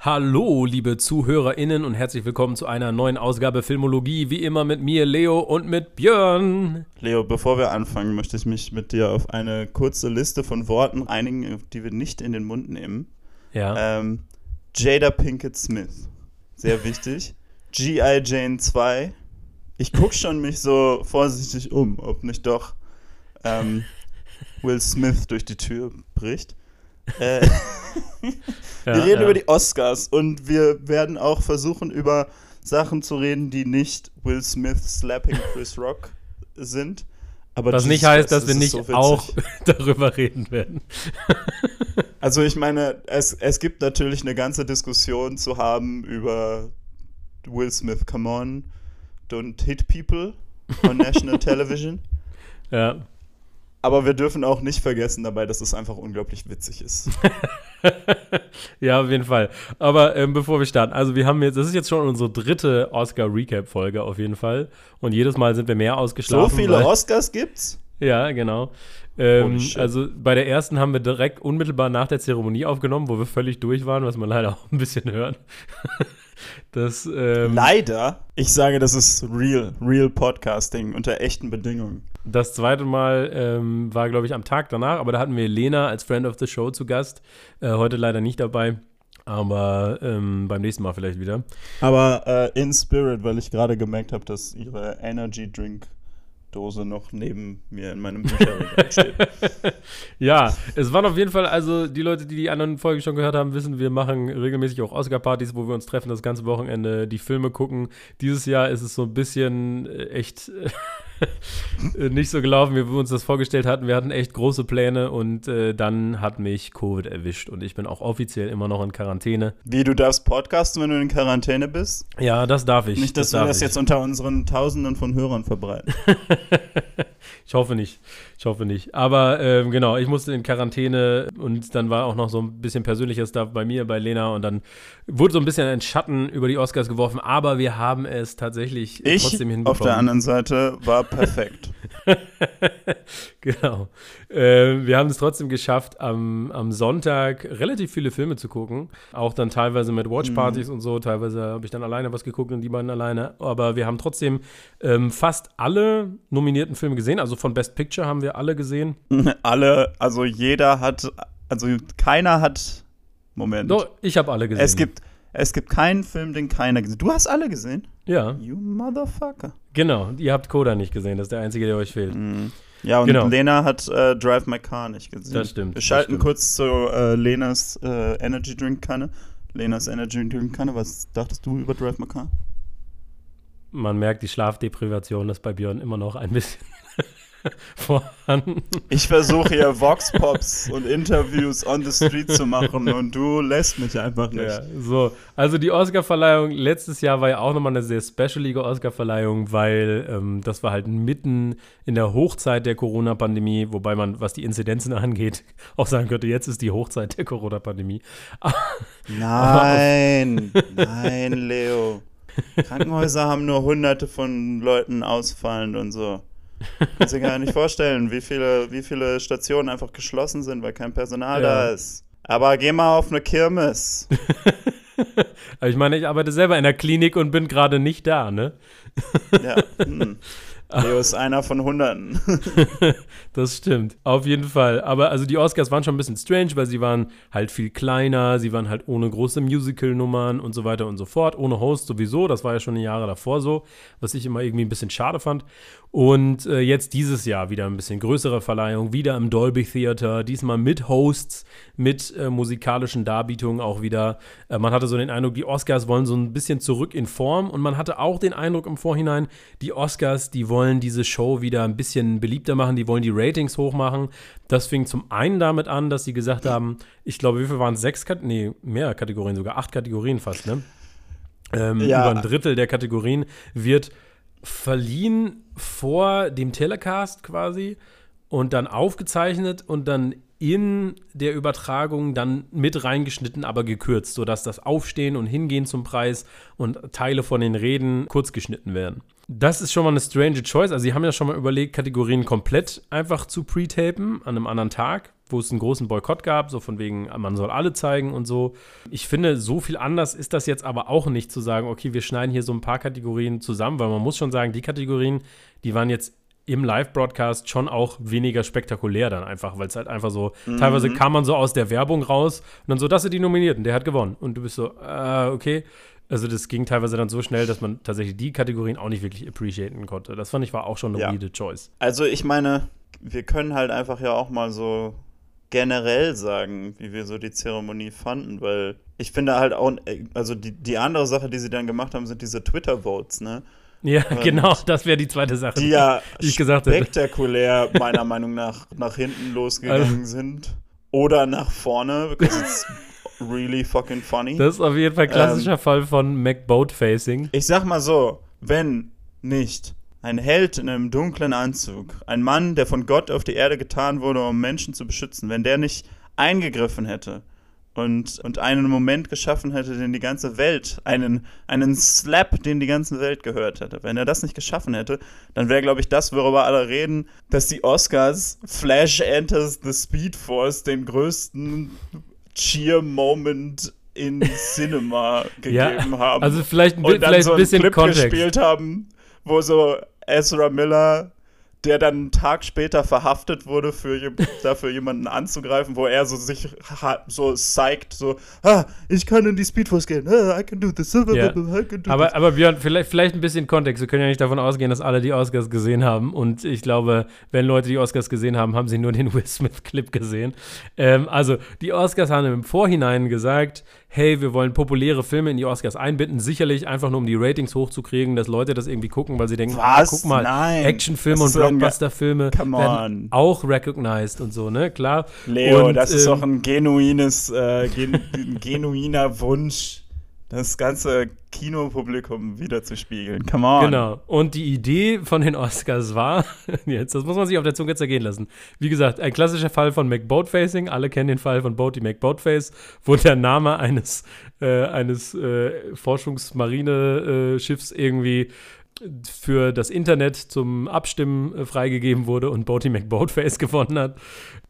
Hallo, liebe ZuhörerInnen und herzlich willkommen zu einer neuen Ausgabe Filmologie. Wie immer mit mir, Leo und mit Björn. Leo, bevor wir anfangen, möchte ich mich mit dir auf eine kurze Liste von Worten einigen, die wir nicht in den Mund nehmen. Ja. Ähm, Jada Pinkett Smith. Sehr wichtig. G.I. Jane 2. Ich gucke schon mich so vorsichtig um, ob nicht doch ähm, Will Smith durch die Tür bricht. Äh, ja, wir reden ja. über die Oscars und wir werden auch versuchen, über Sachen zu reden, die nicht Will Smith slapping Chris Rock sind. Aber Was nicht heißt, dass wir nicht so auch darüber reden werden. Also ich meine, es, es gibt natürlich eine ganze Diskussion zu haben über Will Smith, come on, don't hit people on national television. Ja. Aber wir dürfen auch nicht vergessen dabei, dass es einfach unglaublich witzig ist. ja, auf jeden Fall. Aber ähm, bevor wir starten, also wir haben jetzt, das ist jetzt schon unsere dritte Oscar-Recap-Folge auf jeden Fall. Und jedes Mal sind wir mehr So ausgeschlafen. viele weil- Oscars gibt's? Ja, genau. Ähm, also bei der ersten haben wir direkt unmittelbar nach der Zeremonie aufgenommen, wo wir völlig durch waren, was man leider auch ein bisschen hört. das, ähm, Leider. Ich sage, das ist real, real Podcasting unter echten Bedingungen. das zweite Mal ähm, war, glaube ich, am Tag danach, aber da hatten wir Lena als Friend of the Show zu Gast. Äh, heute leider nicht dabei, aber ähm, beim nächsten Mal vielleicht wieder. Aber äh, in Spirit, weil ich gerade gemerkt habe, dass ihre Energy Drink Dose noch neben mir in meinem Bücherregal. Ja, es waren auf jeden Fall, also die Leute, die die anderen Folgen schon gehört haben, wissen, wir machen regelmäßig auch Oscar-Partys, wo wir uns treffen, das ganze Wochenende, die Filme gucken. Dieses Jahr ist es so ein bisschen äh, echt nicht so gelaufen, wie wir uns das vorgestellt hatten. Wir hatten echt große Pläne und äh, dann hat mich Covid erwischt und ich bin auch offiziell immer noch in Quarantäne. Wie, du darfst podcasten, wenn du in Quarantäne bist? Ja, das darf ich. Nicht, dass wir darf das ich. jetzt unter unseren Tausenden von Hörern verbreiten. Ich hoffe nicht. Ich hoffe nicht. Aber ähm, genau, ich musste in Quarantäne und dann war auch noch so ein bisschen persönlicher Stuff bei mir, bei Lena und dann wurde so ein bisschen ein Schatten über die Oscars geworfen, aber wir haben es tatsächlich Ich trotzdem auf hinbekommen. der anderen Seite war perfekt. genau. Äh, wir haben es trotzdem geschafft, am, am Sonntag relativ viele Filme zu gucken. Auch dann teilweise mit Watchpartys und so. Teilweise habe ich dann alleine was geguckt und die beiden alleine. Aber wir haben trotzdem ähm, fast alle nominierten Filme gesehen. Also von Best Picture haben wir alle gesehen. Alle, also jeder hat, also keiner hat, Moment. Doch, ich habe alle gesehen. es gibt, es gibt keinen Film, den keiner gesehen Du hast alle gesehen? Ja, You motherfucker. genau. Ihr habt Coda nicht gesehen. Das ist der einzige, der euch fehlt. Ja, und Genau. Lena hat äh, Drive My Car nicht gesehen. Das stimmt, Wir schalten stimmt. kurz zu äh, Lenas äh, Energy Drink Kanne. Lenas Energy Drink Kanne, was dachtest du über Drive My Car? Man merkt, die Schlafdeprivation ist bei Björn immer noch ein bisschen vorhanden. Ich versuche hier Vox Pops und Interviews on the street zu machen und du lässt mich einfach nicht. Ja, so. Also die Oscar-Verleihung letztes Jahr war ja auch nochmal eine sehr specialige Oscar-Verleihung, weil ähm, das war halt mitten in der Hochzeit der Corona-Pandemie, wobei man, was die Inzidenzen angeht, auch sagen könnte, jetzt ist die Hochzeit der Corona-Pandemie. Nein, nein, Leo. Krankenhäuser haben nur hunderte von Leuten ausfallend und so. Kannst dir gar nicht vorstellen, wie viele, wie viele Stationen einfach geschlossen sind, weil kein Personal Ja. da ist. Aber geh mal auf eine Kirmes. Aber ich meine, ich arbeite selber in der Klinik und bin gerade nicht da, ne? Ja. Hm. Leo ist einer von Hunderten. Das stimmt, auf jeden Fall. Aber also die Oscars waren schon ein bisschen strange, weil sie waren halt viel kleiner, sie waren halt ohne große Musical-Nummern und so weiter und so fort, ohne Host sowieso. Das war ja schon die Jahre davor so, was ich immer irgendwie ein bisschen schade fand. Und äh, jetzt dieses Jahr wieder ein bisschen größere Verleihung, wieder im Dolby Theater, diesmal mit Hosts, mit äh, musikalischen Darbietungen auch wieder. Äh, man hatte so den Eindruck, die Oscars wollen so ein bisschen zurück in Form und man hatte auch den Eindruck im Vorhinein, die Oscars, die wollen diese Show wieder ein bisschen beliebter machen, die wollen die Ratings hochmachen. Das fing zum einen damit an, dass sie gesagt haben, ich glaube, wie viel waren es? Sechs, Kat nee, mehr Kategorien, sogar acht Kategorien fast, ne? Ähm, Ja. Über ein Drittel der Kategorien wird verliehen vor dem Telecast quasi und dann aufgezeichnet und dann in der Übertragung dann mit reingeschnitten, aber gekürzt, sodass das Aufstehen und Hingehen zum Preis und Teile von den Reden kurz geschnitten werden. Das ist schon mal eine strange Choice. Also, sie haben ja schon mal überlegt, Kategorien komplett einfach zu pre-tapen an einem anderen Tag. Wo es einen großen Boykott gab, so von wegen, man soll alle zeigen und so. Ich finde, so viel anders ist das jetzt aber auch nicht zu sagen, okay, wir schneiden hier so ein paar Kategorien zusammen, weil man muss schon sagen, die Kategorien, die waren jetzt im Live-Broadcast schon auch weniger spektakulär dann einfach, weil es halt einfach so, mhm. teilweise kam man so aus der Werbung raus und dann so, das sind die Nominierten, der hat gewonnen. Und du bist so, äh, okay. Also das ging teilweise dann so schnell, dass man tatsächlich die Kategorien auch nicht wirklich appreciaten konnte. Das fand ich war auch schon eine ja. weirde Choice. Also ich meine, wir können halt einfach ja auch mal so generell sagen, wie wir so die Zeremonie fanden, weil ich finde halt auch, also die, die andere Sache, die sie dann gemacht haben, sind diese Twitter-Votes, ne? Ja, und genau, das wäre die zweite Sache, die ja die ich gesagt hätte. spektakulär meiner Meinung nach nach hinten losgegangen also, sind oder nach vorne, because it's really fucking funny. Das ist auf jeden Fall ein klassischer ähm, Fall von McBoat Facing. Ich sag mal so, wenn nicht ein Held in einem dunklen Anzug, ein Mann, der von Gott auf die Erde getan wurde, um Menschen zu beschützen, wenn der nicht eingegriffen hätte und, und einen Moment geschaffen hätte, den die ganze Welt, einen, einen Slap, den die ganze Welt gehört hätte. Wenn er das nicht geschaffen hätte, dann wäre, glaube ich, das, worüber alle reden, dass die Oscars Flash Enters the Speed Force den größten Cheer-Moment in Cinema gegeben ja, haben. Also vielleicht, ein, und dann vielleicht so ein bisschen Clip Kontext. gespielt haben, wo so Ezra Miller der dann einen Tag später verhaftet wurde, für, dafür jemanden anzugreifen, wo er so sich so zeigt, so, ah, ich kann in die Speedforce gehen, ah, I can do this, yeah. I can do aber, this. Aber Björn, vielleicht, vielleicht ein bisschen Kontext. Wir können ja nicht davon ausgehen, dass alle die Oscars gesehen haben. Und ich glaube, wenn Leute die Oscars gesehen haben, haben sie nur den Will Smith-Clip gesehen. Ähm, also, die Oscars haben im Vorhinein gesagt, hey, wir wollen populäre Filme in die Oscars einbinden, sicherlich einfach nur um die Ratings hochzukriegen, dass Leute das irgendwie gucken, weil sie denken, ah, guck mal, Actionfilme und Blockbuster-Filme werden auch recognized und so, ne? Klar. Leo, und, das ist ähm, doch ein genuines, äh, gen genuiner Wunsch das ganze Kinopublikum wieder zu spiegeln. Come on. Genau. Und die Idee von den Oscars war, jetzt, das muss man sich auf der Zunge zergehen lassen. Wie gesagt, ein klassischer Fall von McBoatfacing. Alle kennen den Fall von Boaty McBoatface, wo der Name eines, äh, eines äh, Forschungsmaриneschiffs irgendwie für das Internet zum Abstimmen äh, freigegeben wurde und Boaty McBoatface gewonnen hat.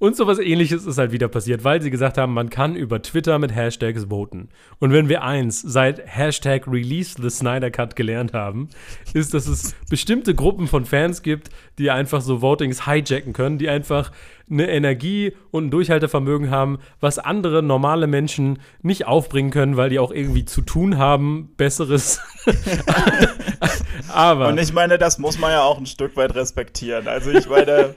Und sowas ähnliches ist halt wieder passiert, weil sie gesagt haben, man kann über Twitter mit Hashtags voten. Und wenn wir eins seit Hashtag Release the Snyder Cut gelernt haben, ist, dass es bestimmte Gruppen von Fans gibt, die einfach so Votings hijacken können, die einfach eine Energie und ein Durchhaltevermögen haben, was andere normale Menschen nicht aufbringen können, weil die auch irgendwie zu tun haben, Besseres. Aber. Und ich meine, das muss man ja auch ein Stück weit respektieren. Also ich meine.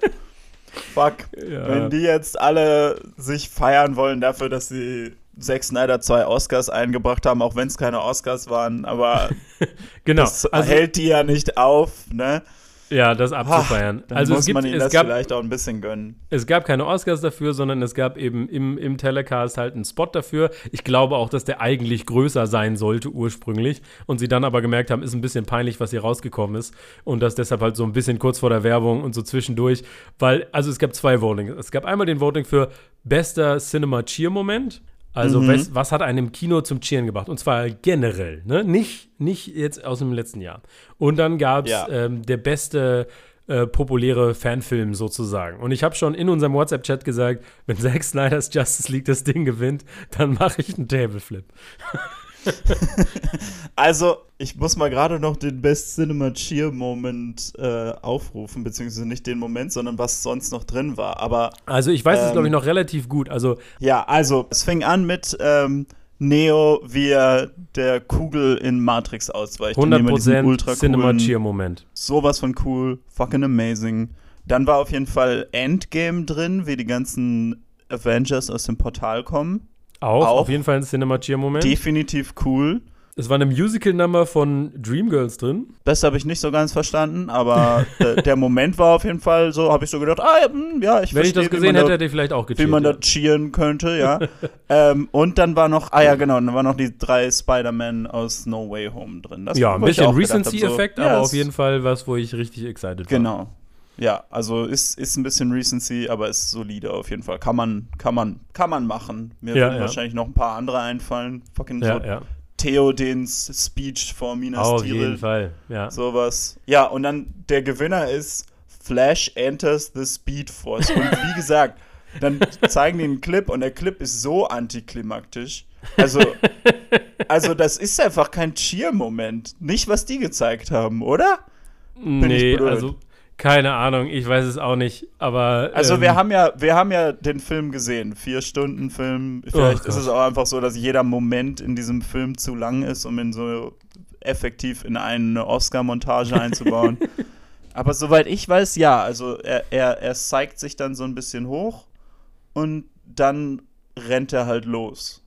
Fuck. Ja. Wenn die jetzt alle sich feiern wollen dafür, dass sie Zack Snyder zwei Oscars eingebracht haben, auch wenn es keine Oscars waren, aber genau. das also, hält die ja nicht auf, ne? Ja, das abzufeiern. Ach, also muss es gibt, man ihnen das gab, vielleicht auch ein bisschen gönnen. Es gab keine Oscars dafür, sondern es gab eben im, im Telecast halt einen Spot dafür. Ich glaube auch, dass der eigentlich größer sein sollte ursprünglich und sie dann aber gemerkt haben, ist ein bisschen peinlich, was hier rausgekommen ist und das deshalb halt so ein bisschen kurz vor der Werbung und so zwischendurch, weil also es gab zwei Voting. Es gab einmal den Voting für bester Cinema Cheer Moment also, mhm. was, was, hat einem Kino zum Cheeren gebracht? Und zwar generell, ne? Nicht, nicht jetzt aus dem letzten Jahr. Und dann gab es ja. ähm, der beste äh, populäre Fanfilm sozusagen. Und ich habe schon in unserem WhatsApp-Chat gesagt, wenn Zack Snyder's Justice League das Ding gewinnt, dann mache ich einen Tableflip. also, ich muss mal gerade noch den Best Cinema Cheer Moment äh, aufrufen, beziehungsweise nicht den Moment, sondern was sonst noch drin war. Aber also ich weiß ähm, es glaube ich noch relativ gut. Also ja, also es fing an mit ähm, Neo, wie er der Kugel in Matrix ausweicht. 100% Cinema Cheer Moment. Sowas von cool, fucking amazing. Dann war auf jeden Fall Endgame drin, wie die ganzen Avengers aus dem Portal kommen. Auch, auch auf jeden Fall ein Cinema Cheer-Moment. Definitiv cool. Es war eine Musical-Nummer von Dreamgirls drin. Das habe ich nicht so ganz verstanden, aber der Moment war auf jeden Fall so, habe ich so gedacht, ah, ja, hm, ich Wenn ich das gesehen hätte, hätte ich vielleicht auch gecheert. Wie man ja. da cheeren könnte, ja. ähm, und dann war noch, ah ja, genau, dann waren noch die drei Spider-Man aus No Way Home drin. Das, ja, ein bisschen Recency-Effekt, so, aber ja, auf jeden Fall was, wo ich richtig excited war. Genau. Ja, also ist, ist ein bisschen Recency, aber ist solide auf jeden Fall. Kann man, kann man, kann man machen. Mir ja, würden ja. wahrscheinlich noch ein paar andere einfallen. Fucking ja, so ja. Theodens Speech vor Minas Auf Tirith. jeden Fall, ja. Sowas. Ja, und dann der Gewinner ist Flash Enters the Speed Force. Und wie gesagt, Dann zeigen die einen Clip und der Clip ist so antiklimaktisch. Also, also das ist einfach kein Cheer-Moment. Nicht, was die gezeigt haben, oder? nee, also keine Ahnung, ich weiß es auch nicht, aber. Also ähm, wir haben ja, wir haben ja den Film gesehen, vier Stunden Film. Vielleicht Oh ist es auch einfach so, dass jeder Moment in diesem Film zu lang ist, um ihn so effektiv in eine Oscar-Montage einzubauen. aber soweit ich weiß, ja, also er, er, er zeigt sich dann so ein bisschen hoch und dann rennt er halt los.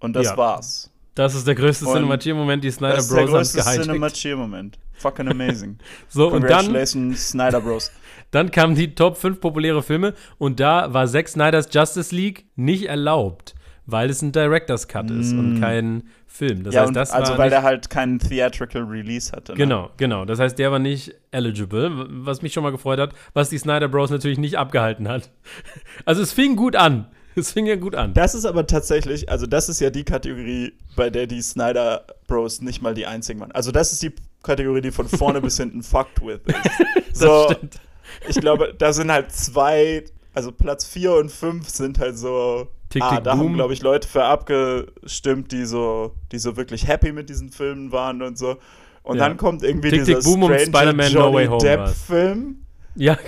Und das Ja. war's. Das ist der größte Und Cinematic-Moment, die Snyder Das ist der Bros. haben größte gehijackt. Cinema-Cheer-Moment. Fucking amazing. So, und dann, Snyder Bros. dann kamen die Top 5 populäre Filme und da war Zack Snyders Justice League nicht erlaubt, weil es ein Director's Cut ist und kein Film. Das Mm. ja, heißt, das also war weil der halt keinen Theatrical Release hatte. Ne? Genau, genau. Das heißt, der war nicht eligible, was mich schon mal gefreut hat, was die Snyder Bros. natürlich nicht abgehalten hat. Also es fing gut an. Es fing ja gut an. Das ist aber tatsächlich, also das ist ja die Kategorie, bei der die Snyder Bros nicht mal die einzigen waren. Also das ist die Kategorie, die von vorne bis hinten fucked with ist. So, das stimmt. ich glaube, da sind halt zwei, also Platz 4 und 5 sind halt so. Tick, ah, tick, da haben, boom. glaube ich, Leute für abgestimmt, die so, die so wirklich happy mit diesen Filmen waren und so. Und Ja. dann kommt irgendwie Tick, dieser tick, boom und strange Spider-Man No Johnny war's. Depp-Film. Ja,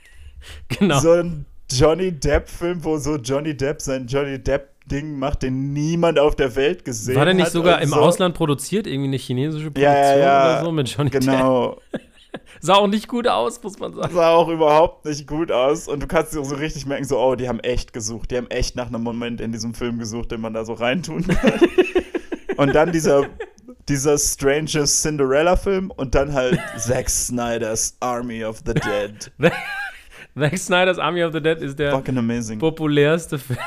genau. so ein Johnny Depp-Film, wo so Johnny Depp sein Johnny Depp-Ding macht, den niemand auf der Welt gesehen hat. War der nicht sogar im so. Ausland produziert? Irgendwie eine chinesische Produktion Ja, ja, ja. oder so mit Johnny Depp? Genau. Sah auch nicht gut aus, muss man sagen. Sah auch überhaupt nicht gut aus. Und du kannst dir so richtig merken, so, oh, die haben echt gesucht. Die haben echt nach einem Moment in diesem Film gesucht, den man da so reintun kann. und dann dieser, dieser strange Cinderella-Film und dann halt Zack Snyder's Army of the Dead. Zack Snyder's Army of the Dead ist der Fucking amazing. populärste Film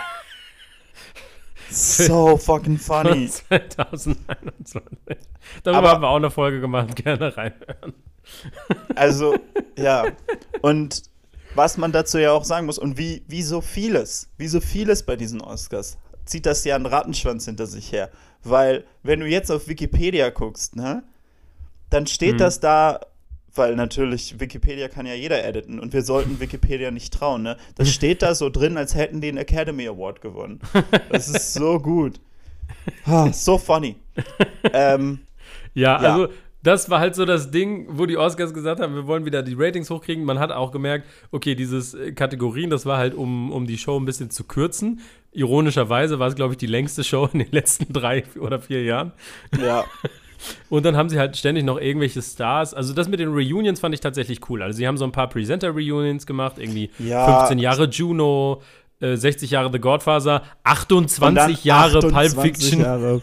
So fucking funny. 2021. Darüber Aber- haben wir auch eine Folge gemacht. Gerne reinhören. Also, ja. Und was man dazu ja auch sagen muss, und wie, wie so vieles, wie so vieles bei diesen Oscars, zieht das ja einen Rattenschwanz hinter sich her. Weil, wenn du jetzt auf Wikipedia guckst, ne, dann steht Mhm. das da, weil natürlich Wikipedia kann ja jeder editen und wir sollten Wikipedia nicht trauen, ne? Das steht da so drin, als hätten die einen Academy Award gewonnen. Das ist so gut. Ah, so funny. ähm, Ja, Ja. also das war halt so das Ding, wo die Oscars gesagt haben, wir wollen wieder die Ratings hochkriegen. Man hat auch gemerkt, okay, dieses äh, Kategorien, das war halt, um, um die Show ein bisschen zu kürzen. Ironischerweise war es, glaube ich, die längste Show in den letzten drei oder vier Jahren. ja. Und dann haben sie halt ständig noch irgendwelche Stars. Also das mit den Reunions fand ich tatsächlich cool. Also sie haben so ein paar Presenter-Reunions gemacht, irgendwie Ja. 15 Jahre Juno, äh, 60 Jahre The Godfather, Und 28 dann Jahre 28 Pulp Fiction. Jahre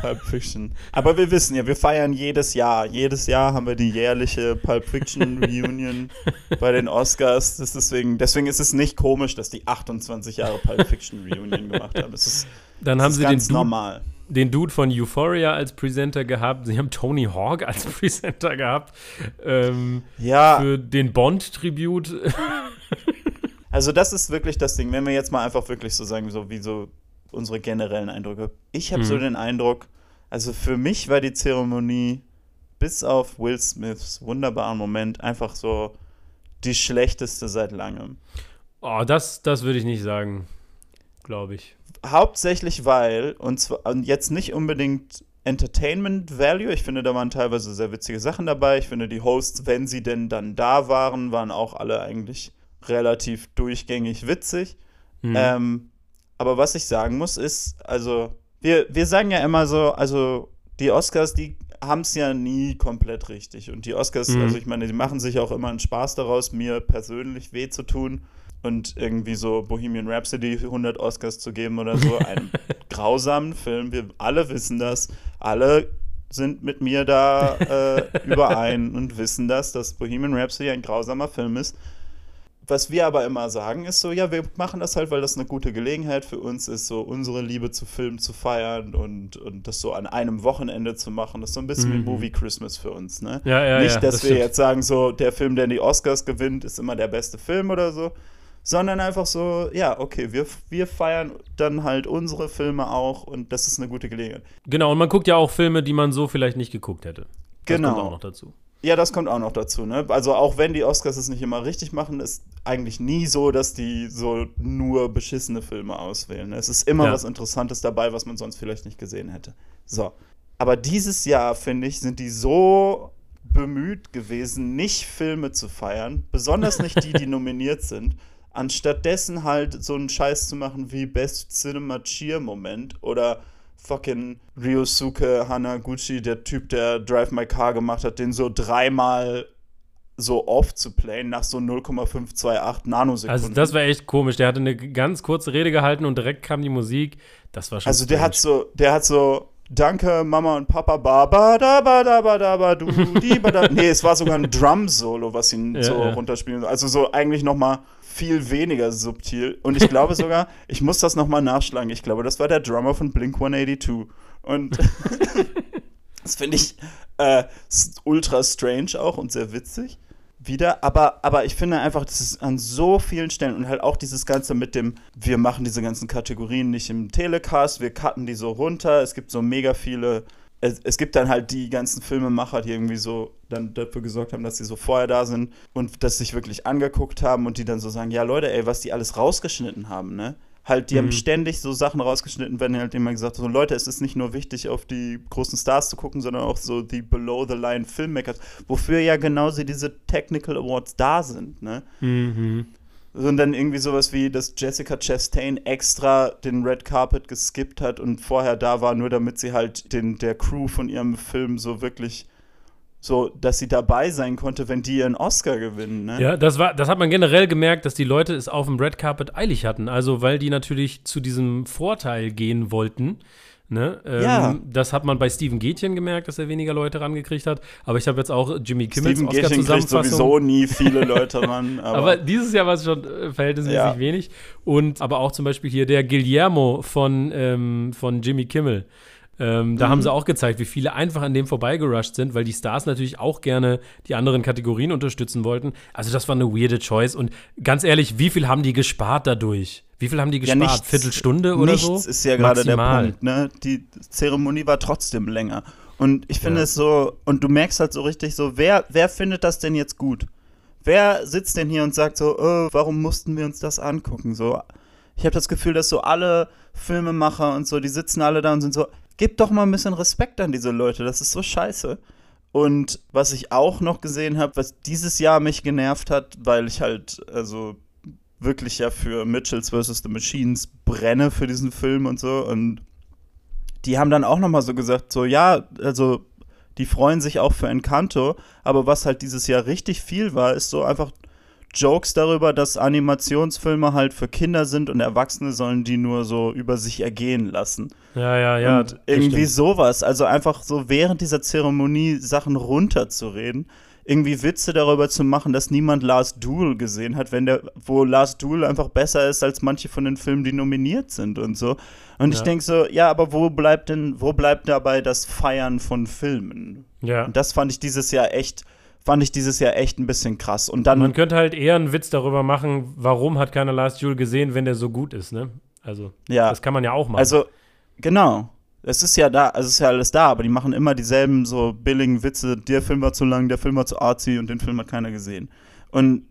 Pulp Fiction. Aber wir wissen ja, wir feiern jedes Jahr. Jedes Jahr haben wir die jährliche Pulp Fiction Reunion bei den Oscars. Deswegen, deswegen ist es nicht komisch, dass die 28 Jahre Pulp Fiction Reunion gemacht haben. Das ist, Dann das haben ist sie den ganz Dude, normal. Den Dude von Euphoria als Presenter gehabt. Sie haben Tony Hawk als Presenter gehabt. Ähm, Ja, Für den Bond-Tribut. also das ist wirklich das Ding. Wenn wir jetzt mal einfach wirklich so sagen, so wie so unsere generellen Eindrücke. Ich habe so Mhm. den Eindruck, also für mich war die Zeremonie bis auf Will Smiths wunderbaren Moment einfach so die schlechteste seit langem. Oh, das, das würde ich nicht sagen. Glaube ich. Hauptsächlich weil, und zwar und jetzt nicht unbedingt Entertainment Value, ich finde, da waren teilweise sehr witzige Sachen dabei. Ich finde, die Hosts, wenn sie denn dann da waren, waren auch alle eigentlich relativ durchgängig witzig. Mhm. Ähm, aber was ich sagen muss, ist, also, wir, wir sagen ja immer so, also, die Oscars, die haben es ja nie komplett richtig. Und die Oscars, Mhm. also ich meine, die machen sich auch immer einen Spaß daraus, mir persönlich weh zu tun und irgendwie so Bohemian Rhapsody 100 Oscars zu geben oder so. Einen grausamen Film. Wir alle wissen das. Alle sind mit mir da äh, überein und wissen das, dass Bohemian Rhapsody ein grausamer Film ist. Was wir aber immer sagen, ist so, ja, wir machen das halt, weil das eine gute Gelegenheit für uns ist, so unsere Liebe zu Filmen zu feiern und, und das so an einem Wochenende zu machen. Das ist so ein bisschen wie Mhm. Movie Christmas für uns, ne? ja, ja, Nicht, ja, dass das wir stimmt. jetzt sagen, so, der Film, der die Oscars gewinnt, ist immer der beste Film oder so, sondern einfach so, ja, okay, wir, wir feiern dann halt unsere Filme auch und das ist eine gute Gelegenheit. Genau, und man guckt ja auch Filme, die man so vielleicht nicht geguckt hätte. Das Genau. kommt auch noch dazu. Ja, das kommt auch noch dazu, ne? Also auch wenn die Oscars es nicht immer richtig machen, ist eigentlich nie so, dass die so nur beschissene Filme auswählen. Ne? Es ist immer Ja. was Interessantes dabei, was man sonst vielleicht nicht gesehen hätte. So. Aber dieses Jahr, finde ich, sind die so bemüht gewesen, nicht Filme zu feiern, besonders nicht die, die nominiert sind, anstattdessen halt so einen Scheiß zu machen wie Best Cinema Cheer Moment oder fucking Ryosuke Hanaguchi, der Typ, der Drive My Car gemacht hat, den so dreimal so off zu playen nach so 0,528 Nanosekunden. Also das war echt komisch. Der hatte eine ganz kurze Rede gehalten und direkt kam die Musik. Das war schon Also der strange. hat so, der hat so, danke Mama und Papa, ba ba da ba da ba da ba du di ba da. Nee, es war sogar ein Drum-Solo, was ihn Ja, so ja. runterspielen. Also so eigentlich noch mal viel weniger subtil. Und ich glaube sogar, ich muss das noch mal nachschlagen. Ich glaube, das war der Drummer von Blink 182. Und das finde ich äh, ultra strange auch und sehr witzig wieder, aber, aber ich finde einfach, das ist an so vielen Stellen und halt auch dieses Ganze mit dem, wir machen diese ganzen Kategorien nicht im Telecast, wir cutten die so runter, es gibt so mega viele, es, es gibt dann halt die ganzen Filmemacher, die irgendwie so dann dafür gesorgt haben, dass sie so vorher da sind und das sich wirklich angeguckt haben und die dann so sagen, ja Leute, ey, was die alles rausgeschnitten haben, ne? Halt, die haben Mhm. ständig so Sachen rausgeschnitten, wenn halt immer gesagt so Leute, es ist nicht nur wichtig, auf die großen Stars zu gucken, sondern auch so die Below-the-Line Filmmakers, wofür ja genauso diese Technical Awards da sind, ne? Mhm. Sondern irgendwie sowas wie, dass Jessica Chastain extra den Red Carpet geskippt hat und vorher da war, nur damit sie halt den, der Crew von ihrem Film so wirklich so, dass sie dabei sein konnte, wenn die ihren Oscar gewinnen, ne? Ja, das war, das hat man generell gemerkt, dass die Leute es auf dem Red Carpet eilig hatten. Also, weil die natürlich zu diesem Vorteil gehen wollten. Ne? Ähm, Ja. Das hat man bei Steven Gätchen gemerkt, dass er weniger Leute rangekriegt hat. Aber ich habe jetzt auch Jimmy Kimmels Steven Gätchen kriegt Oscar-Zusammenfassung. sowieso nie viele Leute ran, aber, Aber dieses Jahr war es schon äh, verhältnismäßig Ja. wenig. Und aber auch zum Beispiel hier der Guillermo von, ähm, von Jimmy Kimmel. Ähm, da Mhm. haben sie auch gezeigt, wie viele einfach an dem vorbeigerusht sind, weil die Stars natürlich auch gerne die anderen Kategorien unterstützen wollten. Also das war eine weirde Choice. Und ganz ehrlich, wie viel haben die gespart dadurch? Wie viel haben die Ja, gespart? nichts- Viertelstunde oder nichts so? ist ja gerade der. Punkt, ne? Die Zeremonie war trotzdem länger. Und ich finde Ja. es so, und du merkst halt so richtig so, wer, wer findet das denn jetzt gut? Wer sitzt denn hier und sagt so, äh, warum mussten wir uns das angucken? So, ich habe das Gefühl, dass so alle Filmemacher und so, die sitzen alle da und sind so, gib doch mal ein bisschen Respekt an diese Leute, das ist so scheiße. Und was ich auch noch gesehen habe, was dieses Jahr mich genervt hat, weil ich halt, also wirklich ja für Mitchells vs. The Machines brenne für diesen Film und so. Und die haben dann auch nochmal so gesagt, so ja, also die freuen sich auch für Encanto, aber was halt dieses Jahr richtig viel war, ist so einfach Jokes darüber, dass Animationsfilme halt für Kinder sind und Erwachsene sollen die nur so über sich ergehen lassen. Ja, ja, ja. und irgendwie stimmt. sowas, also einfach so während dieser Zeremonie Sachen runterzureden, irgendwie Witze darüber zu machen, dass niemand Last Duel gesehen hat, wenn der, wo Last Duel einfach besser ist als manche von den Filmen, die nominiert sind und so. Und ich Ja. denke so, ja, aber wo bleibt denn, wo bleibt dabei das Feiern von Filmen? Ja. Und das fand ich dieses Jahr echt, fand ich dieses Jahr echt ein bisschen krass. Und dann Man könnte halt eher einen Witz darüber machen, warum hat keiner Last Duel gesehen, wenn der so gut ist, ne? Also, Ja. das kann man ja auch machen. Also, genau. Es ist ja da, es ist ja alles da, aber die machen immer dieselben so billigen Witze. Der Film war zu lang, der Film war zu artsy und den Film hat keiner gesehen. Und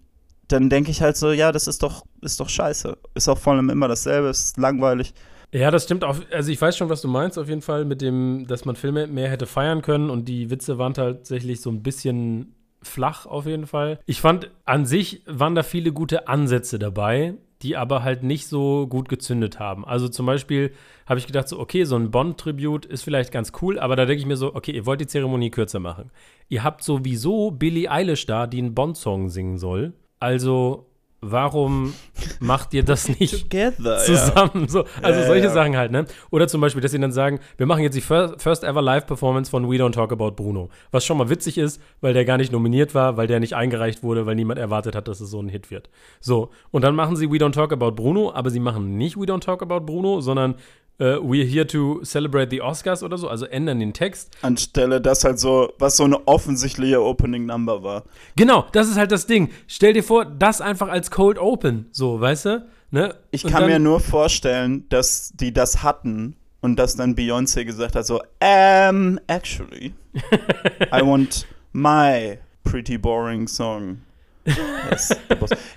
dann denke ich halt so, ja, das ist doch, ist doch scheiße. Ist auch vor allem immer dasselbe, ist langweilig. Ja, das stimmt auch. Also ich weiß schon, was du meinst auf jeden Fall mit dem, dass man Filme mehr hätte feiern können und die Witze waren tatsächlich so ein bisschen flach auf jeden Fall. Ich fand an sich waren da viele gute Ansätze dabei, die aber halt nicht so gut gezündet haben. Also zum Beispiel habe ich gedacht so, okay, so ein Bond-Tribute ist vielleicht ganz cool, aber da denke ich mir so, okay, ihr wollt die Zeremonie kürzer machen. Ihr habt sowieso Billie Eilish da, die einen Bond-Song singen soll. Also warum macht ihr das nicht Together, zusammen. So, also Ja, solche ja. Sachen halt, ne? Oder zum Beispiel, dass sie dann sagen, wir machen jetzt die first, first ever Live-Performance von We Don't Talk About Bruno. Was schon mal witzig ist, weil der gar nicht nominiert war, weil der nicht eingereicht wurde, weil niemand erwartet hat, dass es so ein Hit wird. So, und dann machen sie We Don't Talk About Bruno, aber sie machen nicht We Don't Talk About Bruno, sondern äh, We're here to celebrate the Oscars oder so, also ändern den Text. Anstelle das halt so, was so eine offensichtliche Opening Number war. Genau, das ist halt das Ding. Stell dir vor, das einfach als Cold Open, so, weißt du? Ne? Ich Und kann mir nur vorstellen, dass die das hatten und dass dann Beyoncé gesagt hat, so, um, actually, I want my pretty boring song.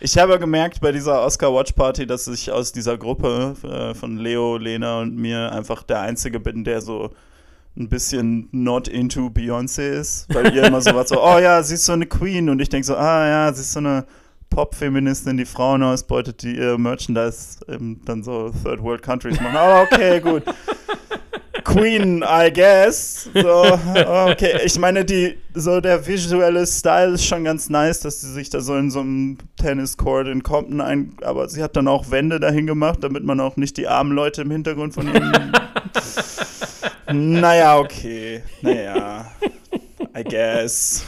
Ich habe gemerkt bei dieser Oscar Watch Party, dass ich aus dieser Gruppe äh, von Leo, Lena und mir einfach der Einzige bin, der so ein bisschen not into Beyoncé ist, weil ihr immer so was so, oh ja, sie ist so eine Queen und ich denke so, ah ja, sie ist so eine Pop-Feministin, die Frauen ausbeutet, die ihr Merchandise ähm, dann so Third World Countries machen. Oh, okay, gut. Queen, I guess. So, okay. Ich meine, die, so der visuelle Style ist schon ganz nice, dass sie sich da so in so einem Tenniscourt in Compton ein, aber sie hat dann auch Wände dahin gemacht, damit man auch nicht die armen Leute im Hintergrund von ihnen. naja, okay. Naja. I guess.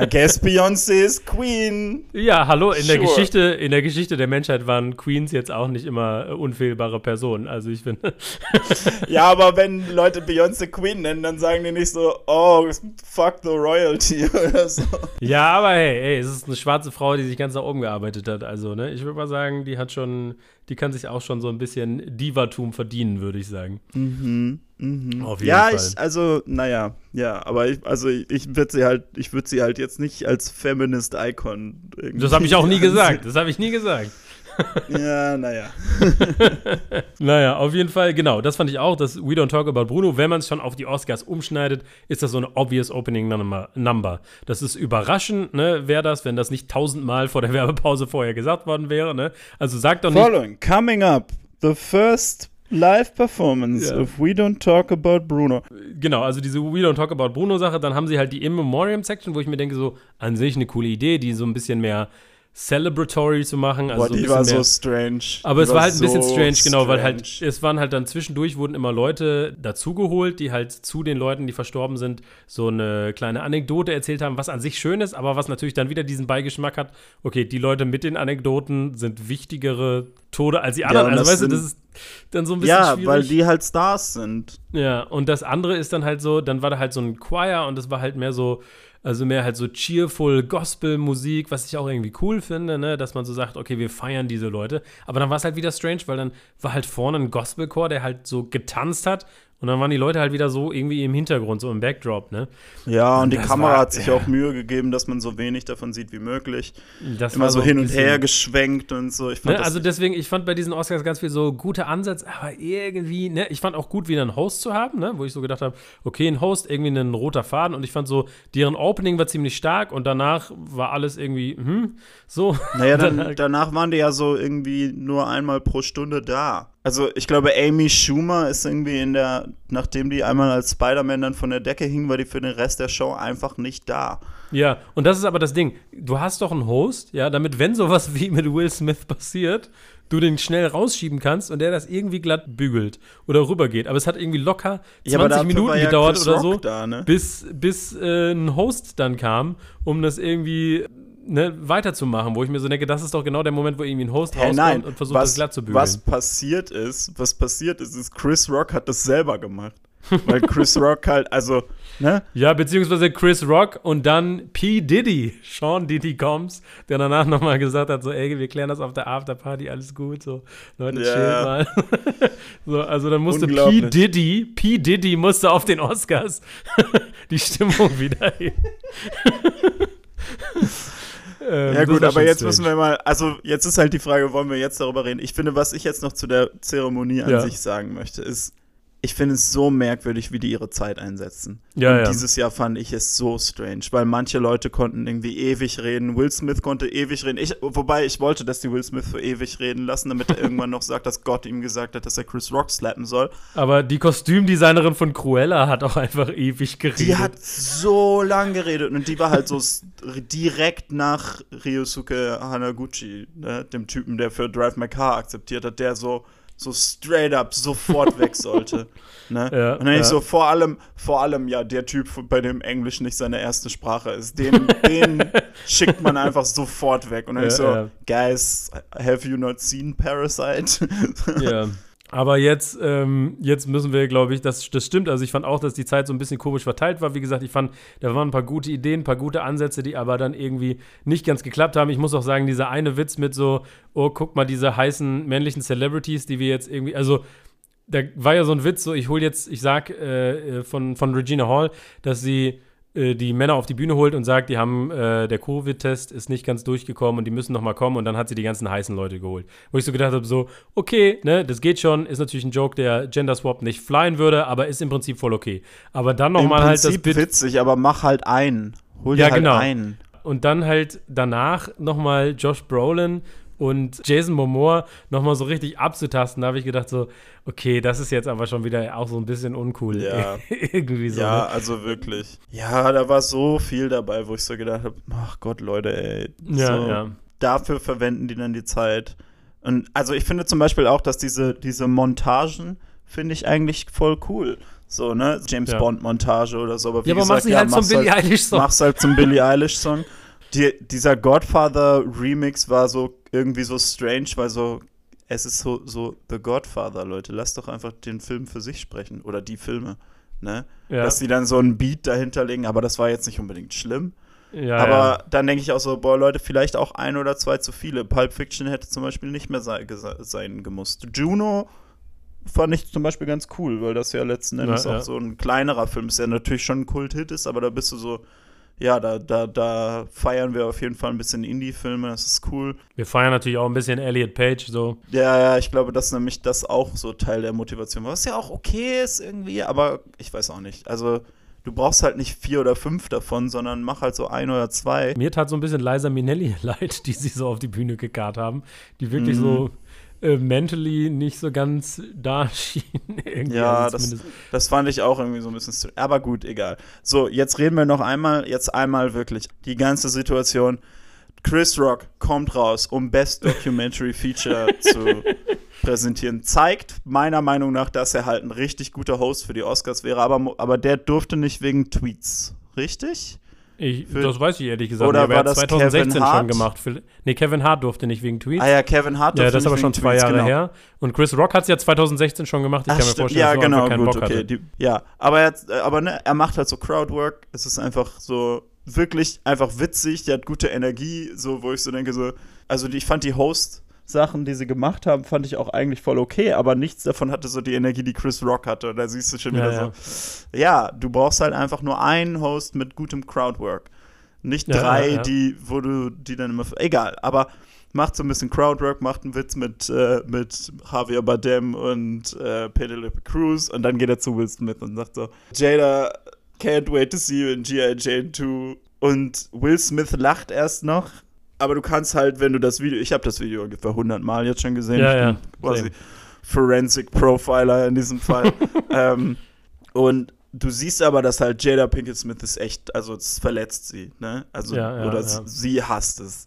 I guess Beyoncé ist Queen. Ja, hallo, in sure. der Geschichte, in der Geschichte der Menschheit waren Queens jetzt auch nicht immer äh, unfehlbare Personen. Also ich finde. ja, aber wenn Leute Beyoncé Queen nennen, dann sagen die nicht so, oh, fuck the royalty oder so. Ja, aber hey, hey, es ist eine schwarze Frau, die sich ganz nach oben gearbeitet hat. Also, ne, ich würde mal sagen, die hat schon, die kann sich auch schon so ein bisschen Divatum verdienen, würde ich sagen. Mhm. Mhm. Auf jeden ja, Fall. ich, also, naja, ja, aber ich, also ich, würde sie halt, ich würde sie halt jetzt nicht als Feminist Icon. Das habe ich auch nie gesagt. Das habe ich nie gesagt. Ja, naja. naja, auf jeden Fall, genau. Das fand ich auch, dass We Don't Talk About Bruno, wenn man es schon auf die Oscars umschneidet, ist das so eine obvious Opening Number. Das ist überraschend, ne, wäre das, wenn das nicht tausendmal vor der Werbepause vorher gesagt worden wäre, ne? Also sagt doch nicht. Following, coming up, the first Live-Performance yeah. of We Don't Talk About Bruno. Genau, also diese We Don't Talk About Bruno-Sache, dann haben sie halt die In Memoriam-Section, wo ich mir denke, so an sich eine coole Idee, die so ein bisschen mehr celebratory zu machen. Also Boah, die war mehr, so strange. Aber die es war halt ein bisschen so strange, genau, weil halt, es waren halt dann zwischendurch wurden immer Leute dazugeholt, die halt zu den Leuten, die verstorben sind, so eine kleine Anekdote erzählt haben, was an sich schön ist, aber was natürlich dann wieder diesen Beigeschmack hat, okay, die Leute mit den Anekdoten sind wichtigere Tode als die anderen. Ja, also weißt du, das ist dann so ein bisschen Ja, schwierig. weil die halt Stars sind. Ja, und das andere ist dann halt so, dann war da halt so ein Choir und das war halt mehr so, also mehr halt so cheerful Gospel-Musik, was ich auch irgendwie cool finde, ne? dass man so sagt, okay, wir feiern diese Leute. Aber dann war es halt wieder strange, weil dann war halt vorne ein Gospelchor, der halt so getanzt hat und dann waren die Leute halt wieder so irgendwie im Hintergrund, so im Backdrop, ne? Ja, und, und die Kamera war, hat sich ja. auch Mühe gegeben, dass man so wenig davon sieht wie möglich. Das Immer so hin und her geschwenkt und so. Ne, also deswegen, ich fand bei diesen Oscars ganz viel so gute Ansätze, aber irgendwie, ne, ich fand auch gut, wieder einen Host zu haben, ne, wo ich so gedacht habe, okay, ein Host, irgendwie ein roter Faden und ich fand so, deren Opening war ziemlich stark und danach war alles irgendwie, hm, so. Naja, dann, danach waren die ja so irgendwie nur einmal pro Stunde da. Also ich glaube, Amy Schumer ist irgendwie in der, nachdem die einmal als Spider-Man dann von der Decke hing, war die für den Rest der Show einfach nicht da. Ja, und das ist aber das Ding. Du hast doch einen Host, ja, damit, wenn sowas wie mit Will Smith passiert, du den schnell rausschieben kannst und der das irgendwie glatt bügelt oder rübergeht. Aber es hat irgendwie locker 20 ja, Minuten ja gedauert oder so, da, ne? bis, bis äh, ein Host dann kam, um das irgendwie ne, weiterzumachen, wo ich mir so denke, das ist doch genau der Moment, wo irgendwie ein Host hey, rauskommt und versucht, was, das glatt zu bügeln. Was passiert ist, was passiert ist, ist, Chris Rock hat das selber gemacht. Weil Chris Rock halt, also, ne? Ja, beziehungsweise Chris Rock und dann P. Diddy, Sean Diddy Combs, der danach nochmal gesagt hat, so, ey, wir klären das auf der Afterparty, alles gut, so, Leute, yeah. chill mal. so, also dann musste P. Diddy, P. Diddy musste auf den Oscars die Stimmung wieder hin. Ähm, ja gut, aber jetzt strange. müssen wir mal, also jetzt ist halt die Frage, wollen wir jetzt darüber reden? Ich finde, was ich jetzt noch zu der Zeremonie an ja. sich sagen möchte, ist, ich finde es so merkwürdig, wie die ihre Zeit einsetzen. Ja, ja. Dieses Jahr fand ich es so strange, weil manche Leute konnten irgendwie ewig reden. Will Smith konnte ewig reden. Ich, wobei ich wollte, dass die Will Smith für ewig reden lassen, damit er irgendwann noch sagt, dass Gott ihm gesagt hat, dass er Chris Rock slappen soll. Aber die Kostümdesignerin von Cruella hat auch einfach ewig geredet. Die hat so lang geredet und die war halt so direkt nach Ryosuke Hanaguchi, ne, dem Typen, der für Drive My Car akzeptiert hat, der so so straight up sofort weg sollte. Ne? Ja, und dann ja. ich so, vor allem, vor allem, ja, der Typ, bei dem Englisch nicht seine erste Sprache ist, den, den schickt man einfach sofort weg. Und dann ja, ich so, guys, have you not seen Parasite? ja. Aber jetzt, ähm, jetzt müssen wir, glaube ich, das, das stimmt. Also ich fand auch, dass die Zeit so ein bisschen komisch verteilt war. Wie gesagt, ich fand, da waren ein paar gute Ideen, ein paar gute Ansätze, die aber dann irgendwie nicht ganz geklappt haben. Ich muss auch sagen, dieser eine Witz mit so, oh, guck mal, diese heißen männlichen Celebrities, die wir jetzt irgendwie, also da war ja so ein Witz, so ich hole jetzt, ich sag äh, äh, von, von Regina Hall, dass sie äh, die Männer auf die Bühne holt und sagt, die haben, äh, der Covid-Test ist nicht ganz durchgekommen und die müssen noch mal kommen und dann hat sie die ganzen heißen Leute geholt. Wo ich so gedacht habe, so, okay, ne, das geht schon, ist natürlich ein Joke, der Gender Swap nicht flyen würde, aber ist im Prinzip voll okay. Aber dann noch Im mal halt das Prinzip witzig, aber mach halt einen. Hol dir Ja, halt genau. einen. und dann halt danach noch mal Josh Brolin und Jason Momoa noch mal so richtig abzutasten, da habe ich gedacht so, okay, das ist jetzt aber schon wieder auch so ein bisschen uncool. Ja. Irgendwie so. Ja, ne? also wirklich. Ja, da war so viel dabei, wo ich so gedacht habe, ach Gott, Leute, ey. Ja, so, ja. Dafür verwenden die dann die Zeit. Und also ich finde zum Beispiel auch, dass diese, diese Montagen finde ich eigentlich voll cool. So, ne? James Ja. Bond Montage oder so. Aber wie Ja, aber gesagt, mach sie ja, halt zum mach's Billie Eilish-Song. Mach's halt zum Billie Eilish-Song. Die, dieser Godfather-Remix war so irgendwie so strange, weil so, es ist so, so The Godfather, Leute. Lasst doch einfach den Film für sich sprechen. Oder die Filme. Ne? Ja. Dass die dann so einen Beat dahinter legen, aber das war jetzt nicht unbedingt schlimm. ja, aber ja. dann denke ich auch so, boah, Leute, vielleicht auch ein oder zwei zu viele. Pulp Fiction hätte zum Beispiel nicht mehr sei, gesa- sein gemusst. Juno fand ich zum Beispiel ganz cool, weil das ja letzten Endes Ja, auch so ein kleinerer Film ist, der natürlich schon ein Kult-Hit ist, aber da bist du so, ja, da, da, da feiern wir auf jeden Fall ein bisschen Indie-Filme, das ist cool. Wir feiern natürlich auch ein bisschen Elliot Page, so. Ja, ja, ich glaube, dass nämlich das auch so Teil der Motivation war. Was ja auch okay ist irgendwie, aber ich weiß auch nicht. Also, du brauchst halt nicht vier oder fünf davon, sondern mach halt so ein oder zwei. Mir tat so ein bisschen Liza Minnelli leid, die sie so auf die Bühne gekarrt haben, die wirklich Mhm. so äh, mentally nicht so ganz da schien. Ja, also das, das fand ich auch irgendwie so ein bisschen. str- Aber gut, egal. So, jetzt reden wir noch einmal, jetzt einmal wirklich die ganze Situation. Chris Rock kommt raus, um Best Documentary Feature zu präsentieren. Zeigt meiner Meinung nach, dass er halt ein richtig guter Host für die Oscars wäre, aber, aber der durfte nicht wegen Tweets. Richtig? Ich, das weiß ich ehrlich gesagt Oder nicht, aber war er hat das 2016 Kevin schon gemacht. Für, nee, Kevin Hart durfte nicht wegen Tweets. Ah ja, Kevin Hart ja, durfte das ist aber schon zwei Tweets, Jahre genau. her. Und Chris Rock hat es ja 2016 schon gemacht. Ich Ach, kann mir vorstellen, ja, dass er genau, keinen gut, Bock okay. hatte. Die, ja, aber, er äh, aber ne, er macht halt so Crowdwork. Es ist einfach so wirklich einfach witzig. Der hat gute Energie, so wo ich so denke so, also die, ich fand die Host-Sachen, die sie gemacht haben, fand ich auch eigentlich voll okay, aber nichts davon hatte so die Energie, die Chris Rock hatte. Und da siehst du schon Ja, wieder ja. so, ja, du brauchst halt einfach nur einen Host mit gutem Crowdwork. Nicht Ja, drei, ja, ja. die, wo du die dann immer. Egal, aber macht so ein bisschen Crowdwork, macht einen Witz mit, äh, mit Javier Bardem und äh, Penelope Cruz und dann geht er zu Will Smith und sagt so: Jada, can't wait to see you in G.I. Jane 2. Und Will Smith lacht erst noch, aber du kannst halt, wenn du das Video, ich habe das Video ungefähr 100 Mal jetzt schon gesehen, Ja, ich ja, quasi same. Forensic Profiler in diesem Fall. ähm, und du siehst aber, dass halt Jada Pinkett Smith ist echt, also es verletzt sie, ne? Also, Ja, ja, oder ja. sie- hasst es.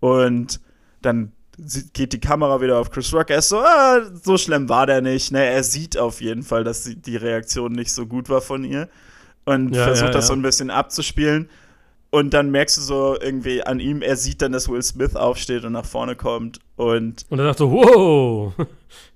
Und dann geht die Kamera wieder auf Chris Rock. Er ist so, ah, so schlimm war der nicht. Ne? Er sieht auf jeden Fall, dass die Reaktion nicht so gut war von ihr. Und versucht das so ein bisschen abzuspielen. Und dann merkst du so irgendwie an ihm, er sieht dann, dass Will Smith aufsteht und nach vorne kommt. Und, Und er dachte, wow.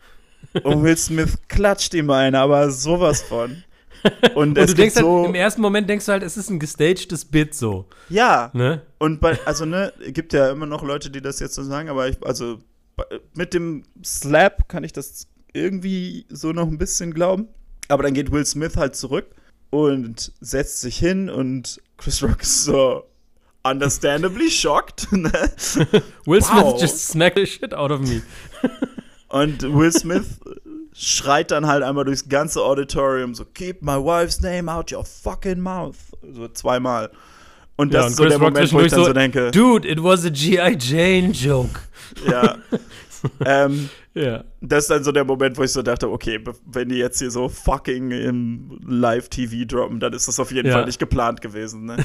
und Will Smith klatscht ihm ein, aber sowas von. Und, Und es du denkst so, halt, im ersten Moment denkst du halt, es ist ein gestagedes Bit so. ja, Ne? Und bei, also ne, gibt ja immer noch Leute, die das jetzt so sagen, aber ich, also mit dem Slap kann ich das irgendwie so noch ein bisschen glauben. Aber dann geht Will Smith halt zurück und setzt sich hin und Chris Rock ist so understandably shocked. Ne? Will Wow. Smith just smacked the shit out of me. Und Will Smith schreit dann halt einmal durchs ganze Auditorium so, keep my wife's name out your fucking mouth. So zweimal. Und das Ja, und ist so Chris der Rock Moment, wo ich dann zwischendurch so denke, Dude, it was a G.I. Jane joke. ja. Ähm, Ja. das ist dann so der Moment, wo ich so dachte, okay, wenn die jetzt hier so fucking im Live-TV droppen, dann ist das auf jeden Ja. Fall nicht geplant gewesen. Ne?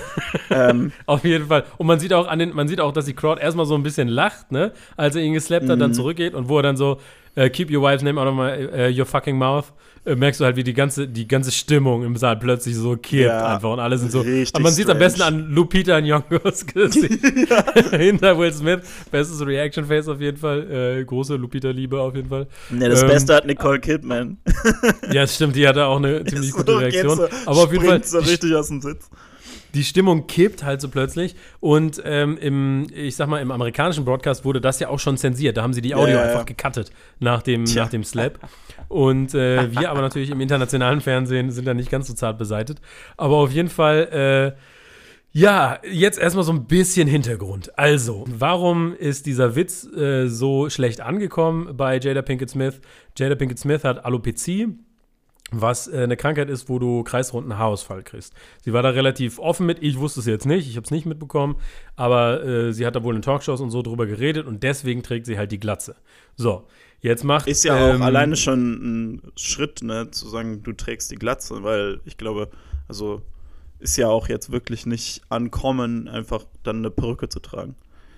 ähm, Auf jeden Fall. Und man sieht auch an den, man sieht auch, dass die Crowd erstmal so ein bisschen lacht, ne? Als er ihn geslappt hat, Mhm. dann zurückgeht und wo er dann so, äh, keep your wife's name out of my, äh, your fucking mouth, äh, merkst du halt, wie die ganze, die ganze Stimmung im Saal plötzlich so kippt Ja, einfach und alle sind so. Und man sieht es am besten an Lupita Nyong'os Gesicht hinter Will Smith. Bestes Reaction Face auf jeden Fall. Äh, große Lupita-Liebe auf jeden Fall. ne, das Ähm, Beste hat Nicole Kidman. Ja, es stimmt, die hatte auch eine ziemlich So gute Reaktion. so, Aber auf jeden Fall, so richtig aus dem Sitz. Die Stimmung kippt halt so plötzlich. Und ähm, im, ich sag mal, im amerikanischen Broadcast wurde das ja auch schon zensiert. Da haben sie die Audio Ja, einfach gecuttet nach dem, nach dem Slap. Und äh, wir aber natürlich im internationalen Fernsehen sind da nicht ganz so zart beseitet. Aber auf jeden Fall, äh, ja, jetzt erstmal so ein bisschen Hintergrund. Also, warum ist dieser Witz äh, so schlecht angekommen bei Jada Pinkett Smith? Jada Pinkett Smith hat Alopecia, was äh, eine Krankheit ist, wo du kreisrunden Haarausfall kriegst. Sie war da relativ offen mit. Ich wusste es jetzt nicht, ich habe es nicht mitbekommen, aber äh, sie hat da wohl in Talkshows und so drüber geredet und deswegen trägt sie halt die Glatze. So, jetzt macht Ist ja auch ähm, alleine schon ein Schritt, ne, zu sagen, du trägst die Glatze, weil ich glaube, also ist ja auch jetzt wirklich nicht ankommen, einfach dann eine Perücke zu tragen.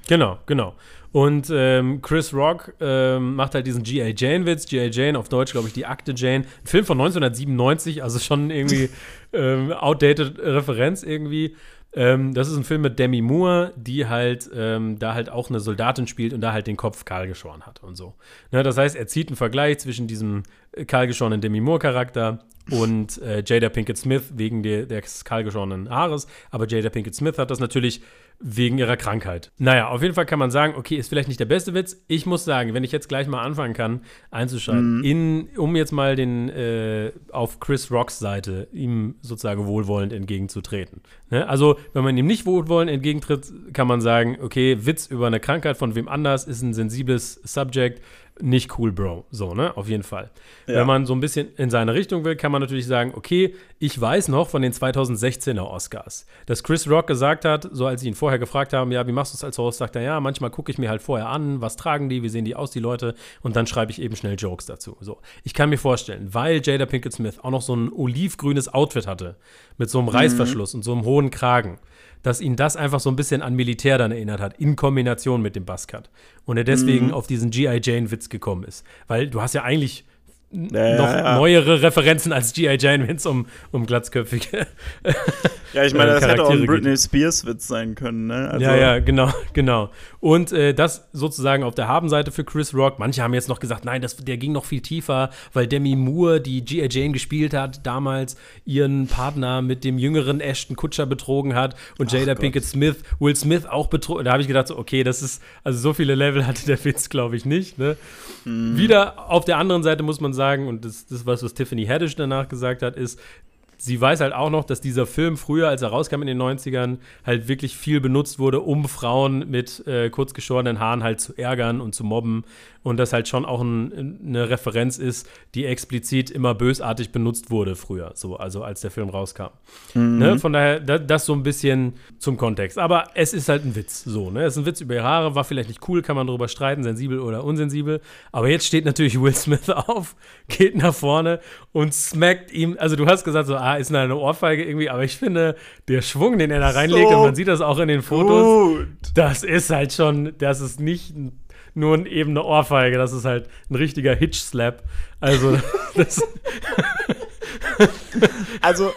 Genau, genau. Und ähm, Chris Rock ähm, macht halt diesen G.I. Jane-Witz. G.I. Jane, auf Deutsch, glaube ich, die Akte Jane. Ein Film von 1997, also schon irgendwie ähm, outdated Referenz irgendwie. Ähm, das ist ein Film mit Demi Moore, die halt ähm, da halt auch eine Soldatin spielt und da halt den Kopf kahl geschoren hat und so. Ne, das heißt, er zieht einen Vergleich zwischen diesem äh, kahl geschorenen Demi Moore-Charakter und äh, Jada Pinkett Smith wegen der, des kahlgeschorenen Haares. Aber Jada Pinkett Smith hat das natürlich wegen ihrer Krankheit. Naja, auf jeden Fall kann man sagen, okay, ist vielleicht nicht der beste Witz. Ich muss sagen, wenn ich jetzt gleich mal anfangen kann, einzuschalten, in, um jetzt mal den äh, auf Chris Rocks Seite ihm sozusagen wohlwollend entgegenzutreten. Ne? Also, wenn man ihm nicht wohlwollend entgegentritt, kann man sagen, okay, Witz über eine Krankheit von wem anders ist ein sensibles Subject nicht cool, Bro. So, ne? Auf jeden Fall. Ja. Wenn man so ein bisschen in seine Richtung will, kann man natürlich sagen, okay, ich weiß noch von den 2016er Oscars, dass Chris Rock gesagt hat, so als sie ihn vorher gefragt haben, ja, wie machst du es als Host, sagt er, ja, manchmal gucke ich mir halt vorher an, was tragen die, wie sehen die aus, die Leute, und dann schreibe ich eben schnell Jokes dazu. So, ich kann mir vorstellen, weil Jada Pinkett Smith auch noch so ein olivgrünes Outfit hatte, mit so einem Reißverschluss und so einem hohen Kragen, dass ihn das einfach so ein bisschen an Militär dann erinnert hat, in Kombination mit dem Buzzcut. Und er deswegen auf diesen G.I. Jane-Witz gekommen ist. Weil du hast ja eigentlich Ja, noch ja, ja. neuere Referenzen als G.I. Jane, wenn es um, um glatzköpfige. Ja, ich meine, äh, das hätte auch ein Charaktere Britney Spears-Witz sein können, ne? Also, ja, ja, genau, genau. Und äh, das sozusagen auf der Habenseite für Chris Rock. Manche haben jetzt noch gesagt, nein, das, der ging noch viel tiefer, weil Demi Moore, die G.I. Jane gespielt hat, damals ihren Partner mit dem jüngeren Ashton Kutscher betrogen hat und Jada Gott. Pinkett Smith, Will Smith auch betrogen. Da habe ich gedacht, so, okay, das ist, also so viele Level hatte der Witz, glaube ich, nicht. Ne? Wieder auf der anderen Seite muss man sagen, und das, das was, was Tiffany Haddish danach gesagt hat, ist, sie weiß halt auch noch, dass dieser Film früher, als er rauskam in den 90ern, halt wirklich viel benutzt wurde, um Frauen mit äh, kurzgeschorenen Haaren halt zu ärgern und zu mobben. Und das halt schon auch ein, eine Referenz ist, die explizit immer bösartig benutzt wurde früher, so, also als der Film rauskam. Ne? Von daher, da, das so ein bisschen zum Kontext. Aber es ist halt ein Witz, so, ne? Es ist ein Witz über ihre Haare, war vielleicht nicht cool, kann man darüber streiten, sensibel oder unsensibel. Aber jetzt steht natürlich Will Smith auf, geht nach vorne und smackt ihm, also du hast gesagt, so, ah, ist eine Ohrfeige irgendwie, aber ich finde, der Schwung, den er da reinlegt, So und man sieht das auch in den Fotos, Gut. das ist halt schon, das ist nicht nur eben eine Ohrfeige, das ist halt ein richtiger Hitch-Slap. Also, das, Also,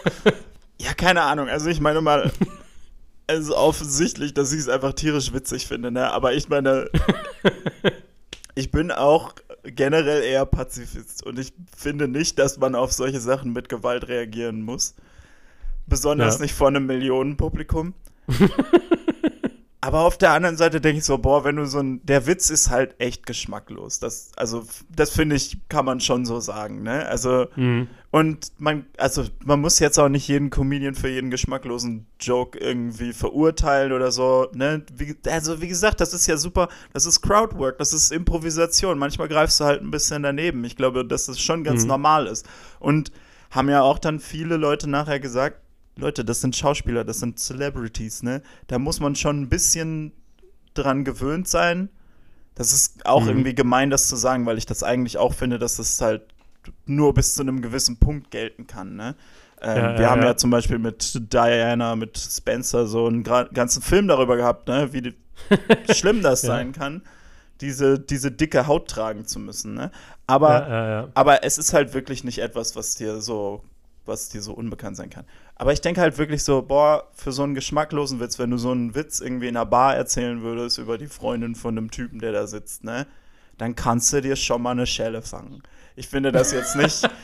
ja, keine Ahnung. Also, ich meine mal, also offensichtlich, dass ich es einfach tierisch witzig finde, ne? Aber ich meine, ich bin auch generell eher Pazifist und ich finde nicht, dass man auf solche Sachen mit Gewalt reagieren muss. Besonders Ja. nicht vor einem Millionenpublikum. Aber auf der anderen Seite denke ich so, boah, wenn du so ein, der Witz ist halt echt geschmacklos. Das, also, das finde ich, kann man schon so sagen, ne? Also, und man, also, man muss jetzt auch nicht jeden Comedian für jeden geschmacklosen Joke irgendwie verurteilen oder so, ne? Wie, also, wie gesagt, das ist ja super, das ist Crowdwork, das ist Improvisation. Manchmal greifst du halt ein bisschen daneben. Ich glaube, dass das schon ganz normal ist. Und haben ja auch dann viele Leute nachher gesagt, Leute, das sind Schauspieler, das sind Celebrities, ne? Da muss man schon ein bisschen dran gewöhnt sein. Das ist auch irgendwie gemein, das zu sagen, weil ich das eigentlich auch finde, dass das halt nur bis zu einem gewissen Punkt gelten kann, ne? Ähm, Ja, wir ja, haben ja. ja. zum Beispiel mit Diana, mit Spencer so einen ganzen Film darüber gehabt, ne? Wie schlimm das sein kann, diese, diese dicke Haut tragen zu müssen, ne? Aber aber es ist halt wirklich nicht etwas, was dir so, was dir so unbekannt sein kann. Aber ich denke halt wirklich so, boah, für so einen geschmacklosen Witz, wenn du so einen Witz irgendwie in einer Bar erzählen würdest über die Freundin von einem Typen, der da sitzt, ne, dann kannst du dir schon mal eine Schelle fangen. Ich finde das jetzt nicht.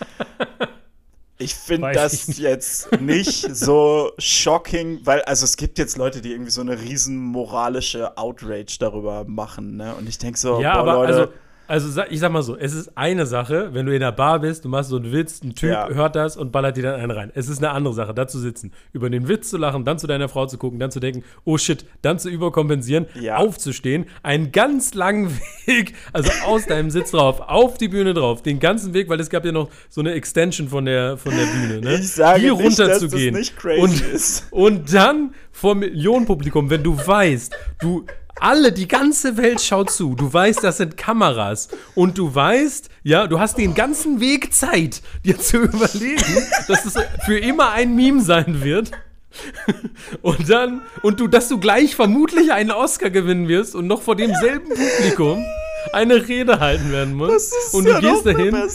Ich finde das ich jetzt nicht so shocking, weil, also es gibt jetzt Leute, die irgendwie so eine riesen moralische Outrage darüber machen, ne? Und ich denke so, Ja, boah, aber Leute, also, also ich sag mal so, es ist eine Sache, wenn du in der Bar bist, du machst so einen Witz, ein Typ Ja. hört das und ballert dir dann einen rein. Es ist eine andere Sache, da zu sitzen, über den Witz zu lachen, dann zu deiner Frau zu gucken, dann zu denken, oh shit, dann zu überkompensieren, Ja. aufzustehen, einen ganz langen Weg, also aus deinem Sitz drauf, auf die Bühne drauf, den ganzen Weg, weil es gab ja noch so eine Extension von der, von der Bühne, ne? ich sage Hier nicht, dass das runterzugehen. nicht crazy und, ist. und dann vor Millionenpublikum, wenn du weißt, du alle, die ganze Welt schaut zu. Du weißt, das sind Kameras. Und du weißt, ja, du hast den ganzen Weg Zeit, dir zu überlegen, dass es für immer ein Meme sein wird. Und dann, und du, dass du gleich vermutlich einen Oscar gewinnen wirst und noch vor demselben Publikum eine Rede halten werden ist und ja du gehst doch der dahin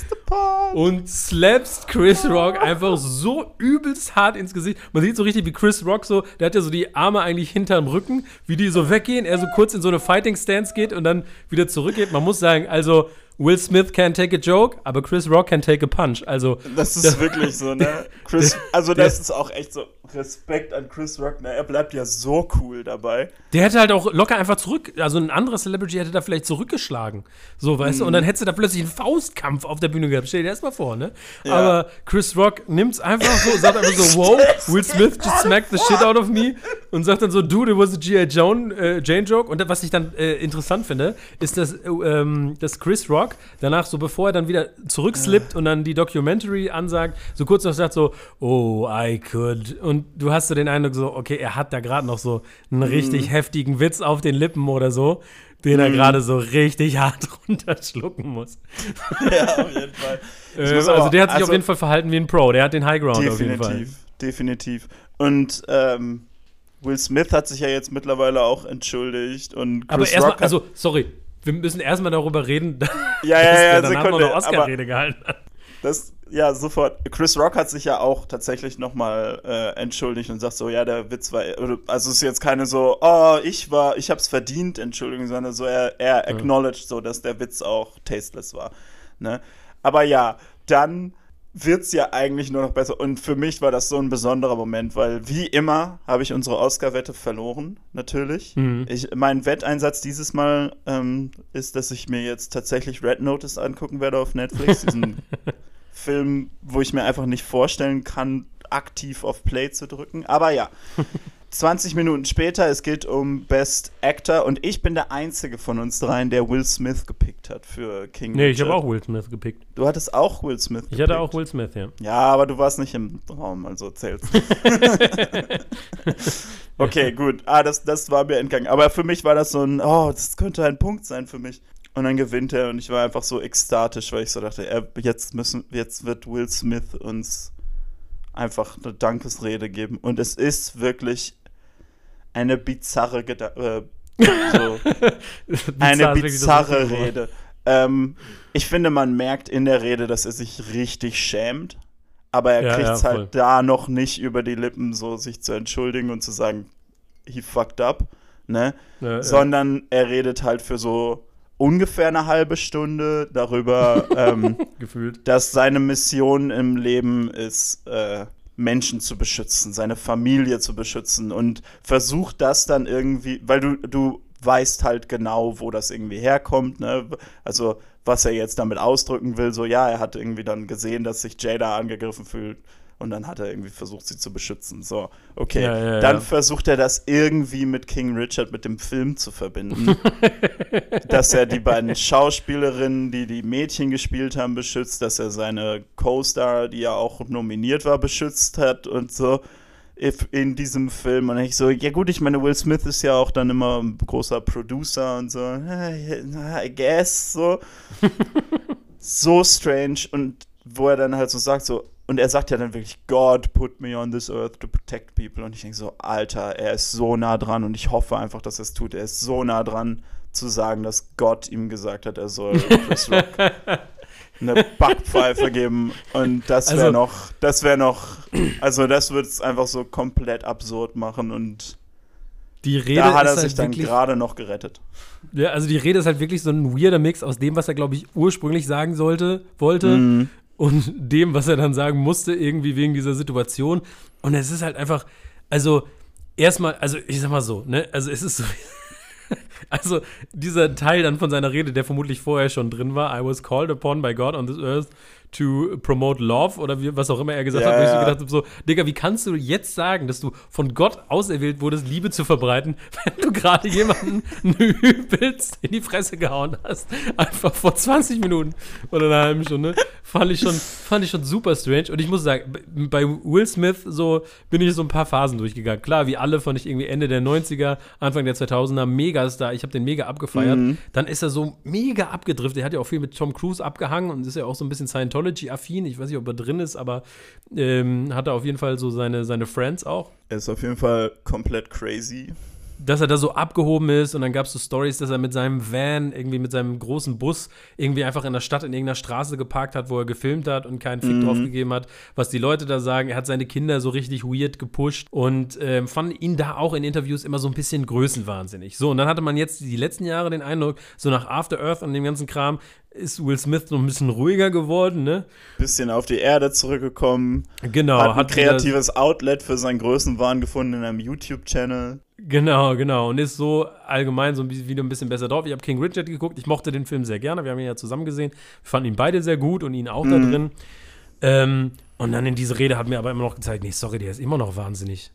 und slappst Chris Rock einfach so übelst hart ins Gesicht. Man sieht so richtig, wie Chris Rock so, der hat ja so die Arme eigentlich hinterm Rücken, wie die so weggehen, er so kurz in so eine Fighting Stance geht und dann wieder zurückgeht. Man muss sagen, also Will Smith can take a joke, aber Chris Rock can take a punch. Also Das ist wirklich so, ne? Chris, also das ist auch echt so Respekt an Chris Rock, ne? Er bleibt ja so cool dabei. Der hätte halt auch locker einfach zurück, also ein anderer Celebrity hätte da vielleicht zurückgeschlagen. So, weißt du, und dann hättest du da plötzlich einen Faustkampf auf der Bühne gehabt. Stell dir das mal vor, ne? Ja. Aber Chris Rock nimmt's einfach so, sagt einfach so, wow, Will Smith just smacked the shit out of me und sagt dann so, dude, it was a G.I. Jane, äh, Jane Joke. Und was ich dann äh, interessant finde, ist, dass, äh, ähm, dass Chris Rock danach so, bevor er dann wieder zurückslippt und dann die Documentary ansagt, so kurz noch sagt so, oh, I could. Und du hast so den Eindruck so, okay, er hat da gerade noch so einen richtig heftigen Witz auf den Lippen oder so, den er gerade so richtig hart runterschlucken muss. Ja, auf jeden Fall. Äh, also aber- der hat sich also auf jeden Fall verhalten wie ein Pro, der hat den High Ground auf jeden Fall. Definitiv, definitiv. Und ähm, Will Smith hat sich ja jetzt mittlerweile auch entschuldigt und Chris Aber erstmal, also, sorry, wir müssen erstmal darüber reden, dass ja, ja, der ja, danach noch Sekunde, eine aber Oscar-Rede gehalten hat. das, ja, sofort. Chris Rock hat sich ja auch tatsächlich nochmal äh, entschuldigt und sagt so, ja, der Witz war, also es ist jetzt keine so, oh, ich war, ich hab's verdient, Entschuldigung, sondern so, er, er acknowledged so, dass der Witz auch tasteless war, ne? Aber ja, dann wird's ja eigentlich nur noch besser und für mich war das so ein besonderer Moment, weil wie immer habe ich unsere Oscar-Wette verloren, natürlich. Mhm. Ich, mein Wetteinsatz dieses Mal ähm, ist, dass ich mir jetzt tatsächlich Red Notice angucken werde auf Netflix, diesen Film, wo ich mir einfach nicht vorstellen kann, aktiv auf Play zu drücken. Aber ja, 20 Minuten später, es geht um Best Actor und ich bin der Einzige von uns dreien, der Will Smith gepickt hat für King Nee, ich Richard. habe auch Will Smith gepickt. Du hattest auch Will Smith Ich hatte gepickt. auch Will Smith, ja. Ja, aber du warst nicht im Raum, also zählst. okay, gut. Ah, das, das war mir entgangen. Aber für mich war das so ein, oh, das könnte ein Punkt sein für mich. Und dann gewinnt er und ich war einfach so ekstatisch, weil ich so dachte, er, jetzt müssen, jetzt wird Will Smith uns einfach eine Dankesrede geben. Und es ist wirklich eine bizarre Geda äh, so, eine bizarre. Rede. Ähm, ich finde, man merkt in der Rede, dass er sich richtig schämt. Aber er Ja, kriegt es ja, halt da noch nicht über die Lippen, so sich zu entschuldigen und zu sagen, he fucked up, ne? Ja. Sondern er redet halt für so ungefähr eine halbe Stunde darüber, ähm, dass seine Mission im Leben ist, äh, Menschen zu beschützen, seine Familie zu beschützen und versucht das dann irgendwie, weil du, du weißt halt genau, wo das irgendwie herkommt, ne? Also, was er jetzt damit ausdrücken will, so ja, er hat irgendwie dann gesehen, dass sich Jada angegriffen fühlt und dann hat er irgendwie versucht, sie zu beschützen. So, okay. Ja, ja, dann ja. versucht er das irgendwie mit King Richard, mit dem Film zu verbinden. dass er die beiden Schauspielerinnen, die die Mädchen gespielt haben, beschützt, dass er seine Co-Star, die ja auch nominiert war, beschützt hat und so in diesem Film. Und ich so, ja gut, ich meine, Will Smith ist ja auch dann immer ein großer Producer und so, I guess, so. so strange und wo er dann halt so sagt, so, und er sagt ja dann wirklich, God put me on this earth to protect people. Und ich denke so, Alter, er ist so nah dran und ich hoffe einfach, dass er es tut. Er ist so nah dran zu sagen, dass Gott ihm gesagt hat, er soll Chris Rock eine Backpfeife geben. Und das wäre Also- noch, das wäre noch, also das würde es einfach so komplett absurd machen und Die Rede da hat er ist sich halt dann gerade noch gerettet. ja, also die Rede ist halt wirklich so ein weirder Mix aus dem, was er, glaube ich, ursprünglich sagen sollte, wollte Mhm. Und dem, was er dann sagen musste, irgendwie wegen dieser Situation. Und es ist halt einfach, also erstmal, also ich sag mal so, ne, also es ist so. Also dieser Teil dann von seiner Rede, der vermutlich vorher schon drin war, I was called upon by God on this earth to promote love oder wie, was auch immer er gesagt Ja, hat, wo ich so gedacht habe, so, Digga, wie kannst du jetzt sagen, dass du von Gott auserwählt wurdest, Liebe zu verbreiten, wenn du gerade jemanden übelst in die Fresse gehauen hast? Einfach vor 20 Minuten oder einer halben Stunde. Fand ich schon, fand ich schon super strange. Und ich muss sagen, bei Will Smith so bin ich so ein paar Phasen durchgegangen. Klar, wie alle fand ich irgendwie Ende der 90er, Anfang der 2000er Megastar. Ich habe den mega abgefeiert. Dann ist er so mega abgedriftet. Er hat ja auch viel mit Tom Cruise abgehangen und ist ja auch so ein bisschen Scientology-affin. Ich weiß nicht, ob er drin ist, aber ähm, hat er auf jeden Fall so seine, seine Friends auch Er ist auf jeden Fall komplett crazy. Dass er da so abgehoben ist und dann gab es so Stories, dass er mit seinem Van, irgendwie mit seinem großen Bus, irgendwie einfach in der Stadt in irgendeiner Straße geparkt hat, wo er gefilmt hat und keinen Fick drauf gegeben hat, was die Leute da sagen. Er hat seine Kinder so richtig weird gepusht und ähm, fand ihn da auch in Interviews immer so ein bisschen größenwahnsinnig. So, und dann hatte man jetzt die letzten Jahre den Eindruck, so nach After Earth und dem ganzen Kram, ist Will Smith noch ein bisschen ruhiger geworden, ne? Bisschen auf die Erde zurückgekommen. Genau, hat ein hat kreatives Outlet für seinen Größenwahn gefunden in einem YouTube-Channel. Genau, genau. Und ist so allgemein so ein bisschen, wieder ein bisschen besser drauf. Ich habe King Richard geguckt. Ich mochte den Film sehr gerne. Wir haben ihn ja zusammen gesehen. Wir fanden ihn beide sehr gut und ihn auch da Mhm. drin. Ähm, und dann in diese Rede hat mir aber immer noch gezeigt, nee, sorry, der ist immer noch wahnsinnig.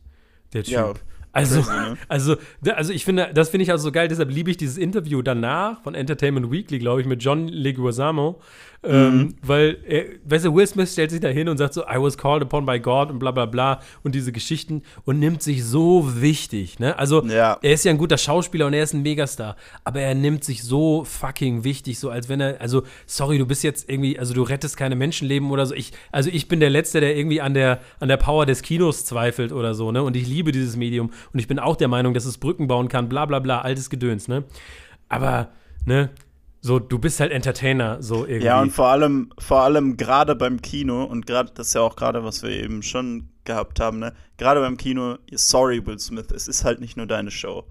Der Typ. Ja, also, crazy, ne? also, also ich finde, das finde ich also so geil, deshalb liebe ich dieses Interview danach von Entertainment Weekly, glaube ich, mit John Leguizamo, ähm, Mhm. weil, er, weißt du, Will Smith stellt sich da hin und sagt so, I was called upon by God und bla bla bla und diese Geschichten und nimmt sich so wichtig, ne? Also, Ja. er ist ja ein guter Schauspieler und er ist ein Megastar, aber er nimmt sich so fucking wichtig, so als wenn er, also, sorry, du bist jetzt irgendwie, also du rettest keine Menschenleben oder so. Ich, also ich bin der Letzte, der irgendwie an der, an der Power des Kinos zweifelt oder so, ne? Und ich liebe dieses Medium und ich bin auch der Meinung, dass es Brücken bauen kann, bla bla bla, altes Gedöns, ne? Aber, ne? So, du bist halt Entertainer, so irgendwie. Ja, und vor allem, vor allem gerade beim Kino, und gerade, das ist ja auch gerade, was wir eben schon gehabt haben, ne? Gerade beim Kino, sorry, Will Smith, es ist halt nicht nur deine Show.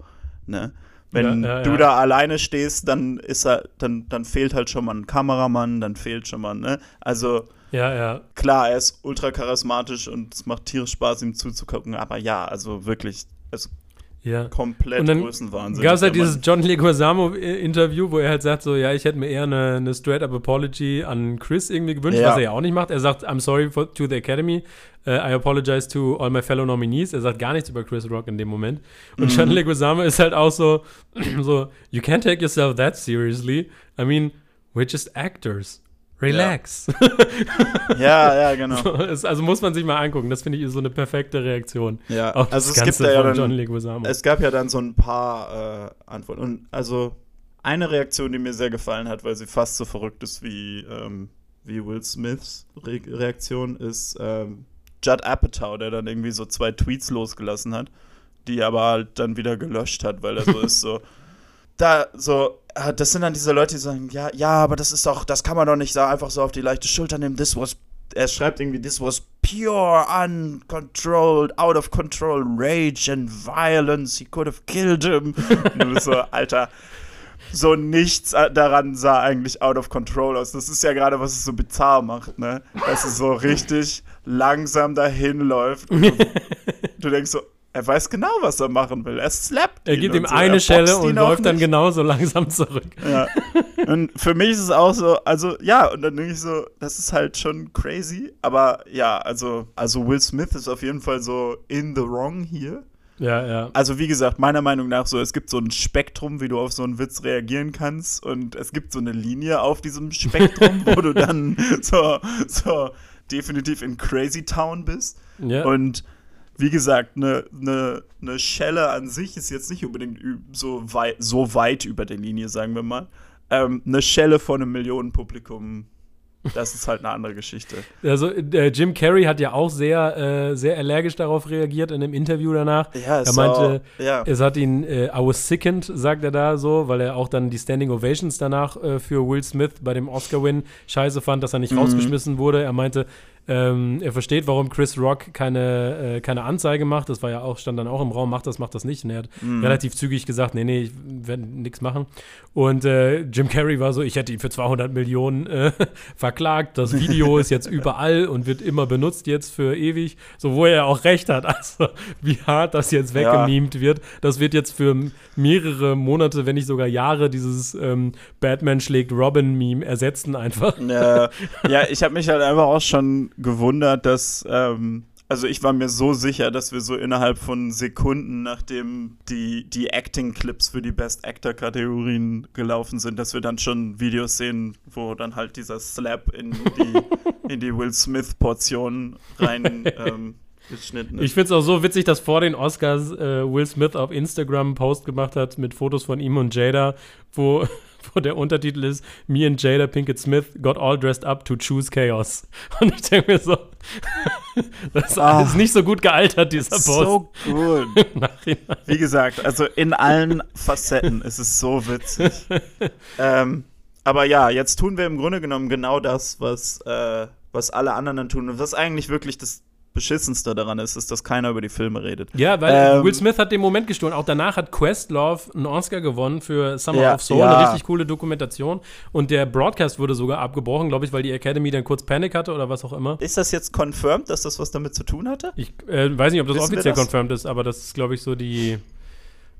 Ne? Wenn Ja, ja, du ja. da alleine stehst, dann ist er, dann, dann fehlt halt schon mal ein Kameramann, dann fehlt schon mal, ne? Also ja, ja. klar, er ist ultra charismatisch und es macht tierisch Spaß, ihm zuzugucken, aber ja, also wirklich, also Ja. komplett Und dann Größenwahnsinn. Gab es halt dieses John Leguizamo-Interview, wo er halt sagt so, ja, ich hätte mir eher eine, eine Straight-Up-Apology an Chris irgendwie gewünscht, Ja. was er ja auch nicht macht. Er sagt, I'm sorry for, to the Academy, uh, I apologize to all my fellow nominees. Er sagt gar nichts über Chris Rock in dem Moment. Und Mhm. John Leguizamo ist halt auch so, so, you can't take yourself that seriously. I mean, we're just actors. Relax. Ja, ja, genau. Es- also muss man sich mal angucken. Das finde ich so eine perfekte Reaktion. Ja, Auf also das es gibt Ganze da ja dann, John Leguizamo. Es gab ja dann so ein paar äh, Antworten. Und also eine Reaktion, die mir sehr gefallen hat, weil sie fast so verrückt ist wie, ähm, wie Will Smiths Re Reaktion, ist ähm, Judd Apatow, der dann irgendwie so zwei Tweets losgelassen hat, die er aber halt dann wieder gelöscht hat, weil er so ist so. Da so, das sind dann diese Leute, die sagen, ja, ja, aber das ist doch, das kann man doch nicht so einfach so auf die leichte Schulter nehmen. This was, er schreibt irgendwie, this was pure, uncontrolled, out of control rage and violence. He could have killed him. Und du bist so, Alter, so nichts daran sah eigentlich out of control aus. Das ist ja gerade, was es so bizarr macht, ne? Dass es so richtig langsam dahin läuft. Und du, du denkst so, er weiß genau, was er machen will. Er slappt er gibt ihm so. eine Schelle und läuft dann nicht. genauso langsam zurück. Ja. Und für mich ist es auch so, also ja, und dann denke ich so, das ist halt schon crazy. Aber ja, also, also Will Smith ist auf jeden Fall so in the wrong hier. Ja, ja. Also wie gesagt, meiner Meinung nach so, es gibt so ein Spektrum, wie du auf so einen Witz reagieren kannst und es gibt so eine Linie auf diesem Spektrum, wo du dann so, so definitiv in Crazy Town bist. ja. Und wie gesagt, eine ne, ne Schelle an sich ist jetzt nicht unbedingt so weit, so weit über der Linie, sagen wir mal. Ähm, eine Schelle von einem Millionenpublikum, das ist halt eine andere Geschichte. Also äh, Jim Carrey hat ja auch sehr, äh, sehr allergisch darauf reagiert in dem Interview danach. Ja, er meinte, auch, ja. es hat ihn, äh, I was sickened, sagt er da so, weil er auch dann die Standing Ovations danach äh, für Will Smith bei dem Oscar-Win scheiße fand, dass er nicht Mhm. rausgeschmissen wurde. Er meinte, Ähm, er versteht, warum Chris Rock keine, äh, keine Anzeige macht. Das war ja auch, stand dann auch im Raum, macht das, macht das nicht. Und er hat Mhm. relativ zügig gesagt, nee, nee, ich werde nichts machen. Und äh, Jim Carrey war so, ich hätte ihn für 200 Millionen äh, verklagt. Das Video ist jetzt überall und wird immer benutzt jetzt für ewig. So, wo er auch recht hat. Also, wie hart das jetzt Ja. weggemimt wird. Das wird jetzt für mehrere Monate, wenn nicht sogar Jahre, dieses ähm, Batman schlägt Robin-Meme ersetzen einfach. Ja, ja ich habe mich halt einfach auch schon gewundert, dass, ähm, also ich war mir so sicher, dass wir so innerhalb von Sekunden, nachdem die, die Acting-Clips für die Best Actor-Kategorien gelaufen sind, dass wir dann schon Videos sehen, wo dann halt dieser Slap in die, in die Will Smith-Portion rein ähm, geschnitten Ich ist. finde es auch so witzig, dass vor den Oscars äh, Will Smith auf Instagram einen Post gemacht hat mit Fotos von ihm und Jada, wo, wo der Untertitel ist: Me and Jada Pinkett Smith got all dressed up to choose chaos. Und ich denke mir so, das ist Ah. nicht so gut gealtert, dieser Post. So gut. Wie gesagt, also in allen Facetten ist es so witzig. ähm, aber ja, jetzt tun wir im Grunde genommen genau das, was, äh, was alle anderen tun. Und was eigentlich wirklich das Beschissenste daran ist, ist, dass keiner über die Filme redet. Ja, weil Ähm, Will Smith hat den Moment gestohlen. Auch danach hat Questlove einen Oscar gewonnen für Summer Ja, of Soul, ja. eine richtig coole Dokumentation. Und der Broadcast wurde sogar abgebrochen, glaube ich, weil die Academy dann kurz Panik hatte oder was auch immer. Ist das jetzt confirmed, dass das was damit zu tun hatte? Ich äh, weiß nicht, ob das Wissen offiziell das? confirmed ist, aber das ist, glaube ich, so die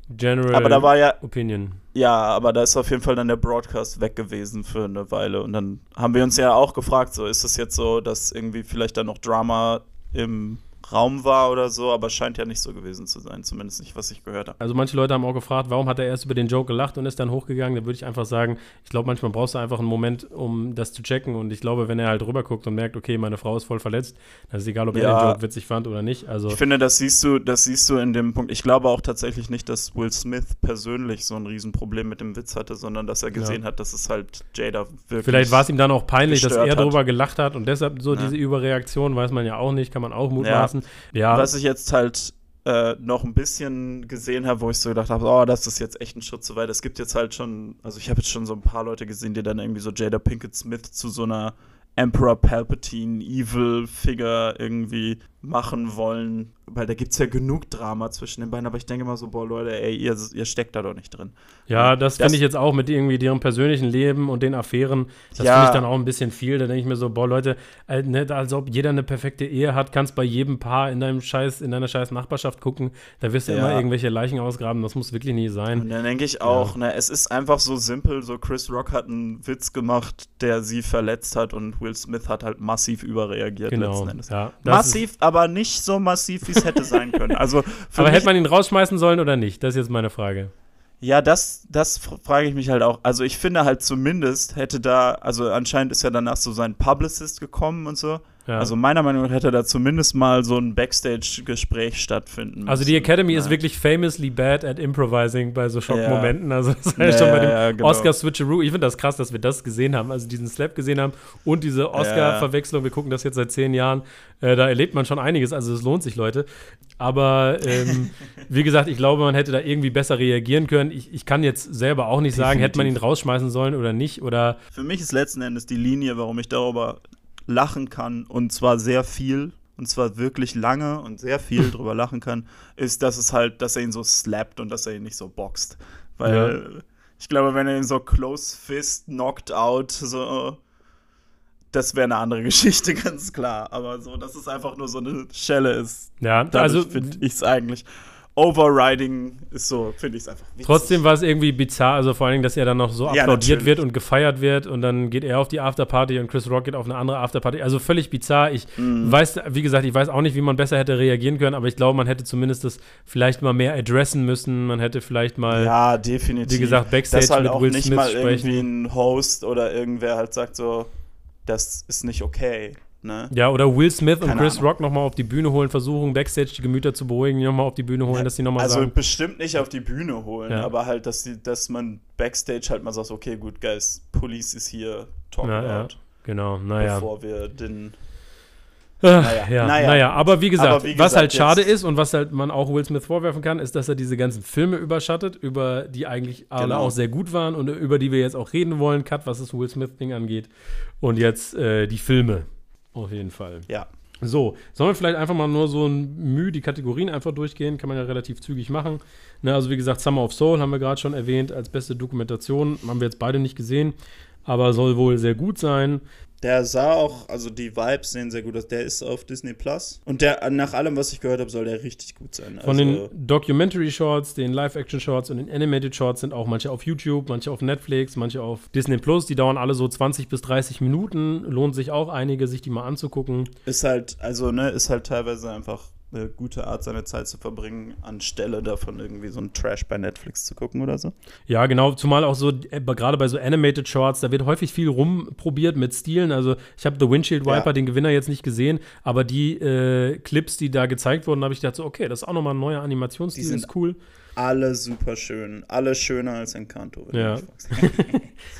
General Aber da war ja, Opinion. ja, aber da ist auf jeden Fall dann der Broadcast weg gewesen für eine Weile. Und dann haben wir uns ja auch gefragt, so ist es jetzt so, dass irgendwie vielleicht da noch Drama im Raum war oder so, aber scheint ja nicht so gewesen zu sein, zumindest nicht, was ich gehört habe. Also manche Leute haben auch gefragt, warum hat er erst über den Joke gelacht und ist dann hochgegangen. Da würde ich einfach sagen, ich glaube, manchmal brauchst du einfach einen Moment, um das zu checken. Und ich glaube, wenn er halt rüberguckt und merkt, okay, meine Frau ist voll verletzt, dann ist egal, ob er Ja. den Joke witzig fand oder nicht. Also Ich finde, das siehst du, das siehst du in dem Punkt. Ich glaube auch tatsächlich nicht, dass Will Smith persönlich so ein Riesenproblem mit dem Witz hatte, sondern dass er gesehen hat, dass es halt Jada wirklich. Vielleicht war es ihm dann auch peinlich, dass er hat. darüber gelacht hat und deshalb so Ja. diese Überreaktion, weiß man ja auch nicht, kann man auch mutmaßen. Ja, Was ich jetzt halt äh, noch ein bisschen gesehen habe, wo ich so gedacht habe, oh, das ist jetzt echt ein Schritt zu weit. Es gibt jetzt halt schon, also ich habe jetzt schon so ein paar Leute gesehen, die dann irgendwie so Jada Pinkett Smith zu so einer Emperor Palpatine Evil Figure irgendwie machen wollen, weil da gibt es ja genug Drama zwischen den beiden, aber ich denke mal so, boah Leute, ey, ihr, ihr steckt da doch nicht drin. ja, das, Das- finde ich jetzt auch mit irgendwie deren persönlichen Leben und den Affären, das Ja. finde ich dann auch ein bisschen viel. Da denke ich mir so, boah, Leute, äh, ne, als ob jeder eine perfekte Ehe hat, kannst bei jedem Paar in deinem Scheiß, in deiner scheiß Nachbarschaft gucken, da wirst du Ja. immer irgendwelche Leichen ausgraben, das muss wirklich nie Und sein. dann denke ich auch, ne, es ist einfach so simpel, so Chris Rock hat einen Witz gemacht, der sie verletzt hat und Will Smith hat halt massiv überreagiert Genau, letzten Endes. ja. Massiv, aber nicht so massiv, wie es hätte sein können. Also Aber hätte man ihn rausschmeißen sollen oder nicht? Das ist jetzt meine Frage. ja, das, das frage ich mich halt auch. Also ich finde halt zumindest hätte da, also anscheinend ist ja danach so sein Publicist gekommen und so. Ja. Also meiner Meinung nach hätte da zumindest mal so ein Backstage-Gespräch stattfinden müssen. Also die Academy ist Ja. wirklich famously bad at improvising bei so Schockmomenten. Also das war Ja, ja schon bei dem ja, genau. Oscar-Switcheroo. Ich finde das krass, dass wir das gesehen haben, also diesen Slap gesehen haben und diese Oscar-Verwechslung. Wir gucken das jetzt seit zehn Jahren. Äh, da erlebt man schon einiges, also es lohnt sich, Leute. Aber ähm, wie gesagt, ich glaube, man hätte da irgendwie besser reagieren können. Ich, ich kann jetzt selber auch nicht sagen, hätte man ihn Definitiv. rausschmeißen sollen oder nicht. Oder Für mich ist letzten Endes die Linie, warum ich darüber lachen kann, und zwar sehr viel, und zwar wirklich lange und sehr viel drüber lachen kann, ist, dass es halt, dass er ihn so slappt und dass er ihn nicht so boxt. Weil ich glaube, wenn er ihn so close fist knocked out, so, das wäre eine andere Geschichte, ganz klar. Aber so, dass es einfach nur so eine Schelle ist, ja, dadurch also finde ich es eigentlich. Overriding ist so, finde ich es einfach witzig. Trotzdem war es irgendwie bizarr, also vor allen Dingen, dass er dann noch so Ja, applaudiert natürlich. wird und gefeiert wird und dann geht er auf die Afterparty und Chris Rock geht auf eine andere Afterparty. Also völlig bizarr. Ich Mhm. weiß, wie gesagt, ich weiß auch nicht, wie man besser hätte reagieren können, aber ich glaube, man hätte zumindest das vielleicht mal mehr adressen müssen. Man hätte vielleicht mal, Ja, definitiv. wie gesagt, Backstage dass halt mit auch Will nicht Smith mal sprechen. irgendwie ein Host oder irgendwer halt sagt so, das ist nicht okay. Ne? Ja, oder Will Smith und Keine Chris Ahnung. Rock nochmal auf die Bühne holen, versuchen Backstage die Gemüter zu beruhigen, die nochmal auf die Bühne holen, dass die nochmal Also sagen. bestimmt nicht auf die Bühne holen, Ja. aber halt, dass, die, dass man Backstage halt mal sagt, okay, gut, guys, Police ist hier, talk Ja, it ja. out, Genau, naja. bevor wir den Ach, Naja, ja, naja. naja, aber wie gesagt, Aber wie was gesagt, halt schade ist und was halt man auch Will Smith vorwerfen kann, ist, dass er diese ganzen Filme überschattet, über die eigentlich alle Genau. auch sehr gut waren und über die wir jetzt auch reden wollen, Cut, was das Will Smith-Ding angeht. Und jetzt äh, die Filme. Auf jeden Fall. Ja. So, sollen wir vielleicht einfach mal nur so ein Mühe die Kategorien einfach durchgehen? Kann man ja relativ zügig machen. Ne, also wie gesagt, Summer of Soul haben wir gerade schon erwähnt als beste Dokumentation. Haben wir jetzt beide nicht gesehen, aber soll wohl sehr gut sein. Der sah auch, also die Vibes sehen sehr gut aus. Der ist auf Disney Plus. Und der, nach allem, was ich gehört habe, soll der richtig gut sein. Von also, den Documentary Shorts, den Live-Action Shorts und den Animated Shorts sind auch manche auf YouTube, manche auf Netflix, manche auf Disney Plus. Die dauern alle so 20 bis 30 Minuten. Lohnt sich auch einige, sich die mal anzugucken. Ist halt, also, ne, ist halt teilweise einfach eine gute Art, seine Zeit zu verbringen, anstelle davon irgendwie so ein Trash bei Netflix zu gucken oder so. Ja, genau, zumal auch so, äh, gerade bei so Animated Shorts, da wird häufig viel rumprobiert mit Stilen. Also ich habe The Windshield Wiper, Ja. den Gewinner jetzt nicht gesehen, aber die äh, Clips, die da gezeigt wurden, habe ich gedacht, so, okay, das ist auch nochmal ein neuer Animationsstil, Die sind ist cool. Alle super schön. Alle schöner als Encanto. wenn Ja.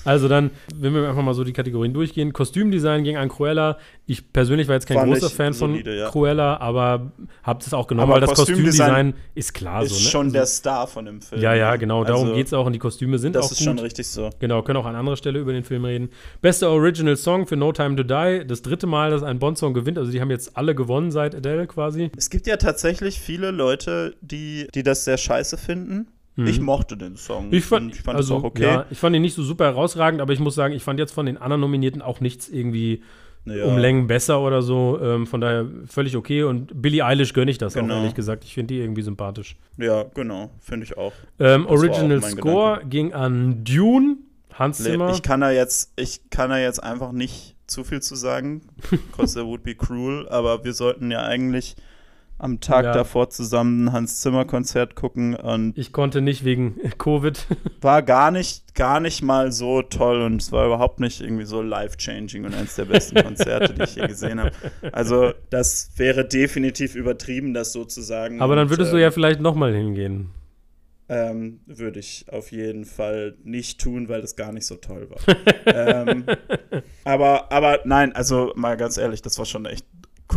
Also dann, wenn wir einfach mal so die Kategorien durchgehen. Kostümdesign ging an Cruella. Ich persönlich war jetzt kein Fand großer Fan solide, von ja. Cruella, aber habe das auch genommen, Aber weil das Kostümdesign Kostümdesign ist klar ist so, ne? schon also, der Star von dem Film. Ja, ja, genau, darum Also, geht's auch und die Kostüme sind Das auch ist gut. schon richtig so. Genau, können auch an anderer Stelle über den Film reden. Bester Original Song für No Time to Die. Das dritte Mal, dass ein Bond-Song gewinnt. Also die haben jetzt alle gewonnen seit Adele quasi. Es gibt ja tatsächlich viele Leute, die, die das sehr scheiße finden. Ich mochte den Song. Mhm. Ich fand, ich fand also, auch okay. Ja, ich fand ihn nicht so super herausragend, aber ich muss sagen, ich fand jetzt von den anderen Nominierten auch nichts irgendwie Ja. um Längen besser oder so. Ähm, von daher völlig okay. Und Billie Eilish gönne ich das auch, Genau. ehrlich gesagt. Ich finde die irgendwie sympathisch. Ja, genau. Finde ich auch. Ähm, auch Original mein Score ging an Dune. Hans Zimmer. Ich kann da jetzt, ich kann da jetzt einfach nicht zu viel zu sagen, because it would be cruel, aber wir sollten ja eigentlich am Tag Ja. davor zusammen ein Hans Zimmer Konzert gucken und Ich konnte nicht wegen Covid. war gar nicht, gar nicht mal so toll und es war überhaupt nicht irgendwie so life-changing und eines der besten Konzerte, die ich je gesehen habe. Also das wäre definitiv übertrieben, das so zu sagen. Aber dann Und, würdest du ähm, ja vielleicht nochmal hingehen. Ähm, würde ich auf jeden Fall nicht tun, weil das gar nicht so toll war. ähm, aber, aber nein, also mal ganz ehrlich, das war schon echt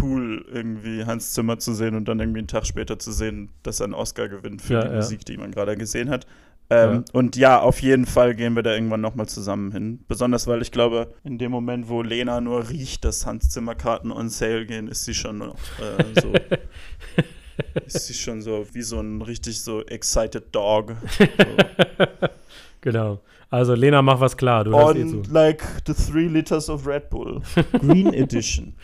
cool, irgendwie Hans Zimmer zu sehen und dann irgendwie einen Tag später zu sehen, dass er einen Oscar gewinnt für Ja, die ja. Musik, die man gerade gesehen hat. Ähm, Ja. Und ja, auf jeden Fall gehen wir da irgendwann nochmal zusammen hin. Besonders, weil ich glaube, in dem Moment, wo Lena nur riecht, dass Hans Zimmer Karten on sale gehen, ist sie schon noch, äh, so. ist sie schon so wie so ein richtig so excited dog. So. Genau. Also Lena, mach was klar. Du hörst eh. On like the three liters of Red Bull. Green Edition.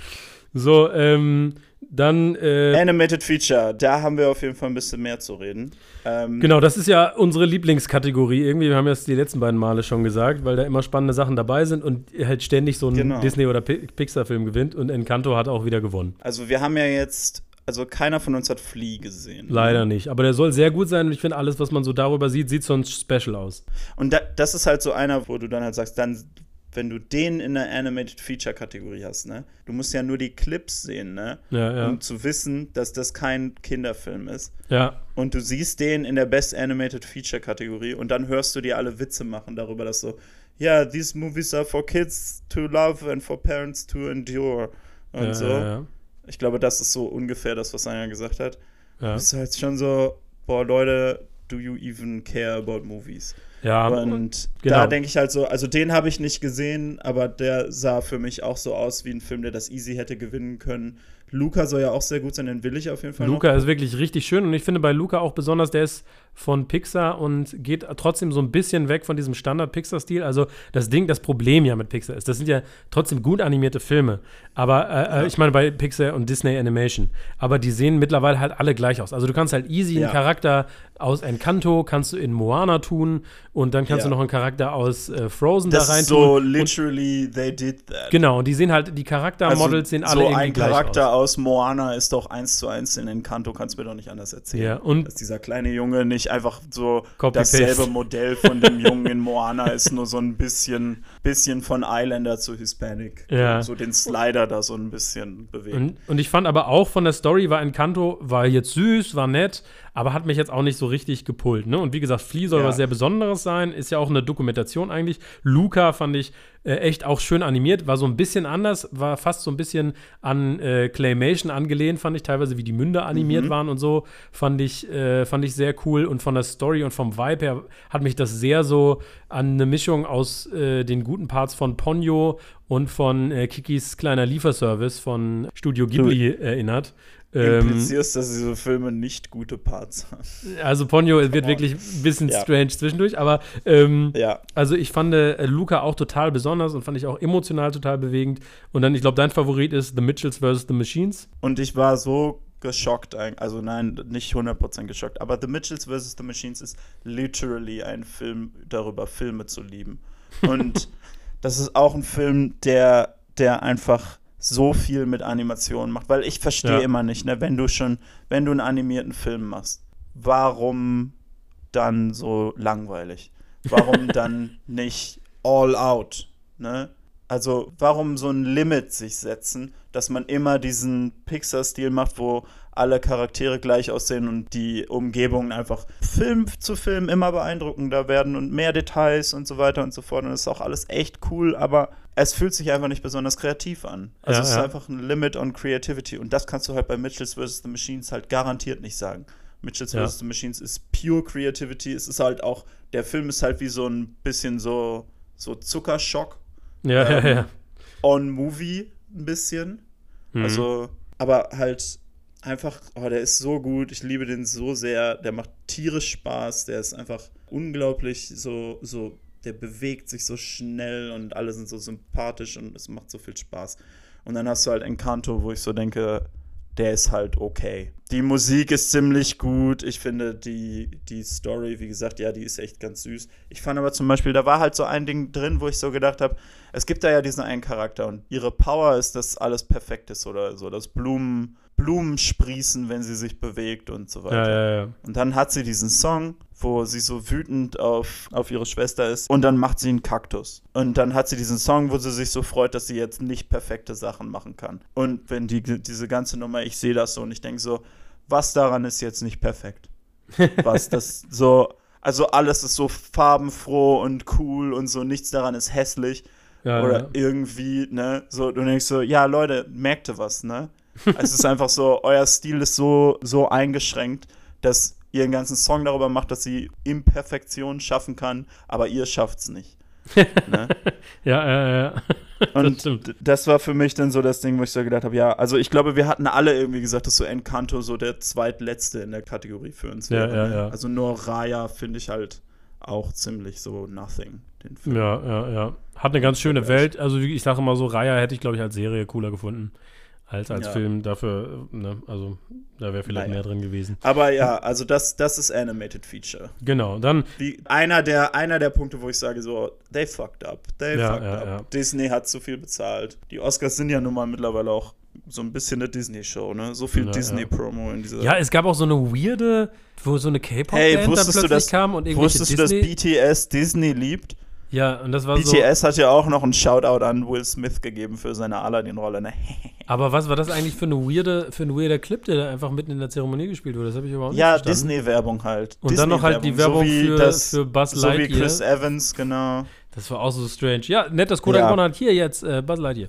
So, ähm, dann, äh, Animated Feature, da haben wir auf jeden Fall ein bisschen mehr zu reden. Ähm, genau, das ist ja unsere Lieblingskategorie irgendwie. Wir haben das die letzten beiden Male schon gesagt, weil da immer spannende Sachen dabei sind und halt ständig so ein Genau. Disney- oder Pi- Pixar-Film gewinnt und Encanto hat auch wieder gewonnen. Also wir haben ja jetzt, also keiner von uns hat Flea gesehen. Leider nicht. Aber der soll sehr gut sein und ich finde, alles, was man so darüber sieht, sieht so ein Special aus. Und da, das ist halt so einer, wo du dann halt sagst, dann, wenn du den in der Animated Feature Kategorie hast, ne, du musst ja nur die Clips sehen, ne, Ja, ja. um zu wissen, dass das kein Kinderfilm ist. Ja, Und du siehst den in der Best Animated Feature Kategorie und dann hörst du dir alle Witze machen darüber, dass so, ja, these movies are for kids to love and for parents to endure. Und ja, so. ja. Ich glaube, das ist so ungefähr das, was Anja gesagt hat. ja. Das ist halt schon so, boah, Leute, do you even care about movies? Ja. Und genau. da denke ich halt so, also den habe ich nicht gesehen, aber der sah für mich auch so aus wie ein Film, der das easy hätte gewinnen können. Luca soll ja auch sehr gut sein, den will ich auf jeden Fall. Luca ist wirklich richtig schön und ich finde bei Luca auch besonders, der ist von Pixar und geht trotzdem so ein bisschen weg von diesem Standard-Pixar-Stil. Also das Ding, das Problem ja mit Pixar ist, das sind ja trotzdem gut animierte Filme. Aber äh, äh, ich meine bei Pixar und Disney Animation. Aber die sehen mittlerweile halt alle gleich aus. Also du kannst halt easy Ja. einen Charakter aus Encanto, kannst du in Moana tun und dann kannst Ja. du noch einen Charakter aus äh, Frozen Das da rein ist so tun. Und, literally, they did that. genau, und die sehen halt, die Charaktermodels sehen alle Also so irgendwie ein gleich Charakter aus. aus. Moana ist doch eins zu eins in Encanto, kannst du mir doch nicht anders erzählen. Ja, und Dass dieser kleine Junge nicht einfach so Copy-paste. dasselbe Modell von dem Jungen in Moana ist, nur so ein bisschen, bisschen von Islander zu Hispanic. Ja. So den Slider da so ein bisschen bewegt. Und, und ich fand aber auch von der Story war Encanto, war jetzt süß, war nett, aber hat mich jetzt auch nicht so richtig gepult. Ne? Und wie gesagt, Flea soll Ja. was sehr Besonderes sein, ist ja auch eine Dokumentation eigentlich. Luca fand ich Äh, echt auch schön animiert, war so ein bisschen anders, war fast so ein bisschen an äh, Claymation angelehnt, fand ich teilweise, wie die Münder animiert Mhm. waren und so, fand ich, äh, fand ich sehr cool. Und von der Story und vom Vibe her hat mich das sehr so an eine Mischung aus äh, den guten Parts von Ponyo und von äh, Kikis kleiner Lieferservice von Studio Ghibli erinnert. Ähm, Implizierst, dass diese Filme nicht gute Parts haben. also Ponyo wird wirklich ein bisschen Ja. strange zwischendurch, aber ähm, Ja, also ich fand äh, Luca auch total besonders und fand ich auch emotional total bewegend. Und dann, ich glaube, dein Favorit ist The Mitchells vs. The Machines. und ich war so geschockt, also nein, nicht 100% geschockt, aber The Mitchells vs. The Machines ist literally ein Film darüber, Filme zu lieben. Und das ist auch ein Film, der, der einfach so viel mit Animationen macht, weil ich verstehe Ja. immer nicht, ne, wenn du schon, wenn du einen animierten Film machst, warum dann so langweilig? Warum dann nicht all out, ne? Also, warum so ein Limit sich setzen, dass man immer diesen Pixar-Stil macht, wo alle Charaktere gleich aussehen und die Umgebungen einfach Film zu Film immer beeindruckender werden und mehr Details und so weiter und so fort. Und das ist auch alles echt cool, aber es fühlt sich einfach nicht besonders kreativ an. Also Ja, es ist ja. einfach ein Limit on Creativity und das kannst du halt bei Mitchells vs. The Machines halt garantiert nicht sagen. Mitchells Ja. vs. The Machines ist pure Creativity. Es ist halt auch, der Film ist halt wie so ein bisschen so, so Zuckerschock Ja, Ähm, ja, ja. on Movie ein bisschen. Mhm. Also, aber halt einfach, oh, der ist so gut, ich liebe den so sehr, der macht tierisch Spaß, der ist einfach unglaublich so, so, der bewegt sich so schnell und alle sind so sympathisch und es macht so viel Spaß. Und dann hast du halt Encanto, wo ich so denke, der ist halt okay. Die Musik ist ziemlich gut. Ich finde die, die Story, wie gesagt, ja, die ist echt ganz süß. Ich fand aber zum Beispiel, da war halt so ein Ding drin, wo ich so gedacht habe, es gibt da ja diesen einen Charakter und ihre Power ist, dass alles perfekt ist oder so, dass Blumen, Blumen sprießen, wenn sie sich bewegt und so weiter. Ja, ja, ja. Und dann hat sie diesen Song, wo sie so wütend auf, auf ihre Schwester ist. Und dann macht sie einen Kaktus. Und dann hat sie diesen Song, wo sie sich so freut, dass sie jetzt nicht perfekte Sachen machen kann. Und wenn die, diese ganze Nummer, ich sehe das so und ich denke so, was daran ist jetzt nicht perfekt? Was das so, also alles ist so farbenfroh und cool und so, nichts daran ist hässlich ja, oder ja. irgendwie, ne, so, du denkst so, ja, Leute, merkt ihr was, ne? es ist einfach so, euer Stil ist so, so eingeschränkt, dass ihr einen ganzen Song darüber macht, dass sie Imperfektion schaffen kann, aber ihr schafft's nicht. ne? ja, ja, ja. Und stimmt. d- das war für mich dann so das Ding, wo ich so gedacht habe, ja, also ich glaube, wir hatten alle irgendwie gesagt, dass so Encanto so der zweitletzte in der Kategorie für uns Ja, wäre. ja, ja. Also nur Raya finde ich halt auch ziemlich so nothing, den Film. Ja, ja, ja. Hat eine ganz schöne Welt. Also, ich sage immer so, Raya hätte ich, glaube ich, als Serie cooler gefunden. Als als Ja. Film. Dafür, äh, ne, also, da wäre vielleicht Naja. mehr drin gewesen. Aber ja, also das, das ist Animated Feature. Genau, dann, Wie einer der, einer der Punkte, wo ich sage, so, they fucked up. They Ja, fucked ja, up. ja. Disney hat zu viel bezahlt. Die Oscars sind ja nun mal mittlerweile auch so ein bisschen eine Disney-Show, ne? So viel Ja, Disney-Promo in dieser. ja, es gab auch so eine weirde, wo so eine K-Pop-Band Hey, dann plötzlich du, dass, kam und irgendwelche wusstest du, dass Disney. BTS Disney liebt? Ja, und das war so. BTS hat ja auch noch einen Shoutout an Will Smith gegeben für seine Aladdin-Rolle, ne? Aber was war das eigentlich für eine weirde, für ein weirder Clip, der da einfach mitten in der Zeremonie gespielt wurde? Das habe ich überhaupt Ja, nicht verstanden. Disney-Werbung halt. Und dann noch halt die Werbung so für, das, für Buzz So wie Lightyear. Chris Evans, genau. Das war auch so strange. Ja, nett, dass Kodak Ja. gewonnen hat. Hier jetzt, äh, Buzz Lightyear.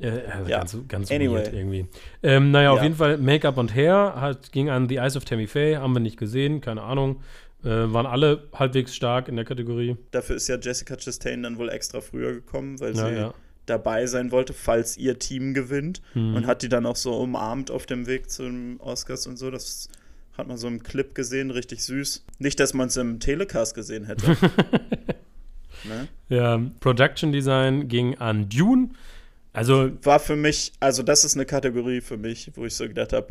Äh, also Ja. Ganz, ganz Anyway. weird irgendwie. Ähm, naja, auf Ja. jeden Fall Make-up und Hair hat, ging an The Eyes of Tammy Faye. Haben wir nicht gesehen, keine Ahnung. Äh, waren alle halbwegs stark in der Kategorie. Dafür ist ja Jessica Chastain dann wohl extra früher gekommen, weil Ja, sie ja. dabei sein wollte, falls ihr Team gewinnt. Hm. Und hat die dann auch so umarmt auf dem Weg zum Oscars und so. Das hat man so im Clip gesehen, richtig süß. Nicht, dass man es im Telecast gesehen hätte. ne? Ja, Production Design ging an Dune. Also, War für mich, also das ist eine Kategorie für mich, wo ich so gedacht habe,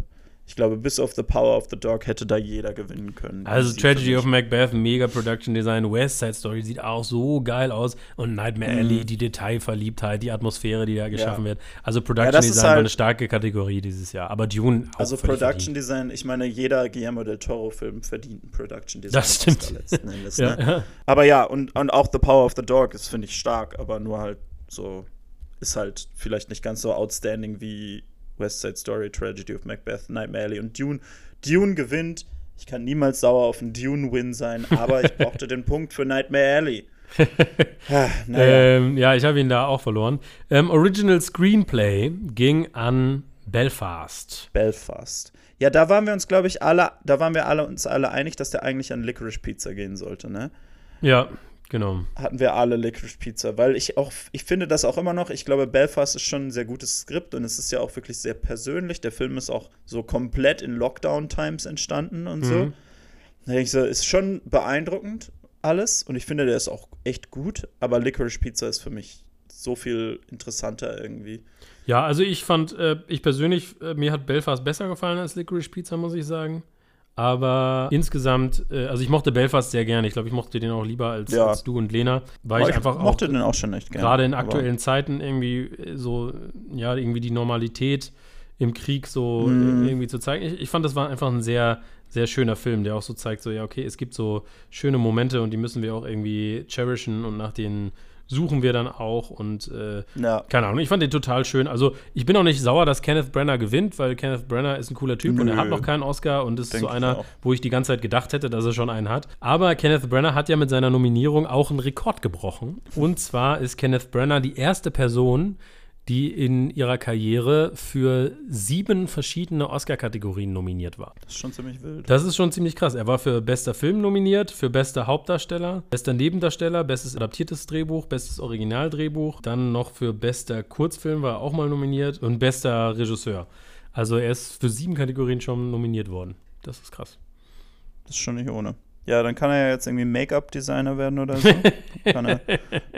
ich glaube, bis auf The Power of the Dog hätte da jeder gewinnen können. also Tragedy of. Macbeth, mega Production Design. West Side Story sieht auch so geil aus. Und Nightmare Mhm. Alley, die Detailverliebtheit, die Atmosphäre, die da geschaffen wird. Also Production ist Design war halt- eine starke Kategorie dieses Jahr. Aber Dune auch Also Production verdient. Design, ich meine, jeder Guillermo del Toro-Film verdient ein Production Design. Das stimmt. Endes, Ja, ne? ja. Aber ja, und, und auch The Power of the Dog ist, finde ich, stark, aber nur halt so, ist halt vielleicht nicht ganz so outstanding wie West Side Story, Tragedy of Macbeth, Nightmare Alley und Dune. Dune gewinnt. Ich kann niemals sauer auf einen Dune-Win sein, aber ich brauchte den Punkt für Nightmare Alley. Ah, naja. ähm, ja, ich habe ihn da auch verloren. Ähm, Original Screenplay ging an Belfast. Belfast. Ja, da waren wir uns, glaube ich, alle, da waren wir alle uns alle einig, dass der eigentlich an Licorice Pizza gehen sollte, ne? Ja, genau. Hatten wir alle Licorice Pizza, weil ich auch, ich finde das auch immer noch, ich glaube, Belfast ist schon ein sehr gutes Skript und es ist ja auch wirklich sehr persönlich. Der Film ist auch so komplett in Lockdown-Times entstanden und so. Mhm. Da denke ich so, ist schon beeindruckend alles und ich finde, der ist auch echt gut, aber Licorice Pizza ist für mich so viel interessanter irgendwie. Ja, also ich fand, äh, ich persönlich, äh, mir hat Belfast besser gefallen als Licorice Pizza, muss ich sagen. Aber insgesamt, äh, also ich mochte Belfast sehr gerne. Ich glaube, ich mochte den auch lieber als, Ja. als du und Lena, weil Aber ich einfach mochte auch den auch schon echt gerne. gerade in aktuellen Zeiten irgendwie äh, so, ja, irgendwie die Normalität im Krieg so äh, irgendwie zu zeigen. Ich, ich fand, das war einfach ein sehr, sehr schöner Film, der auch so zeigt, so, ja, okay, es gibt so schöne Momente und die müssen wir auch irgendwie cherishen und nach denen suchen wir dann auch und äh, Ja. keine Ahnung, ich fand den total schön. Also, ich bin auch nicht sauer, dass Kenneth Brenner gewinnt, weil Kenneth Brenner ist ein cooler Typ und er Nö. hat noch keinen Oscar und ist Denk so ich einer, auch. wo ich die ganze Zeit gedacht hätte, dass er schon einen hat. Aber Kenneth Brenner hat ja mit seiner Nominierung auch einen Rekord gebrochen. Und zwar ist Kenneth Brenner die erste Person, die in ihrer Karriere für sieben verschiedene Oscar-Kategorien nominiert war. Das ist schon ziemlich wild. Das ist schon ziemlich krass. Er war für bester Film nominiert, für bester Hauptdarsteller, bester Nebendarsteller, bestes adaptiertes Drehbuch, bestes Originaldrehbuch, dann noch für bester Kurzfilm war er auch mal nominiert und bester Regisseur. Also er ist für sieben Kategorien schon nominiert worden. Das ist krass. Das ist schon nicht ohne. Ja, dann kann er ja jetzt irgendwie Make-up-Designer werden oder so. kann er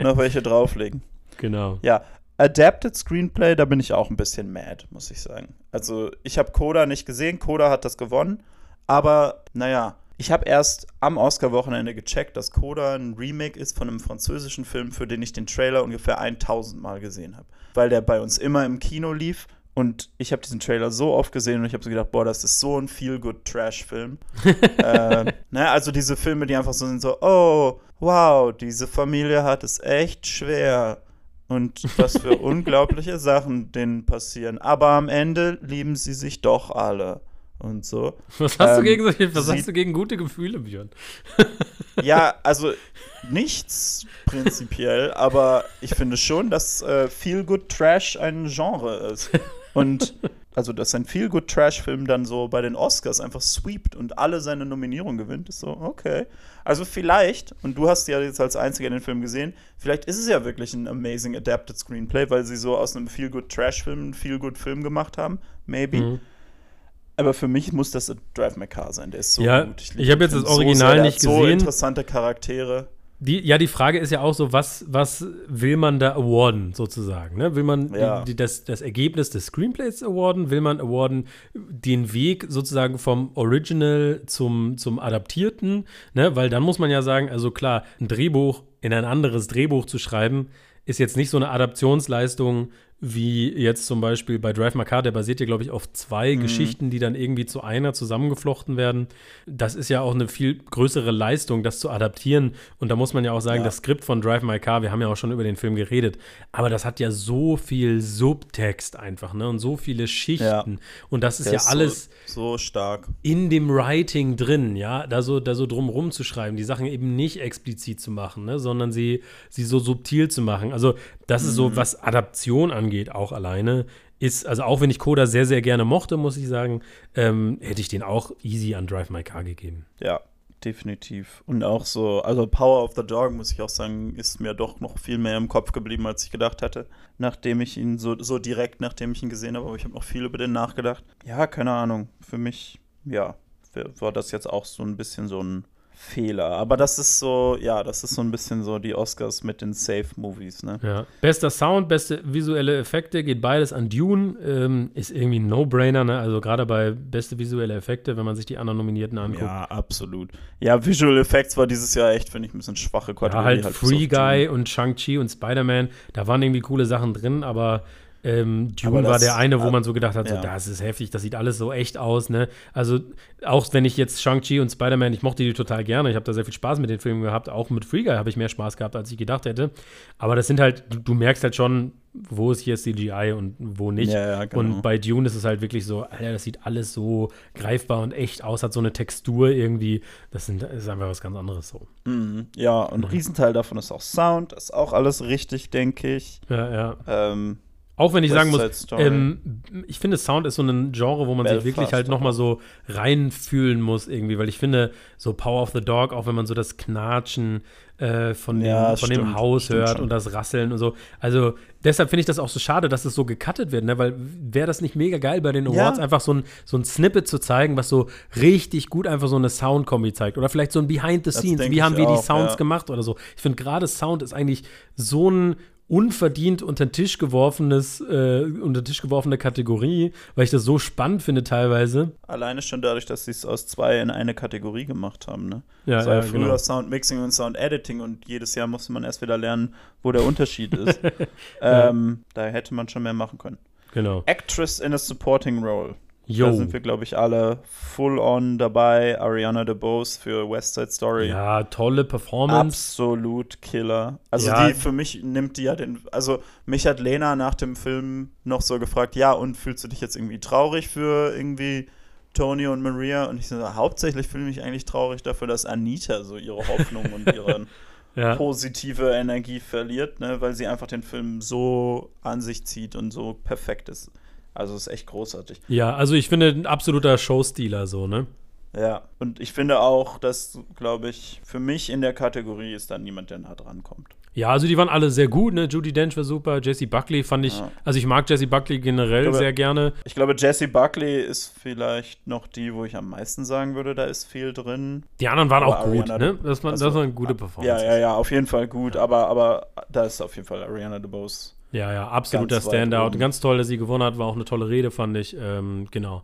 noch welche drauflegen. Genau. Ja, Adapted Screenplay, da bin ich auch ein bisschen mad, muss ich sagen. Also, ich habe Coda nicht gesehen. Coda hat das gewonnen. Aber, naja, ich habe erst am Oscar-Wochenende gecheckt, dass Coda ein Remake ist von einem französischen Film, für den ich den Trailer ungefähr 1000 Mal gesehen habe. Weil der bei uns immer im Kino lief. Und ich habe diesen Trailer so oft gesehen und ich habe so gedacht, boah, das ist so ein Feel-Good-Trash-Film. äh, ne, also diese Filme, die einfach so sind, so, oh, wow, diese Familie hat es echt schwer. Und was für unglaubliche Sachen denen passieren. Aber am Ende lieben sie sich doch alle. Und so. Was hast du Ähm, gegen solche, was sie- hast du gegen gute Gefühle, Björn? Ja, also nichts prinzipiell, aber ich finde schon, dass äh, Feel Good Trash ein Genre ist. Und also, dass ein Feel Good Trash-Film dann so bei den Oscars einfach sweept und alle seine Nominierung gewinnt, ist so, okay. Also vielleicht, und du hast ja jetzt als einziger den Film gesehen, vielleicht ist es ja wirklich ein amazing adapted Screenplay, weil sie so aus einem Feel Good Trash-Film einen Feel Good Film gemacht haben. Maybe. Mhm. Aber für mich muss das Drive My Car sein. Der ist so Ja, gut. ich liebe hab jetzt das so Original sehr. Der nicht hat so gesehen. interessante Charaktere. Die, ja, die Frage ist ja auch so, was, was will man da awarden, sozusagen? Ne? Will man Ja. die, die, das, das Ergebnis des Screenplays awarden? Will man awarden den Weg sozusagen vom Original zum, zum Adaptierten? Ne? Weil dann muss man ja sagen, also klar, ein Drehbuch in ein anderes Drehbuch zu schreiben, ist jetzt nicht so eine Adaptionsleistung wie jetzt zum Beispiel bei Drive My Car, der basiert ja, glaube ich, auf zwei Mhm. Geschichten, die dann irgendwie zu einer zusammengeflochten werden. Das ist ja auch eine viel größere Leistung, das zu adaptieren. Und da muss man ja auch sagen, Ja. das Skript von Drive My Car, wir haben ja auch schon über den Film geredet, aber das hat ja so viel Subtext einfach, ne? Und so viele Schichten. Und das ist Der ja ist alles so, so stark. in dem Writing drin, ja, da so, da so drumrum zu schreiben, die Sachen eben nicht explizit zu machen, ne, sondern sie, sie so subtil zu machen. Also, das ist Mhm. so, was Adaption angeht, auch alleine, ist, also auch wenn ich Coda sehr, sehr gerne mochte, muss ich sagen, ähm, hätte ich den auch easy an Drive My Car gegeben. Ja, definitiv. Und auch so, also Power of the Dog, muss ich auch sagen, ist mir doch noch viel mehr im Kopf geblieben, als ich gedacht hatte. Nachdem ich ihn so, so direkt, nachdem ich ihn gesehen habe, aber ich habe noch viel über den nachgedacht. Ja, keine Ahnung. Für mich, ja, war das jetzt auch so ein bisschen so ein Fehler. Aber das ist so, ja, das ist so ein bisschen so die Oscars mit den Safe-Movies, ne? Ja. Bester Sound, beste visuelle Effekte, geht beides an Dune. Ähm, ist irgendwie ein No-Brainer, ne? Also gerade bei beste visuelle Effekte, wenn man sich die anderen Nominierten anguckt. Ja, absolut. Ja, Visual Effects war dieses Jahr echt, finde ich, ein bisschen schwache Ja, Kategorie. halt bis Free Guy und Shang-Chi und Spider-Man, da waren irgendwie coole Sachen drin, aber Ähm, Dune Aber war das- der eine, wo man so gedacht hat, so, ja. das ist heftig, das sieht alles so echt aus, ne? Also, auch wenn ich jetzt Shang-Chi und Spider-Man, ich mochte die total gerne, ich habe da sehr viel Spaß mit den Filmen gehabt, auch mit Free Guy habe ich mehr Spaß gehabt, als ich gedacht hätte. Aber das sind halt, du, du merkst halt schon, wo ist hier CGI und wo nicht. Ja, ja, genau. Und bei Dune ist es halt wirklich so, Alter, das sieht alles so greifbar und echt aus, hat so eine Textur irgendwie. Das, sind, das ist einfach was ganz anderes so. Mhm. Ja, und ein Riesenteil davon ist auch Sound, ist auch alles richtig, denke ich. Ja, ja. Ähm, Auch wenn ich West sagen muss, ähm, ich finde, Sound ist so ein Genre, wo man sich Belfast wirklich halt nochmal so reinfühlen muss irgendwie, weil ich finde, so Power of the Dog, auch wenn man so das Knatschen äh, von, dem, Ja, von dem Haus hört schon. und das Rasseln und so. Also deshalb finde ich das auch so schade, dass es so gecuttet wird, ne? weil wäre das nicht mega geil bei den Ja. Awards, einfach so ein, so ein Snippet zu zeigen, was so richtig gut einfach so eine Soundkombi zeigt oder vielleicht so ein Behind the Scenes, wie haben wir die auch, Sounds ja. gemacht oder so. Ich finde gerade Sound ist eigentlich so ein unverdient unter den Tisch geworfenes, äh, unter den Tisch geworfene Kategorie, weil ich das so spannend finde teilweise. alleine schon dadurch, dass sie es aus zwei in eine Kategorie gemacht haben, ne? Ja, das war ja ja, früher genau. Sound Mixing und Sound Editing und jedes Jahr musste man erst wieder lernen, wo der Unterschied ist. ähm, da hätte man schon mehr machen können. Genau. Actress in a Supporting Role. Da Yo. sind wir, glaube ich, alle full on dabei. Ariana DeBose für West Side Story. Ja, tolle Performance. Absolut Killer. Also Ja. die für mich nimmt die ja den. Also mich hat Lena nach dem Film noch so gefragt, ja, und fühlst du dich jetzt irgendwie traurig für irgendwie Tony und Maria? Und ich so, hauptsächlich fühle ich mich eigentlich traurig dafür, dass Anita so ihre Hoffnung und ihre Ja. positive Energie verliert, ne, weil sie einfach den Film so an sich zieht und so perfekt ist. Also ist echt großartig. ja, also ich finde ein absoluter Showstealer so, ne? Ja, und ich finde auch, dass, glaube ich, für mich in der Kategorie ist da niemand, der nah dran kommt. Ja, also die waren alle sehr gut, ne? Judy Dench war super, Jessie Buckley fand ich, Ja. also ich mag Jessie Buckley generell glaube- sehr gerne. Ich glaube, Jessie Buckley ist vielleicht noch die, wo ich am meisten sagen würde, da ist viel drin. Die anderen waren Aber auch gut, Ariana- ne? Das, war, Also, das waren gute Performances. Ja, ja, ja, auf jeden Fall gut, aber, aber da ist auf jeden Fall Ariana DeBose. Ja, ja, absoluter Standout. Ganz toll, dass sie gewonnen hat. War auch eine tolle Rede, fand ich. Ähm, genau.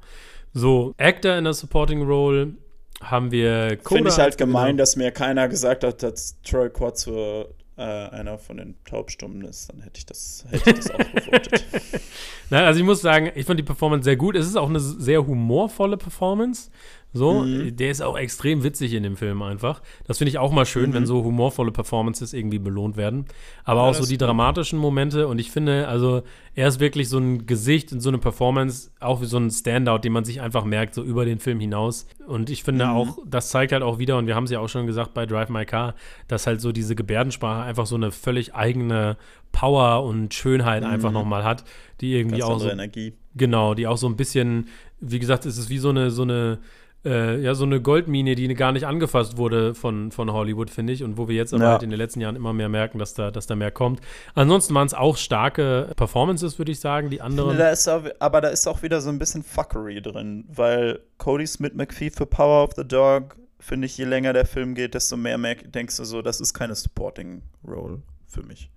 So, Actor in der Supporting Role haben wir Coda Finde ich halt gemein, dass mir keiner gesagt hat, dass Troy Quatzur äh, einer von den Taubstummen ist. Dann hätte ich das, hätte ich das auch gewotet. Nein, also ich muss sagen, ich fand die Performance sehr gut. Es ist auch eine sehr humorvolle Performance. So, Mhm. der ist auch extrem witzig in dem Film einfach. Das finde ich auch mal schön, wenn so humorvolle Performances irgendwie belohnt werden. Aber Mhm. Ja, auch so die dramatischen Momente. Und ich finde, also er ist wirklich so ein Gesicht in so eine Performance, auch wie so ein Standout, den man sich einfach merkt, so über den Film hinaus. Und ich finde Mhm. auch, das zeigt halt auch wieder, und wir haben es ja auch schon gesagt bei Drive My Car, dass halt so diese Gebärdensprache einfach so eine völlig eigene Power und Schönheit einfach nochmal hat, die irgendwie Mhm. Ganz auch so Energie. Genau, die auch so ein bisschen, wie gesagt, es ist wie so eine, so eine, äh, ja, so eine Goldmine, die gar nicht angefasst wurde von, von Hollywood, finde ich. Und wo wir jetzt aber Ja. halt in den letzten Jahren immer mehr merken, dass da, dass da mehr kommt. Ansonsten waren es auch starke Performances, würde ich sagen. Die anderen. finde, da ist auch, aber da ist auch wieder so ein bisschen Fuckery drin, weil Cody Smith McPhee für Power of the Dog, finde ich, je länger der Film geht, desto mehr merk, denkst du so, das ist keine Supporting Role für mich.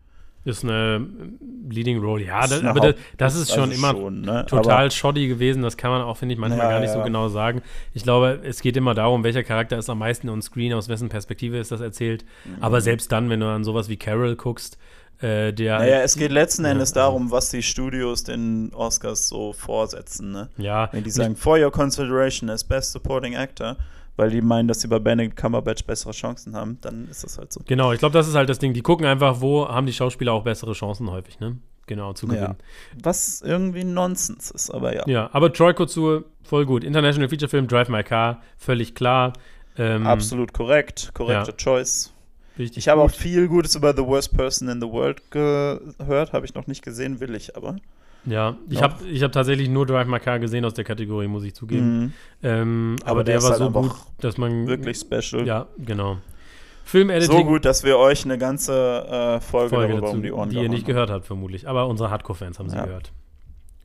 Ist eine Leading Role, ja, das, aber das, das ist schon also immer schon, ne? total Aber- shoddy gewesen. Das kann man auch, finde ich, manchmal Ja, gar nicht so ja. genau sagen. Ich glaube, es geht immer darum, welcher Charakter ist am meisten on screen, aus wessen Perspektive ist das erzählt. Mhm. Aber selbst dann, wenn du an sowas wie Carol guckst, äh, der. Naja, es geht letzten Ja, Endes darum, was die Studios den Oscars so vorsetzen, ne? ja, Wenn die sagen, for your consideration as Best Supporting Actor, weil die meinen, dass sie bei Benedict Cumberbatch bessere Chancen haben, dann ist das halt so. Genau, ich glaube, das ist halt das Ding. Die gucken einfach, wo haben die Schauspieler auch bessere Chancen häufig, ne? Genau, zu gewinnen. Was irgendwie Nonsens ist, aber ja. Ja, aber Troy Kotsur, voll gut. International Feature Film, Drive My Car, völlig klar. Ähm, Absolut korrekt, korrekte Ja. Choice. Richtig Ich habe auch viel Gutes über The Worst Person in the World gehört, habe ich noch nicht gesehen, will ich aber. Ja, ich habe ich hab tatsächlich nur Drive My Car gesehen aus der Kategorie, muss ich zugeben. Mhm. Ähm, aber, Aber der, der war halt so gut, dass man. Wirklich special. Ja, genau. Film-Editing. So gut, dass wir euch eine ganze äh, Folge, Folge darüber dazu, um die Ohren die ihr nicht haben. gehört habt, vermutlich. Aber unsere Hardcore-Fans haben sie Ja. gehört.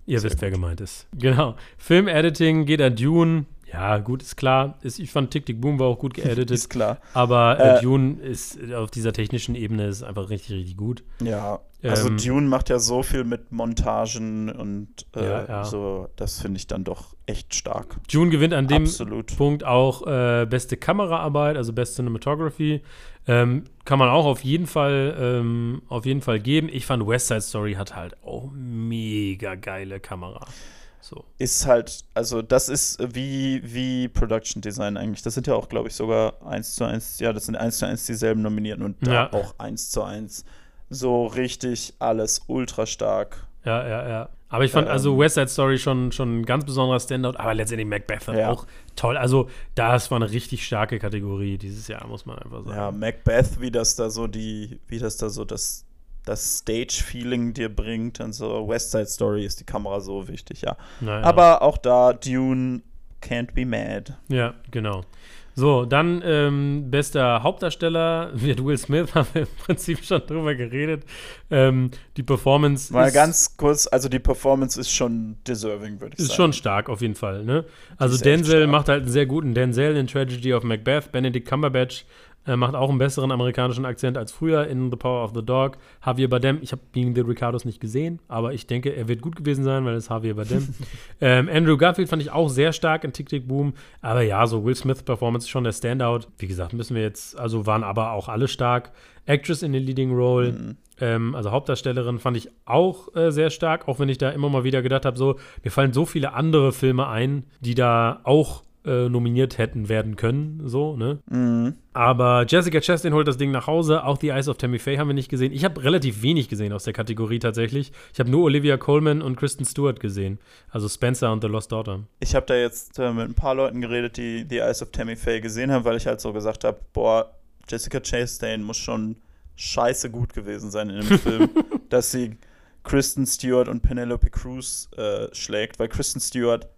Ihr Sehr wisst, wer gut. gemeint ist. Genau. Film-Editing geht an Dune. Ja, gut, ist klar. Ist, ich fand Tick Tick Boom war auch gut geeditet. ist klar. Aber äh, Äh, Dune ist auf dieser technischen Ebene ist einfach richtig, richtig gut. Ja, also Ähm, Dune macht ja so viel mit Montagen und äh, Ja, ja. so, das finde ich dann doch echt stark. Dune gewinnt an dem Absolut. Punkt auch äh, beste Kameraarbeit, also beste Cinematography. Ähm, kann man auch auf jeden Fall ähm, auf jeden Fall geben. Ich fand West Side Story hat halt auch mega geile Kamera. So. Ist halt, also das ist wie, wie Production Design eigentlich. Das sind ja auch, glaube ich, sogar eins zu eins, ja, das sind eins zu eins dieselben Nominierten und da Ja. auch eins zu eins. So richtig alles ultra stark. Ja, ja, ja. Aber ich fand Ähm, also West Side Story schon, schon ein ganz besonderer Standout, aber letztendlich Macbeth Ja. auch toll. Also, das war eine richtig starke Kategorie dieses Jahr, muss man einfach sagen. Ja, Macbeth, wie das da so die, wie das da so das, das Stage-Feeling dir bringt und so. West Side Story ist die Kamera so wichtig, ja. Naja. Aber auch da, Dune can't be mad. Ja, genau. So, dann ähm, bester Hauptdarsteller wird Will Smith, haben wir im Prinzip schon drüber geredet. Ähm, die Performance Mal ist, ganz kurz, also die Performance ist schon deserving, würde ich ist sagen. schon stark auf jeden Fall. Ne? Also ist Denzel macht halt einen sehr guten Denzel in Tragedy of Macbeth. Benedict Cumberbatch äh, macht auch einen besseren amerikanischen Akzent als früher in The Power of the Dog. Javier Bardem, ich habe Being the Ricardos nicht gesehen, aber ich denke, er wird gut gewesen sein, weil es Javier Bardem. ähm, Andrew Garfield fand ich auch sehr stark in Tick Tick Boom. Aber ja, so Will Smith Performance ist schon der Standout. Wie gesagt, müssen wir jetzt, also waren aber auch alle stark. Actress in the Leading Role, Mhm. ähm, also Hauptdarstellerin, fand ich auch äh, sehr stark, auch wenn ich da immer mal wieder gedacht habe, so, mir fallen so viele andere Filme ein, die da auch äh, nominiert hätten werden können, so, ne? Mhm. Aber Jessica Chastain holt das Ding nach Hause. Auch The Eyes of Tammy Faye haben wir nicht gesehen. Ich habe relativ wenig gesehen aus der Kategorie tatsächlich. Ich habe nur Olivia Colman und Kristen Stewart gesehen. Also Spencer und The Lost Daughter. Ich habe da jetzt äh, mit ein paar Leuten geredet, die The Eyes of Tammy Faye gesehen haben, weil ich halt so gesagt habe, boah, Jessica Chastain muss schon scheiße gut gewesen sein in dem Film, dass sie Kristen Stewart und Penelope Cruz äh, schlägt, weil Kristen Stewart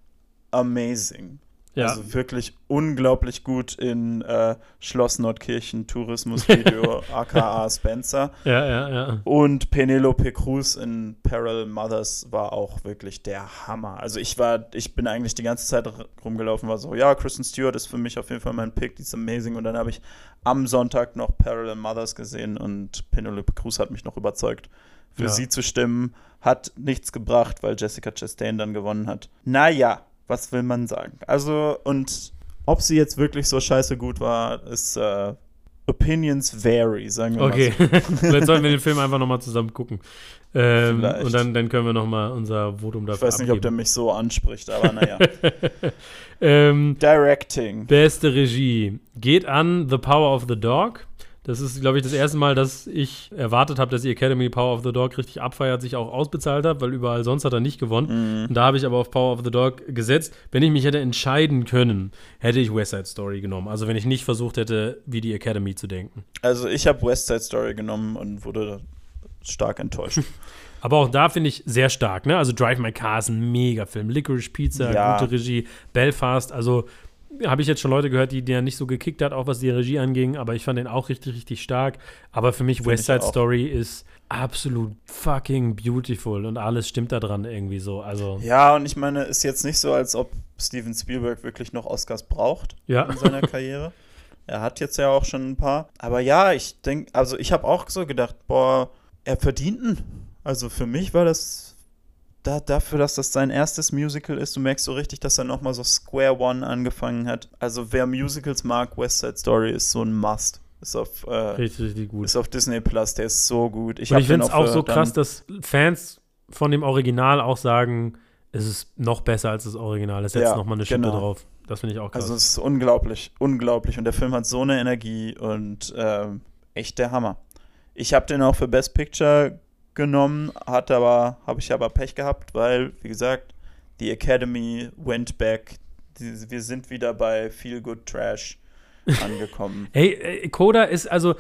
amazing. Ja, Also wirklich unglaublich gut in äh, Schloss Nordkirchen Tourismusvideo, aka Spencer. ja, ja, ja. Und Penelope Cruz in Parallel Mothers war auch wirklich der Hammer. Also ich war, ich bin eigentlich die ganze Zeit rumgelaufen, war so, ja, Kristen Stewart ist für mich auf jeden Fall mein Pick, die ist amazing. Und dann habe ich am Sonntag noch Parallel Mothers gesehen und Penelope Cruz hat mich noch überzeugt, für Ja. sie zu stimmen. Hat nichts gebracht, weil Jessica Chastain dann gewonnen hat. Naja, was will man sagen? Also, und ob sie jetzt wirklich so scheiße gut war, ist äh, Opinions vary, sagen wir Okay, mal so. vielleicht sollten wir den Film einfach nochmal zusammen gucken. Ähm, und dann, dann können wir nochmal unser Votum Ich dafür weiß nicht, ob der abgeben. mich so anspricht, aber naja. ähm, Directing. Beste Regie geht an The Power of the Dog. Das ist, glaube ich, das erste Mal, dass ich erwartet habe, dass die Academy Power of the Dog richtig abfeiert, sich auch ausbezahlt hat, weil überall sonst hat er nicht gewonnen. Mhm. Und da habe ich aber auf Power of the Dog gesetzt. Wenn ich mich hätte entscheiden können, hätte ich West Side Story genommen. Also wenn ich nicht versucht hätte, wie die Academy zu denken. Also ich habe West Side Story genommen und wurde stark enttäuscht. Aber auch da finde ich sehr stark, ne? Also Drive My Car ist ein Megafilm. Licorice Pizza, Ja. gute Regie. Belfast, also habe ich jetzt schon Leute gehört, die der nicht so gekickt hat, auch was die Regie anging, aber ich fand den auch richtig, richtig stark. Aber für mich Find West Side. Story ist absolut fucking beautiful und alles stimmt da dran irgendwie so. Also, ja, und ich meine, ist jetzt nicht so, als ob Steven Spielberg wirklich noch Oscars braucht ja. in seiner Karriere. Er hat jetzt ja auch schon ein paar. Aber ja, ich denke, also ich habe auch so gedacht, boah, er verdient ihn. Also für mich war das da, dafür, dass das sein erstes Musical ist. Du merkst so richtig, dass er nochmal so Square One angefangen hat. Also wer Musicals mag, West Side Story ist so ein Must. Ist auf, äh, Richtig, richtig gut. ist auf Disney Plus, der ist so gut. Ich, ich finde es auch so krass, dass Fans von dem Original auch sagen, es ist noch besser als das Original. Es setzt Ja, noch mal eine Schippe genau. drauf. Das finde ich auch krass. Also es ist unglaublich, unglaublich. Und der Film hat so eine Energie und ähm, echt der Hammer. Ich habe den auch für Best Picture genommen, hat aber, habe ich aber Pech gehabt, weil, wie gesagt, die Academy went back. Die, wir sind wieder bei Feel Good Trash angekommen. Hey, äh, Coda ist also,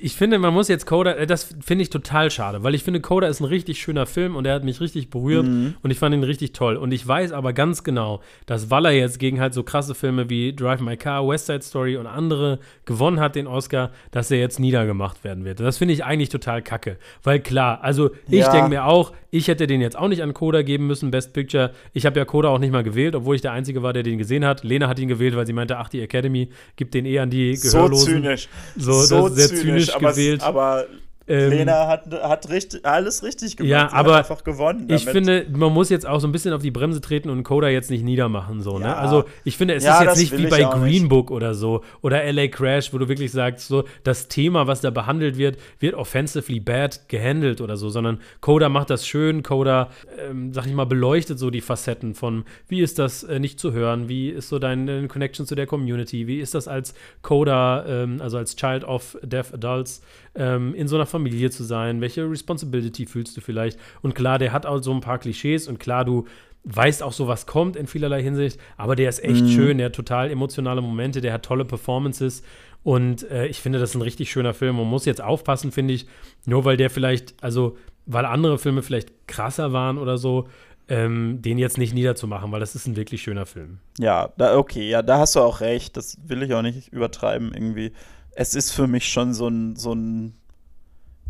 ich finde, man muss jetzt Coda, äh, das finde ich total schade, weil ich finde, Coda ist ein richtig schöner Film und er hat mich richtig berührt Mhm. und ich fand ihn richtig toll. Und ich weiß aber ganz genau, dass weil er jetzt gegen halt so krasse Filme wie Drive My Car, West Side Story und andere gewonnen hat, den Oscar, dass er jetzt niedergemacht werden wird. Das finde ich eigentlich total kacke. Weil klar, also ich Ja. denke mir auch, ich hätte den jetzt auch nicht an Coda geben müssen, Best Picture. Ich habe ja Coda auch nicht mal gewählt, obwohl ich der Einzige war, der den gesehen hat. Lena hat ihn gewählt, weil sie meinte, ach, die Academy gibt den eh an die So Gehörlosen. zynisch. So, das ist sehr zynisch aber, gewählt. Aber Ähm, Lena hat, hat richtig, alles richtig gemacht. Ja, Sie aber einfach gewonnen. Ich damit. finde, man muss jetzt auch so ein bisschen auf die Bremse treten und Coda jetzt nicht niedermachen. So, ne? Ja. Also ich finde, es Ja, ist jetzt nicht wie ich bei Green nicht. Book oder so oder LA Crash, wo du wirklich sagst, so das Thema, was da behandelt wird, wird offensively bad gehandelt oder so, sondern Coda macht das schön. Coda, ähm, sag ich mal, beleuchtet so die Facetten von, wie ist das äh, nicht zu hören, wie ist so deine Connection zu der Community, wie ist das als Coda, ähm, also als Child of Deaf Adults, ähm, in so einer Familie zu sein, welche Responsibility fühlst du vielleicht? Und klar, der hat auch so ein paar Klischees und klar, du weißt auch so, was kommt in vielerlei Hinsicht, aber der ist echt schön, der hat total emotionale Momente, der hat tolle Performances und äh, ich finde, das ist ein richtig schöner Film. Man muss jetzt aufpassen, finde ich, nur weil der vielleicht, also weil andere Filme vielleicht krasser waren oder so, ähm, den jetzt nicht niederzumachen, weil das ist ein wirklich schöner Film. Ja, da, okay, ja, da hast du auch recht. Das will ich auch nicht übertreiben irgendwie. Es ist für mich schon so ein, so ein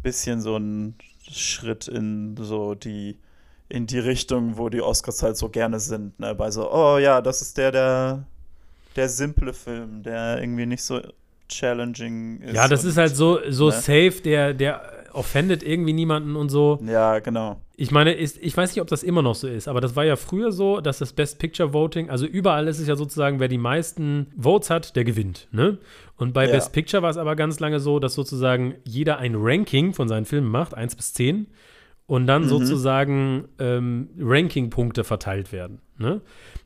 bisschen so ein Schritt in so die, in die Richtung, wo die Oscars halt so gerne sind. Ne? Bei so, oh ja, das ist der, der, der simple Film, der irgendwie nicht so challenging ist. Ja, das und- ist halt so, so ne? safe, der, der offendet irgendwie niemanden und so. Ja, genau. Ich meine, ist, ich weiß nicht, ob das immer noch so ist, aber das war ja früher so, dass das Best Picture Voting, also überall ist es ja sozusagen, wer die meisten Votes hat, der gewinnt. Ne? Und bei Ja. Best Picture war es aber ganz lange so, dass sozusagen jeder ein Ranking von seinen Filmen macht, 1 bis 10, und dann Mhm. sozusagen ähm, Ranking-Punkte verteilt werden. Ne?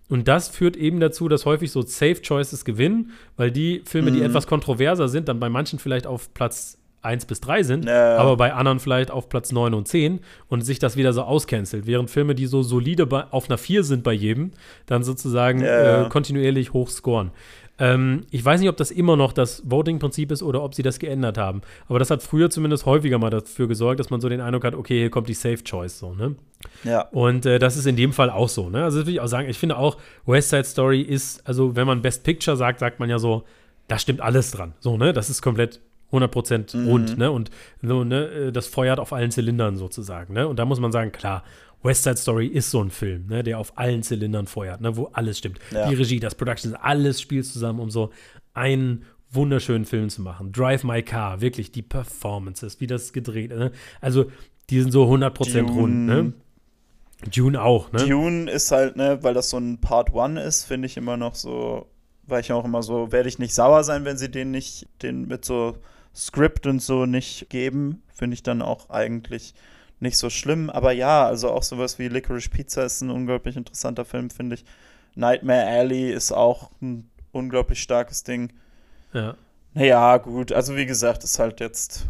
Und das führt eben dazu, dass häufig so Safe Choices gewinnen, weil die Filme, die Mhm. etwas kontroverser sind, dann bei manchen vielleicht auf Platz 1 bis 3 sind, Ja. aber bei anderen vielleicht auf Platz 9 und 10 und sich das wieder so auscancelt. Während Filme, die so solide bei, auf einer 4 sind bei jedem, dann sozusagen ja. Äh, kontinuierlich hoch scoren. Ähm, ich weiß nicht, ob das immer noch das Voting-Prinzip ist oder ob sie das geändert haben. Aber das hat früher zumindest häufiger mal dafür gesorgt, dass man so den Eindruck hat, okay, hier kommt die Safe Choice so, ne? Ja. Und äh, das ist in dem Fall auch so, ne? Also das will ich auch sagen, ich finde auch, West Side Story ist, also wenn man Best Picture sagt, sagt man ja so, da stimmt alles dran. So, ne? Das ist komplett 100% Mhm. rund, ne? Und so, ne, äh, das feuert auf allen Zylindern sozusagen, ne? Und da muss man sagen, klar, West Side Story ist so ein Film, ne, der auf allen Zylindern feuert, ne, wo alles stimmt. Ja. Die Regie, das Production, alles spielt zusammen, um so einen wunderschönen Film zu machen. Drive My Car, wirklich die Performances, wie das gedreht, ne? Also, die sind so 100% rund, ne? Dune. Dune auch, ne? Dune ist halt, ne, weil das so ein Part One ist, finde ich immer noch so, weil ich auch immer so, werde ich nicht sauer sein, wenn sie den nicht, den mit so Script und so nicht geben, finde ich dann auch eigentlich nicht so schlimm. Aber ja, also auch sowas wie Licorice Pizza ist ein unglaublich interessanter Film, finde ich. Nightmare Alley ist auch ein unglaublich starkes Ding. Ja. Naja, gut, also wie gesagt, ist halt jetzt,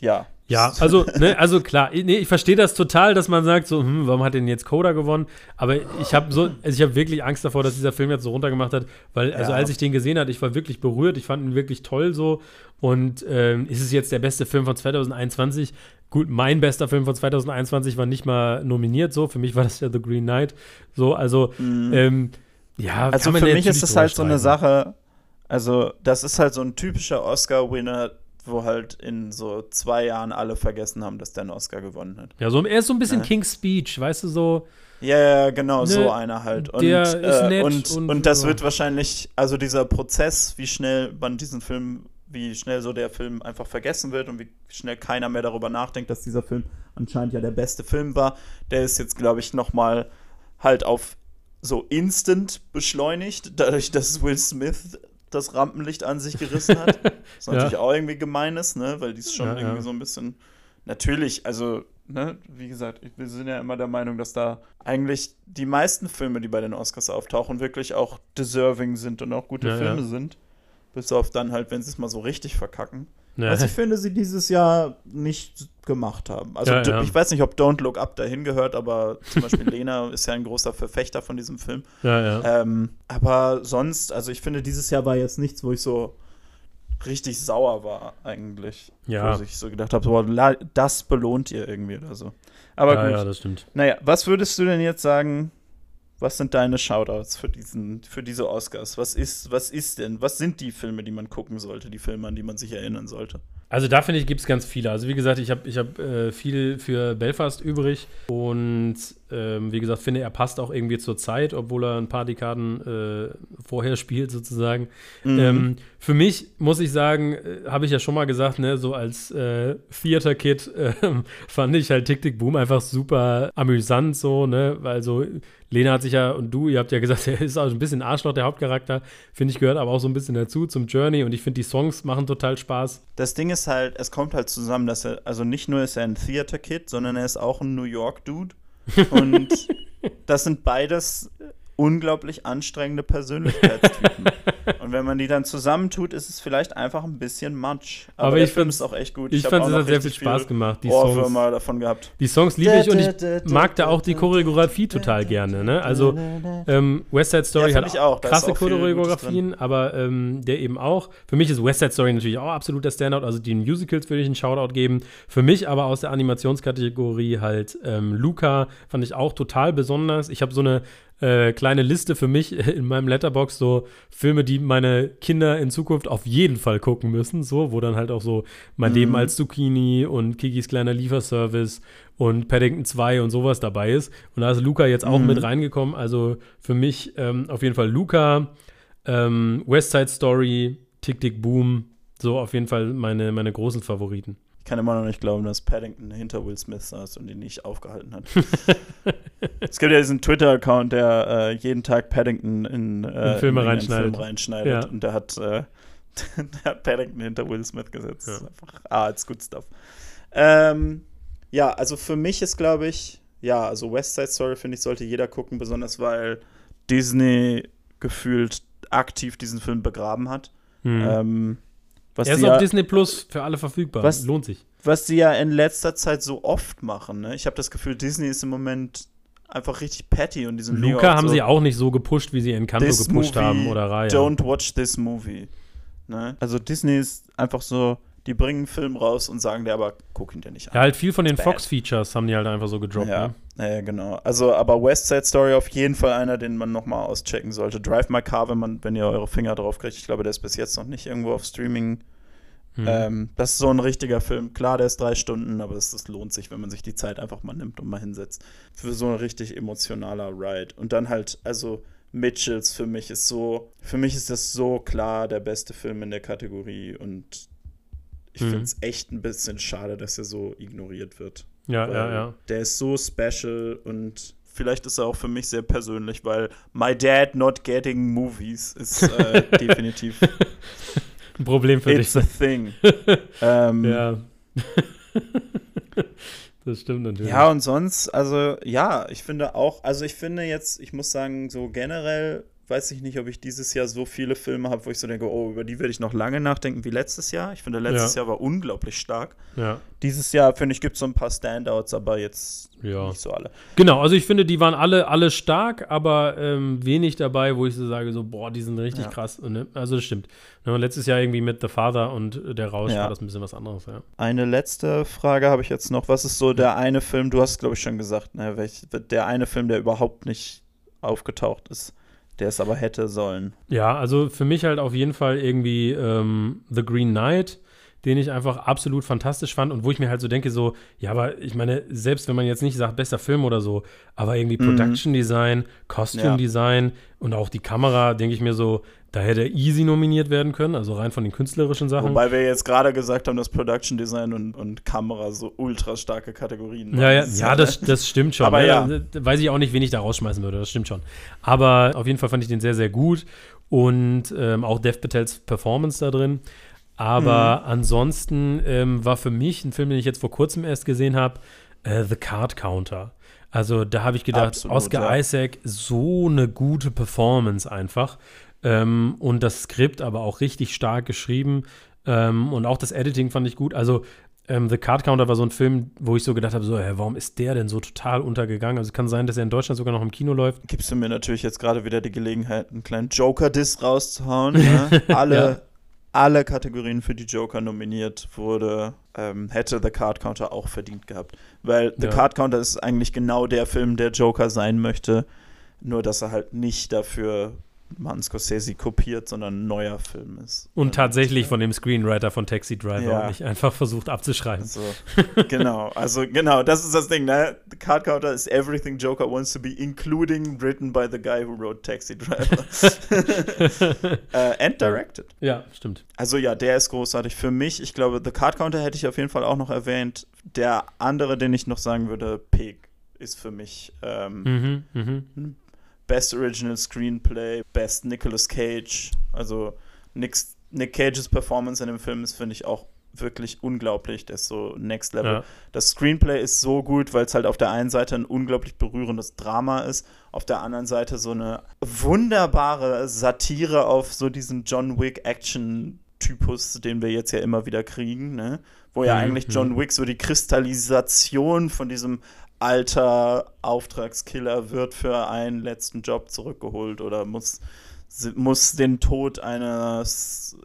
ja. Ja, also, ne, also klar, ich- nee, ich verstehe das total, dass man sagt, so, hm, warum hat denn jetzt Coda gewonnen? Aber ich habe so, also ich habe wirklich Angst davor, dass dieser Film jetzt so runtergemacht hat, weil, also Ja. als ich den gesehen hatte, ich war wirklich berührt, ich fand ihn wirklich toll so. Und ähm, ist es jetzt der beste Film von 2021? Gut, mein bester Film von 2021 war nicht mal nominiert, so. Für mich war das ja The Green Knight. So, also, ähm, ja, Also für mich ist das halt so eine. Sache, also das ist halt so ein typischer Oscar-Winner, wo halt in so zwei Jahren alle vergessen haben, dass der einen Oscar gewonnen hat. Ja, so, er ist so ein bisschen Ne? King's Speech, weißt du, so. Ja, ja, genau, Ne, so einer halt. Und, der ist äh, nett und, und- und, das ja. wird wahrscheinlich, also dieser Prozess, wie schnell man diesen Film, wie schnell so der Film einfach vergessen wird und wie schnell keiner mehr darüber nachdenkt, dass dieser Film anscheinend ja der beste Film war, der ist jetzt, glaube ich, noch mal halt auf so instant beschleunigt, dadurch, dass Will Smith das Rampenlicht an sich gerissen hat. Was Ja. natürlich auch irgendwie gemein ist, ne? Weil die ist schon Ja, irgendwie ja. so ein bisschen. Natürlich, also, ne, wie gesagt, wir sind ja immer der Meinung, dass da eigentlich die meisten Filme, die bei den Oscars auftauchen, wirklich auch deserving sind und auch gute Ja, Filme ja. sind. Bis auf dann halt, wenn sie es mal so richtig verkacken. Ja. Was ich finde, sie dieses Jahr nicht gemacht haben. Also Ja, ja. ich weiß nicht, ob Don't Look Up dahin gehört, aber zum Beispiel Lena ist ja ein großer Verfechter von diesem Film. ja, ja. Ähm, aber sonst, also ich finde, dieses Jahr war jetzt nichts, wo ich so richtig sauer war eigentlich. Ja. Wo ich so gedacht habe, so, das belohnt ihr irgendwie oder so. Aber gut. ja, das stimmt. Naja, was würdest du denn jetzt sagen, was sind deine Shoutouts für, diesen, für diese Oscars? Was ist, was ist denn, was sind die Filme, die man gucken sollte, die Filme, an die man sich erinnern sollte? Also da finde ich, gibt es ganz viele. Also wie gesagt, ich habe ich hab, äh, viel für Belfast übrig und ähm, wie gesagt, finde, er passt auch irgendwie zur Zeit, obwohl er ein paar Dekaden äh, vorher spielt sozusagen. Mhm. Ähm, für mich muss ich sagen, äh, habe ich ja schon mal gesagt, ne, so als äh, Theater-Kid äh, fand ich halt Tick Tick Boom einfach super amüsant so, ne, weil so Lena hat sich ja und du, ihr habt ja gesagt, er ist auch ein bisschen Arschloch, der Hauptcharakter, finde ich, gehört aber auch so ein bisschen dazu zum Journey und ich finde, die Songs machen total Spaß. Das Ding ist halt, es kommt halt zusammen, dass er, also nicht nur ist er ein Theater-Kid, sondern er ist auch ein New York-Dude. Und das sind beides unglaublich anstrengende Persönlichkeitstypen. Und wenn man die dann zusammentut, ist es vielleicht einfach ein bisschen Matsch. Aber, Aber ich Film find's- ist auch echt gut. Ich hab fand, auch es hat sehr viel Spaß gemacht, die Songs. Davon gehabt. Die Songs liebe ich und ich mag da auch die Choreografie total gerne. Ne? Also ähm, West Side Story Ja, hat ich auch. Krasse auch Choreografien, aber ähm, der eben auch. Für mich ist West Side Story natürlich auch absolut der Standout. Also die Musicals würde ich einen Shoutout geben. Für mich aber aus der Animationskategorie halt ähm, Luca fand ich auch total besonders. Ich habe so eine äh, kleine Liste für mich in meinem Letterbox so Filme, die meine Kinder in Zukunft auf jeden Fall gucken müssen, so, wo dann halt auch so mein Mhm. Leben als Zucchini und Kikis kleiner Lieferservice und Paddington 2 und sowas dabei ist. Und da ist Luca jetzt auch Mhm. mit reingekommen. Also für mich ähm, auf jeden Fall Luca, ähm, West Side Story, Tick Tick Boom, so auf jeden Fall meine, meine großen Favoriten. Ich kann immer noch nicht glauben, dass Paddington hinter Will Smith saß und ihn nicht aufgehalten hat. es gibt ja diesen Twitter-Account, der äh, jeden Tag Paddington in, äh, In Filme irgendeinen reinschneidet. Film reinschneidet. Ja. Und der hat, äh, der hat Paddington hinter Will Smith gesetzt. Ja. Einfach, ah, it's good stuff. Ähm, ja, also für mich ist, glaube ich, ja, also West Side Story, finde ich, sollte jeder gucken, besonders weil Disney gefühlt aktiv diesen Film begraben hat. Hm. Ähm, was er ist auf ja- Disney Plus für alle verfügbar. Was- Lohnt sich. was sie ja in letzter Zeit so oft machen. Ne? Ich habe das Gefühl, Disney ist im Moment einfach richtig petty und die sind mega Luca haben so, sie auch nicht so gepusht, wie sie Encanto This gepusht movie, haben oder Raya. Don't watch this movie. Ne? Also Disney ist einfach so, die bringen einen Film raus und sagen dir aber, guck ihn dir nicht Ja, an. halt viel von den. Fox-Features haben die halt einfach so gedroppt. Ja, Ne? Ja, genau. Also, aber West Side Story auf jeden Fall einer, den man nochmal auschecken sollte. Drive My Car, wenn, man, wenn ihr eure Finger drauf kriegt. Ich glaube, der ist bis jetzt noch nicht irgendwo auf Streaming. Hm. Ähm, das ist so ein richtiger Film. Klar, der ist drei Stunden, aber es das lohnt sich, wenn man sich die Zeit einfach mal nimmt und mal hinsetzt. Für so ein richtig emotionaler Ride. Und dann halt, also Mitchells für mich ist so, für mich ist das so klar der beste Film in der Kategorie und ich Mhm. finde es echt ein bisschen schade, dass er so ignoriert wird. Ja, ja, ja. Der ist so special und vielleicht ist er auch für mich sehr persönlich, weil My Dad Not Getting Movies ist äh, definitiv Ein Problem für It's dich. a thing. ähm, ja. Ja. das stimmt natürlich. und sonst, also ja, ich finde auch, also ich finde jetzt, ich muss sagen, so generell weiß ich nicht, ob ich dieses Jahr so viele Filme habe, wo ich so denke, oh, über die werde ich noch lange nachdenken wie letztes Jahr. Ich finde, letztes Ja. Jahr war unglaublich stark. ja. Dieses Jahr, finde ich, gibt es so ein paar Standouts, aber jetzt Ja. nicht so alle. Genau, also ich finde, die waren alle, alle stark, aber ähm, wenig dabei, wo ich so sage, so, boah, die sind richtig krass. Ne? Also das stimmt. Ne, letztes Jahr irgendwie mit The Father und äh, der Rausch war das ein bisschen was anderes, ja. Eine letzte Frage habe ich jetzt noch. Was ist so der eine Film, du hast, glaube ich, schon gesagt, ne, welch, der eine Film, der überhaupt nicht aufgetaucht ist, der es aber hätte sollen. Ja, also für mich halt auf jeden Fall irgendwie ähm, The Green Knight, den ich einfach absolut fantastisch fand und wo ich mir halt so denke, so, ja, aber ich meine, selbst wenn man jetzt nicht sagt, bester Film oder so, aber irgendwie Mhm. Production Design, Costume Design und auch die Kamera, denke ich mir so, da hätte er easy nominiert werden können, also rein von den künstlerischen Sachen. Wobei wir jetzt gerade gesagt haben, dass Production Design und, und Kamera so ultra starke Kategorien Ja, ja, ja Jahr, das, das stimmt schon. Aber ne? ja. Weiß ich auch nicht, wen ich da rausschmeißen würde, das stimmt schon. Aber auf jeden Fall fand ich den sehr, sehr gut. Und ähm, auch Dev Patels Performance da drin. Aber Mhm. ansonsten ähm, war für mich ein Film, den ich jetzt vor kurzem erst gesehen habe, äh, The Card Counter. Also da habe ich gedacht, Absolut, Oscar ja. Isaac, so eine gute Performance einfach. Ähm, und das Skript aber auch richtig stark geschrieben. Ähm, und auch das Editing fand ich gut. Also ähm, The Card Counter war so ein Film, wo ich so gedacht habe, so, hä, warum ist der denn so total untergegangen? Also kann sein, dass er in Deutschland sogar noch im Kino läuft. Gibst du mir natürlich jetzt gerade wieder die Gelegenheit, einen kleinen Joker-Diss rauszuhauen. Ne? Alle, Ja. alle Kategorien für die Joker nominiert wurde, ähm, hätte The Card Counter auch verdient gehabt. Weil The Ja. Card Counter ist eigentlich genau der Film, der Joker sein möchte. Nur, dass er halt nicht dafür Martin Scorsese kopiert, sondern ein neuer Film ist. Und tatsächlich von dem Screenwriter von Taxi Driver Ja. und nicht einfach versucht abzuschreiben. Also, genau, also genau, das ist das Ding, ne? The Card Counter is everything Joker wants to be, including written by the guy who wrote Taxi Driver. äh, and directed. Ja, stimmt. Also ja, der ist großartig für mich. Ich glaube, The Card Counter hätte ich auf jeden Fall auch noch erwähnt. Der andere, den ich noch sagen würde, Pig, ist für mich ähm, Mhm, mhm. Best Original Screenplay, Best Nicolas Cage. Also Nick, Nick Cages Performance in dem Film ist, finde ich, auch wirklich unglaublich. Der ist so next level. Ja. Das Screenplay ist so gut, weil es halt auf der einen Seite ein unglaublich berührendes Drama ist, auf der anderen Seite so eine wunderbare Satire auf so diesen John Wick Action Typus, den wir jetzt ja immer wieder kriegen, ne? Wo ja Mhm, eigentlich mhm. John Wick so die Kristallisation von diesem alter Auftragskiller wird für einen letzten Job zurückgeholt oder muss muss den Tod eines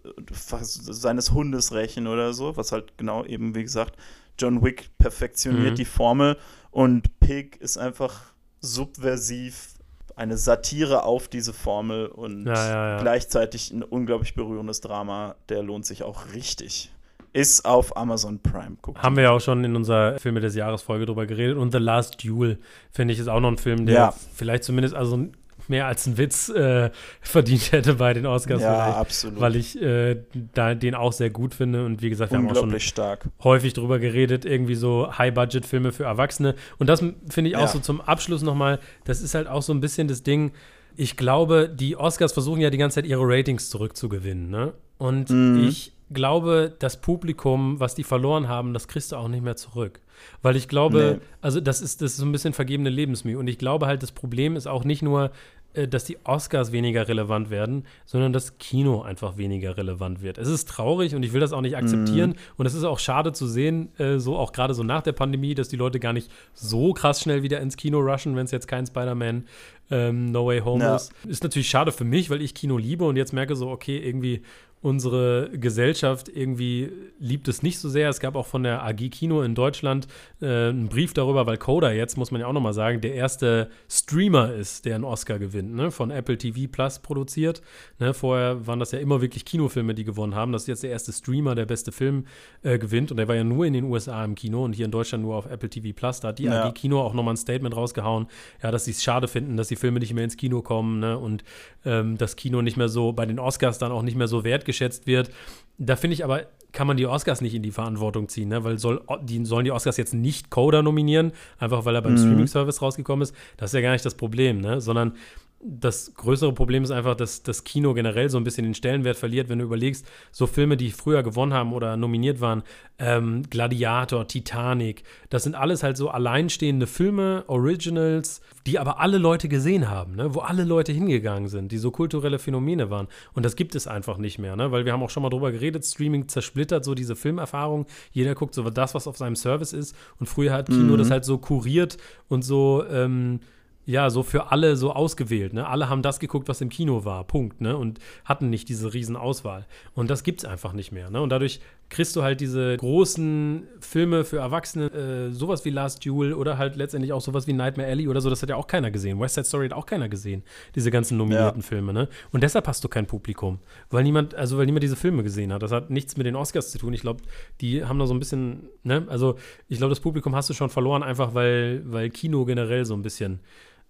seines Hundes rächen oder so, was halt genau eben wie gesagt John Wick perfektioniert Mhm. die Formel und Pig ist einfach subversiv eine Satire auf diese Formel und Ja, ja, ja. gleichzeitig ein unglaublich berührendes Drama, der lohnt sich auch richtig. Ist auf Amazon Prime. Guckt Haben wir ja auch schon in unserer Filme des Jahres Folge drüber geredet. Und The Last Duel, finde ich, ist auch noch ein Film, der Ja. vielleicht zumindest also mehr als einen Witz äh, verdient hätte bei den Oscars ja, absolut. Weil ich äh, da, den auch sehr gut finde. Und wie gesagt, wir haben auch schon stark. häufig drüber geredet, irgendwie so High-Budget-Filme für Erwachsene. Und das finde ich auch Ja. so zum Abschluss nochmal, das ist halt auch so ein bisschen das Ding, ich glaube, die Oscars versuchen ja die ganze Zeit ihre Ratings zurückzugewinnen, ne? Und Mhm. ich glaube, das Publikum, was die verloren haben, das kriegst du auch nicht mehr zurück. Weil ich glaube, Nee. also das ist, das ist so ein bisschen vergebene Lebensmühe. Und ich glaube halt, das Problem ist auch nicht nur, äh, dass die Oscars weniger relevant werden, sondern das Kino einfach weniger relevant wird. Es ist traurig und ich will das auch nicht akzeptieren. Und es ist auch schade zu sehen, äh, so auch gerade so nach der Pandemie, dass die Leute gar nicht so krass schnell wieder ins Kino rushen, wenn es jetzt kein Spider-Man ähm, No Way Home Ja. ist. Ist natürlich schade für mich, weil ich Kino liebe und jetzt merke so, okay, irgendwie unsere Gesellschaft irgendwie liebt es nicht so sehr. Es gab auch von der AG Kino in Deutschland äh, einen Brief darüber, weil Coda jetzt, muss man ja auch nochmal sagen, der erste Streamer ist, der einen Oscar gewinnt, ne? von Apple TV Plus produziert. Ne? Vorher waren das ja immer wirklich Kinofilme, die gewonnen haben. Das ist jetzt der erste Streamer, der beste Film äh, gewinnt und der war ja nur in den USA im Kino und hier in Deutschland nur auf Apple TV Plus. Da hat die Ja. AG Kino auch nochmal ein Statement rausgehauen, ja, dass sie es schade finden, dass die Filme nicht mehr ins Kino kommen ne? und ähm, das Kino nicht mehr so bei den Oscars dann auch nicht mehr so wertgeschätzt wird. Da finde ich aber, kann man die Oscars nicht in die Verantwortung ziehen, ne? weil soll, die, sollen die Oscars jetzt nicht Coda nominieren, einfach weil er beim Mhm. Streaming-Service rausgekommen ist. Das ist ja gar nicht das Problem, ne? sondern das größere Problem ist einfach, dass das Kino generell so ein bisschen den Stellenwert verliert, wenn du überlegst, so Filme, die früher gewonnen haben oder nominiert waren, ähm, Gladiator, Titanic, das sind alles halt so alleinstehende Filme, Originals, die aber alle Leute gesehen haben, ne? wo alle Leute hingegangen sind, die so kulturelle Phänomene waren. Und das gibt es einfach nicht mehr, ne? weil wir haben auch schon mal drüber geredet, Streaming zersplittert so diese Filmerfahrung. Jeder guckt so das, was auf seinem Service ist. Und früher hat Kino Mhm. das halt so kuriert und so ähm, ja, so für alle so ausgewählt, ne? Alle haben das geguckt, was im Kino war, Punkt, ne? Und hatten nicht diese riesen Auswahl. Und das gibt's einfach nicht mehr, ne? Und dadurch kriegst du halt diese großen Filme für Erwachsene, äh, sowas wie Last Duel oder halt letztendlich auch sowas wie Nightmare Alley oder so, das hat ja auch keiner gesehen. West Side Story hat auch keiner gesehen, diese ganzen nominierten Filme, ne? Und deshalb hast du kein Publikum, weil niemand, also weil niemand diese Filme gesehen hat. Das hat nichts mit den Oscars zu tun. Ich glaube, die haben da so ein bisschen, ne? Also ich glaube, das Publikum hast du schon verloren, einfach weil, weil Kino generell so ein bisschen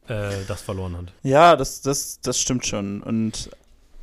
äh, das verloren hat. Ja, das, das, das stimmt schon. Und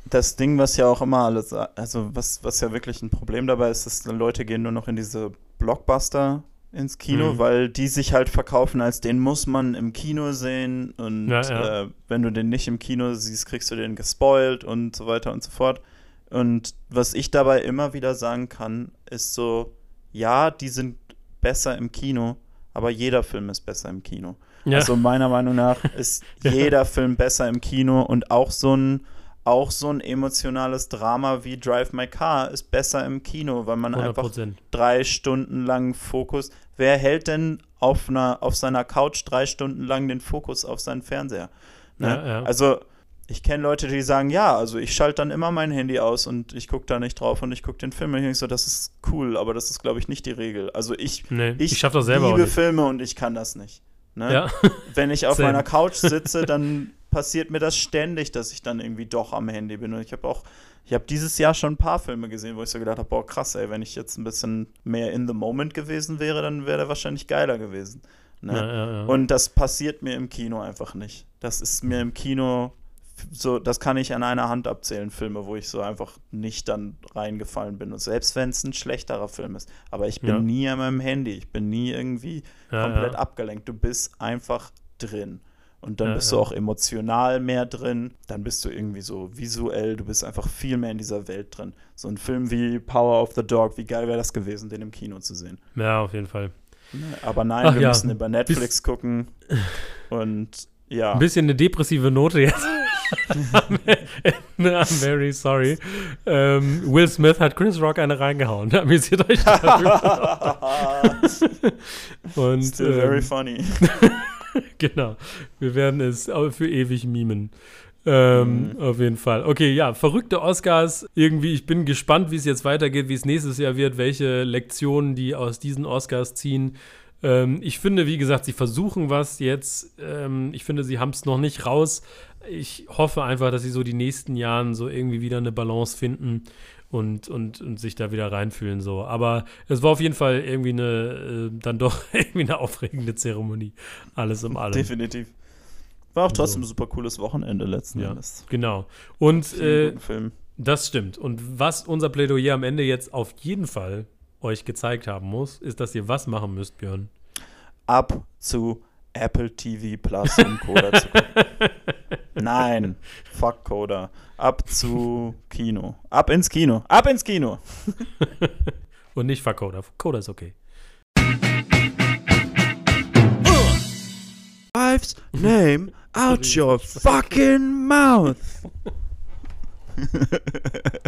das Ding, was ja auch immer alles, also was, was ja wirklich ein Problem dabei ist, ist, Leute gehen nur noch in diese Blockbuster ins Kino, Mhm. weil die sich halt verkaufen, als den muss man im Kino sehen und Ja, ja. Äh, wenn du den nicht im Kino siehst, kriegst du den gespoilt und so weiter und so fort. Und was ich dabei immer wieder sagen kann, ist so, ja, die sind besser im Kino, aber jeder Film ist besser im Kino. Ja. Also meiner Meinung nach ist Ja. jeder Film besser im Kino und auch so ein auch so ein emotionales Drama wie Drive My Car ist besser im Kino, weil man 100 einfach Prozent. drei Stunden lang Fokus. Wer hält denn auf einer auf seiner Couch drei Stunden lang den Fokus auf seinen Fernseher? Ne? Ja, ja. Also ich kenne Leute, die sagen, ja, also ich schalte dann immer mein Handy aus und ich gucke da nicht drauf und ich gucke den Film und ich denke so, das ist cool, aber das ist, glaube ich, nicht die Regel. Also ich, Nee, ich, ich das selber liebe. Filme und ich kann das nicht. Ne? Ja. Wenn ich auf Same. meiner Couch sitze, dann passiert mir das ständig, dass ich dann irgendwie doch am Handy bin. Und ich habe auch, ich habe dieses Jahr schon ein paar Filme gesehen, wo ich so gedacht habe, boah, krass, ey, wenn ich jetzt ein bisschen mehr in the moment gewesen wäre, dann wäre der wahrscheinlich geiler gewesen. Ne? Ja, ja. Und das passiert mir im Kino einfach nicht. Das ist mir im Kino so, das kann ich an einer Hand abzählen, Filme, wo ich so einfach nicht dann reingefallen bin. Und selbst wenn es ein schlechterer Film ist. Aber ich bin Ja. nie an meinem Handy. Ich bin nie irgendwie Ja, komplett ja. abgelenkt. Du bist einfach drin. Und dann bist du auch emotional mehr drin. Dann bist du irgendwie so visuell. Du bist einfach viel mehr in dieser Welt drin. So ein Film wie Power of the Dog, wie geil wäre das gewesen, den im Kino zu sehen. ja, auf jeden Fall. Ne? Aber nein, Ach wir müssen über Netflix gucken. Und ja. Ein bisschen eine depressive Note jetzt. I'm very sorry. Ähm, Will Smith hat Chris Rock eine reingehauen. Amüsiert euch darüber. Und Still very ähm, funny. genau, wir werden es für ewig mimen. Ähm, Mhm. Auf jeden Fall. Okay, ja, verrückte Oscars. Irgendwie, ich bin gespannt, wie es jetzt weitergeht, wie es nächstes Jahr wird, welche Lektionen die aus diesen Oscars ziehen. Ähm, ich finde, wie gesagt, sie versuchen was jetzt. Ähm, ich finde, sie haben es noch nicht raus. Ich hoffe einfach, dass sie so die nächsten Jahren so irgendwie wieder eine Balance finden und, und, und sich da wieder reinfühlen. So. Aber es war auf jeden Fall irgendwie eine, äh, dann doch irgendwie eine aufregende Zeremonie. Alles im allem. Definitiv. War auch trotzdem So. ein super cooles Wochenende letzten Ja. Endes. Genau. Und äh. Das stimmt. Und was unser Plädoyer am Ende jetzt auf jeden Fall euch gezeigt haben muss, ist, dass ihr was machen müsst, Björn. Ab zu Apple TV Plus und Coda zu gucken. Nein, fuck Coda. Ab zu Kino. Ab ins Kino. Ab ins Kino. Und nicht fuck Coda. Coda ist okay. Wife's name out your fucking mouth.